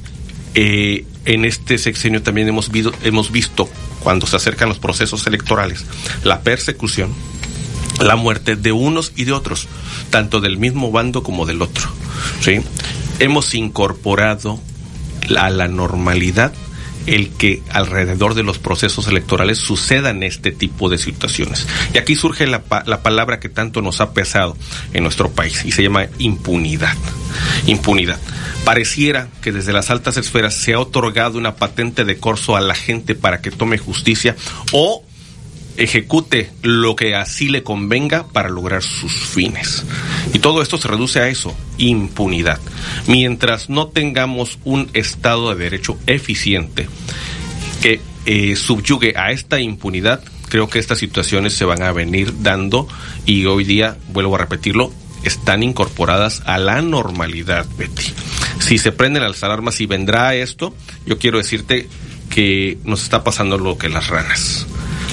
eh, en este sexenio también hemos, visto, hemos visto, cuando se acercan los procesos electorales, la persecución, la muerte de unos y de otros, tanto del mismo bando como del otro. ¿sí? Hemos incorporado a la normalidad el que alrededor de los procesos electorales sucedan este tipo de situaciones. Y aquí surge la, la, palabra que tanto nos ha pesado en nuestro país y se llama impunidad. Impunidad. Pareciera que desde las altas esferas se ha otorgado una patente de corso a la gente para que tome justicia o ejecute lo que así le convenga para lograr sus fines. Y todo esto se reduce a eso, impunidad. Mientras no tengamos un Estado de Derecho eficiente que eh, subyugue a esta impunidad, creo que estas situaciones se van a venir dando y hoy día, vuelvo a repetirlo, están incorporadas a la normalidad, Betty. Si se prenden las alarmas y vendrá esto, yo quiero decirte que nos está pasando lo que las ranas.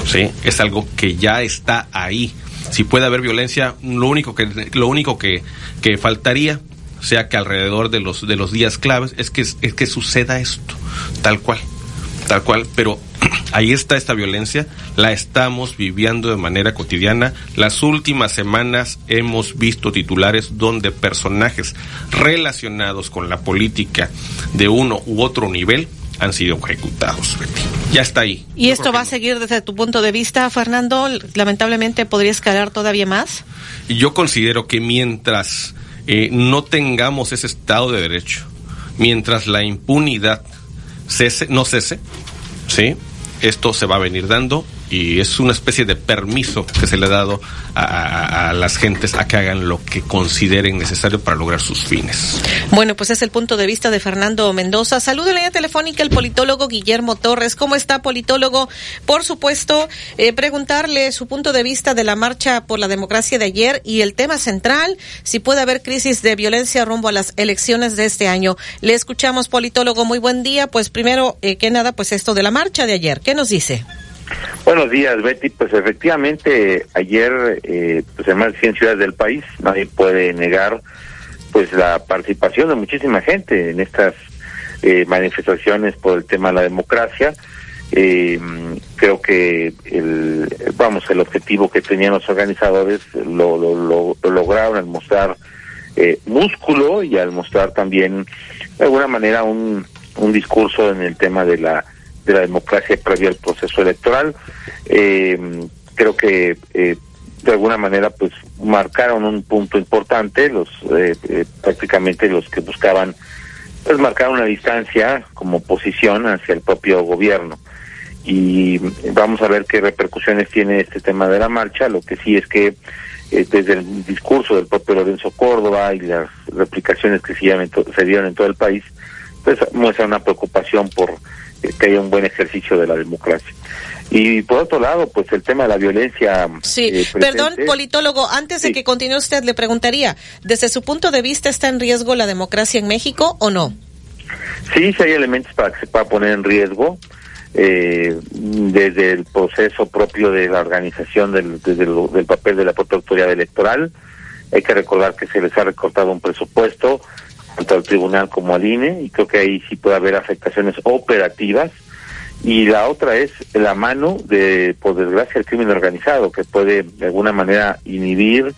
¿Sí? Es algo que ya está ahí. Si puede haber violencia, lo único que, lo único que, que faltaría sea que alrededor de los, de los días claves es que, es que suceda esto, tal cual, tal cual, pero [clears throat] ahí está esta violencia, la estamos viviendo de manera cotidiana. Las últimas semanas hemos visto titulares donde personajes relacionados con la política de uno u otro nivel han sido ejecutados. Ya está ahí. ¿Y esto va a seguir desde tu punto de vista, Fernando? Lamentablemente podría escalar todavía más. Yo considero que mientras eh, no tengamos ese Estado de Derecho, mientras la impunidad cese, no cese, ¿sí? esto se va a venir dando y es una especie de permiso que se le ha dado a, las gentes a que hagan lo que consideren necesario para lograr sus fines. Bueno, pues es el punto de vista de Fernando Mendoza. Saludo en línea telefónica el politólogo Guillermo Torres. ¿Cómo está, politólogo? Por supuesto, eh, preguntarle su punto de vista de la marcha por la democracia de ayer y el tema central, si puede haber crisis de violencia rumbo a las elecciones de este año. Le escuchamos, politólogo. Muy buen día. Pues primero eh, que nada, pues esto de la marcha de ayer. ¿Qué nos dice? Buenos días, Betty. Pues efectivamente, ayer, eh, pues en más de 100 ciudades del país, nadie puede negar pues la participación de muchísima gente en estas eh, manifestaciones por el tema de la democracia. Eh, creo que el, vamos, el objetivo que tenían los organizadores lo, lo, lo lograron al mostrar eh, músculo y al mostrar también de alguna manera un, un discurso en el tema de la de la democracia previa al proceso electoral. Eh, creo que eh, de alguna manera pues marcaron un punto importante los eh, prácticamente los que buscaban pues marcar una distancia como posición hacia el propio gobierno y vamos a ver qué repercusiones tiene este tema de la marcha lo que sí es que desde el discurso del propio Lorenzo Córdoba y las replicaciones que se dieron en todo el país pues muestra una preocupación por que haya un buen ejercicio de la democracia. Y por otro lado, pues el tema de la violencia. Sí, eh, perdón, politólogo, antes de que continúe usted, le preguntaría, ¿desde su punto de vista está en riesgo la democracia en México o no? Sí, sí hay elementos para que se pueda poner en riesgo. Eh, desde el proceso propio de la organización del, desde del papel de la propia autoridad electoral. Hay que recordar que se les ha recortado un presupuesto, tanto al tribunal como al INE, y creo que ahí sí puede haber afectaciones operativas. Y la otra es la mano de, por desgracia, el crimen organizado, que puede de alguna manera inhibir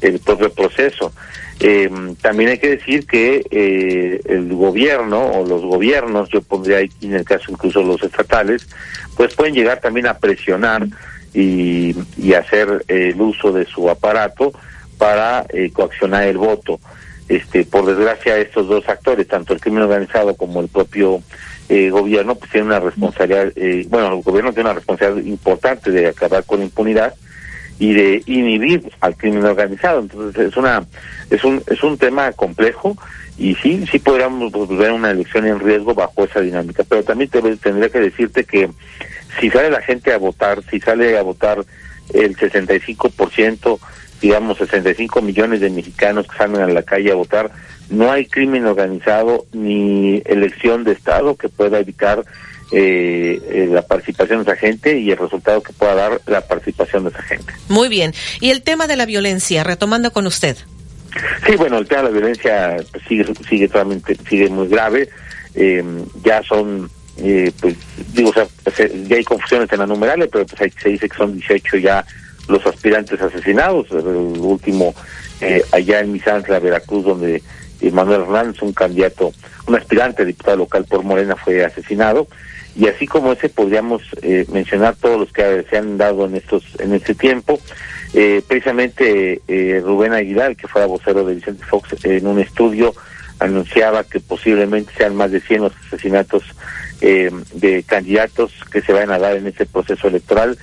el propio proceso. Eh, también hay que decir que eh, el gobierno o los gobiernos, yo pondría ahí en el caso incluso los estatales, pues pueden llegar también a presionar y, y hacer el uso de su aparato para eh, coaccionar el voto este, por desgracia estos dos actores, tanto el crimen organizado como el propio eh, gobierno, pues tienen una responsabilidad, eh, bueno, el gobierno tiene una responsabilidad importante de acabar con impunidad y de inhibir al crimen organizado. Entonces es una, es un, es un tema complejo y sí, sí podríamos ver una elección en riesgo bajo esa dinámica. Pero también te, tendría que decirte que si sale la gente a votar, si sale a votar el 65% digamos, 65 millones de mexicanos que salen a la calle a votar, no hay crimen organizado ni elección de Estado que pueda evitar eh, eh, la participación de esa gente y el resultado que pueda dar la participación de esa gente. Muy bien. Y el tema de la violencia, retomando con usted. Sí, bueno, el tema de la violencia pues, sigue, sigue totalmente, sigue muy grave. Eh, ya son, pues, digo, o sea, ya hay confusiones en la numerales, pero pues se dice que son 18 ya los aspirantes asesinados, el último eh, allá en Misantla, Veracruz, donde Manuel Hernández, un candidato, un aspirante diputado local por Morena, fue asesinado. Y así como ese podríamos eh, mencionar todos los que se han dado en estos en este tiempo. Eh, precisamente Rubén Aguilar, que fue vocero de Vicente Fox, en un estudio anunciaba que posiblemente sean más de 100 los asesinatos de candidatos que se van a dar en este proceso electoral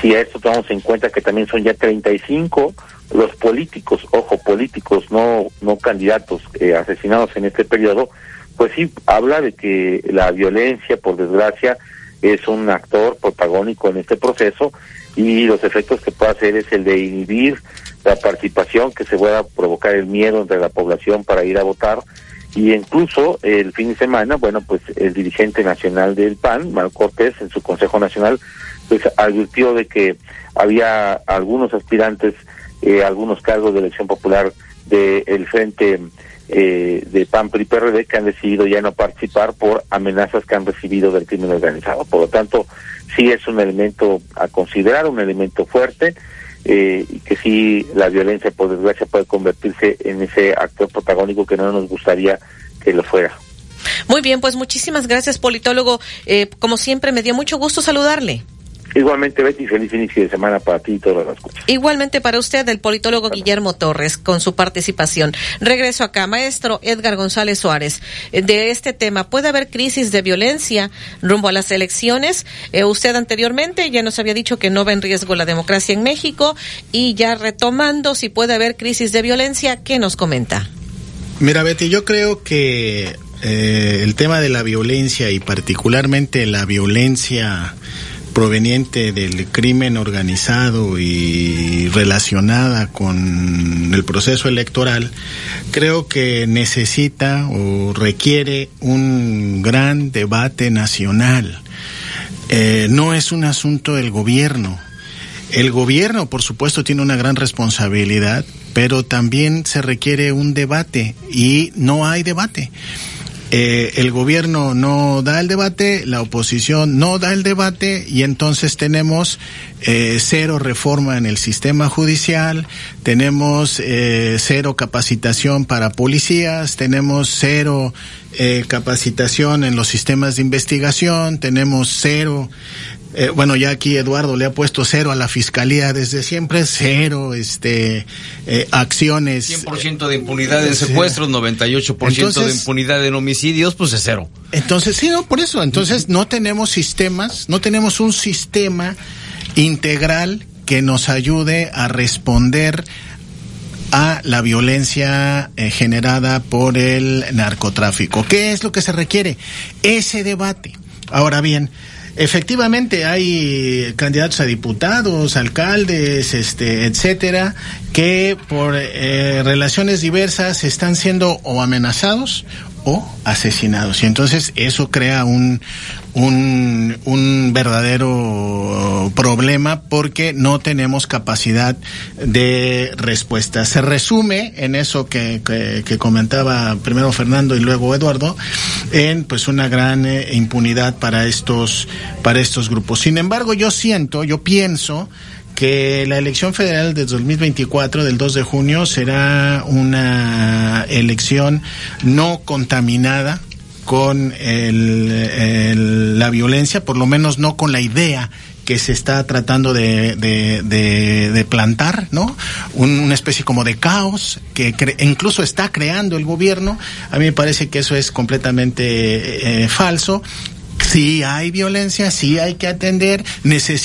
si a esto tomamos en cuenta que también son ya 35 los políticos, ojo, políticos, no, no candidatos eh, asesinados en este periodo, pues sí habla de que la violencia, por desgracia, es un actor protagónico en este proceso y los efectos que puede hacer es el de inhibir la participación, que se pueda provocar el miedo entre la población para ir a votar. Y incluso el fin de semana, bueno, pues el dirigente nacional del PAN, Mal Cortés, en su Consejo Nacional, pues advirtió de que había algunos aspirantes, eh, algunos cargos de elección popular del frente eh, de PAN PRI PRD que han decidido ya no participar por amenazas que han recibido del crimen organizado. Por lo tanto, sí es un elemento a considerar, un elemento fuerte. Eh, y que sí la violencia por desgracia puede convertirse en ese actor protagónico que no nos gustaría que lo fuera. Muy bien, pues muchísimas gracias, politólogo. Eh, como siempre, me dio mucho gusto saludarle. Igualmente, Betty, feliz inicio de semana para ti y todas las escuchas. Igualmente para usted, el politólogo Guillermo Torres, con su participación. Regreso acá, maestro Edgar González Suárez. Eh, de este tema, ¿puede haber crisis de violencia rumbo a las elecciones? Eh, usted anteriormente ya nos había dicho que no va en riesgo la democracia en México y ya retomando si puede haber crisis de violencia, ¿qué nos comenta? Mira, Betty, yo creo que eh, el tema de la violencia y particularmente la violencia proveniente del crimen organizado y relacionada con el proceso electoral, creo que necesita o requiere un gran debate nacional. Eh, no es un asunto del gobierno. El gobierno, por supuesto, tiene una gran responsabilidad, pero también se requiere un debate y no hay debate. Eh, el gobierno no da el debate, la oposición no da el debate y entonces tenemos eh, cero reforma en el sistema judicial, tenemos eh, cero capacitación para policías, tenemos cero eh, capacitación en los sistemas de investigación, tenemos cero eh, bueno, ya aquí Eduardo le ha puesto cero a la fiscalía desde siempre, cero este, eh, acciones. 100% de impunidad en secuestros, 98% Entonces- de impunidad en homicidios, pues es cero. Entonces, sí, no, por eso. Entonces, no tenemos sistemas, no tenemos un sistema integral que nos ayude a responder a la violencia eh, generada por el narcotráfico. ¿Qué es lo que se requiere? Ese debate. Ahora bien, efectivamente hay candidatos a diputados, alcaldes, este, etcétera, que por eh, relaciones diversas están siendo o amenazados o asesinados. Y entonces eso crea un, un, un verdadero problema porque no tenemos capacidad de respuesta. Se resume en eso que, que, comentaba primero Fernando y luego Eduardo, en pues una gran eh, impunidad para estos, para estos grupos. Sin embargo, yo siento, yo pienso que la elección federal del 2024, del 2 de junio, será una elección no contaminada con el, la violencia, por lo menos no con la idea que se está tratando de, de, de- de plantar, ¿no? Un- una especie como de caos que incluso está creando el gobierno. A mí me parece que eso es completamente eh, falso. Sí hay violencia, sí hay que atender, necesitamos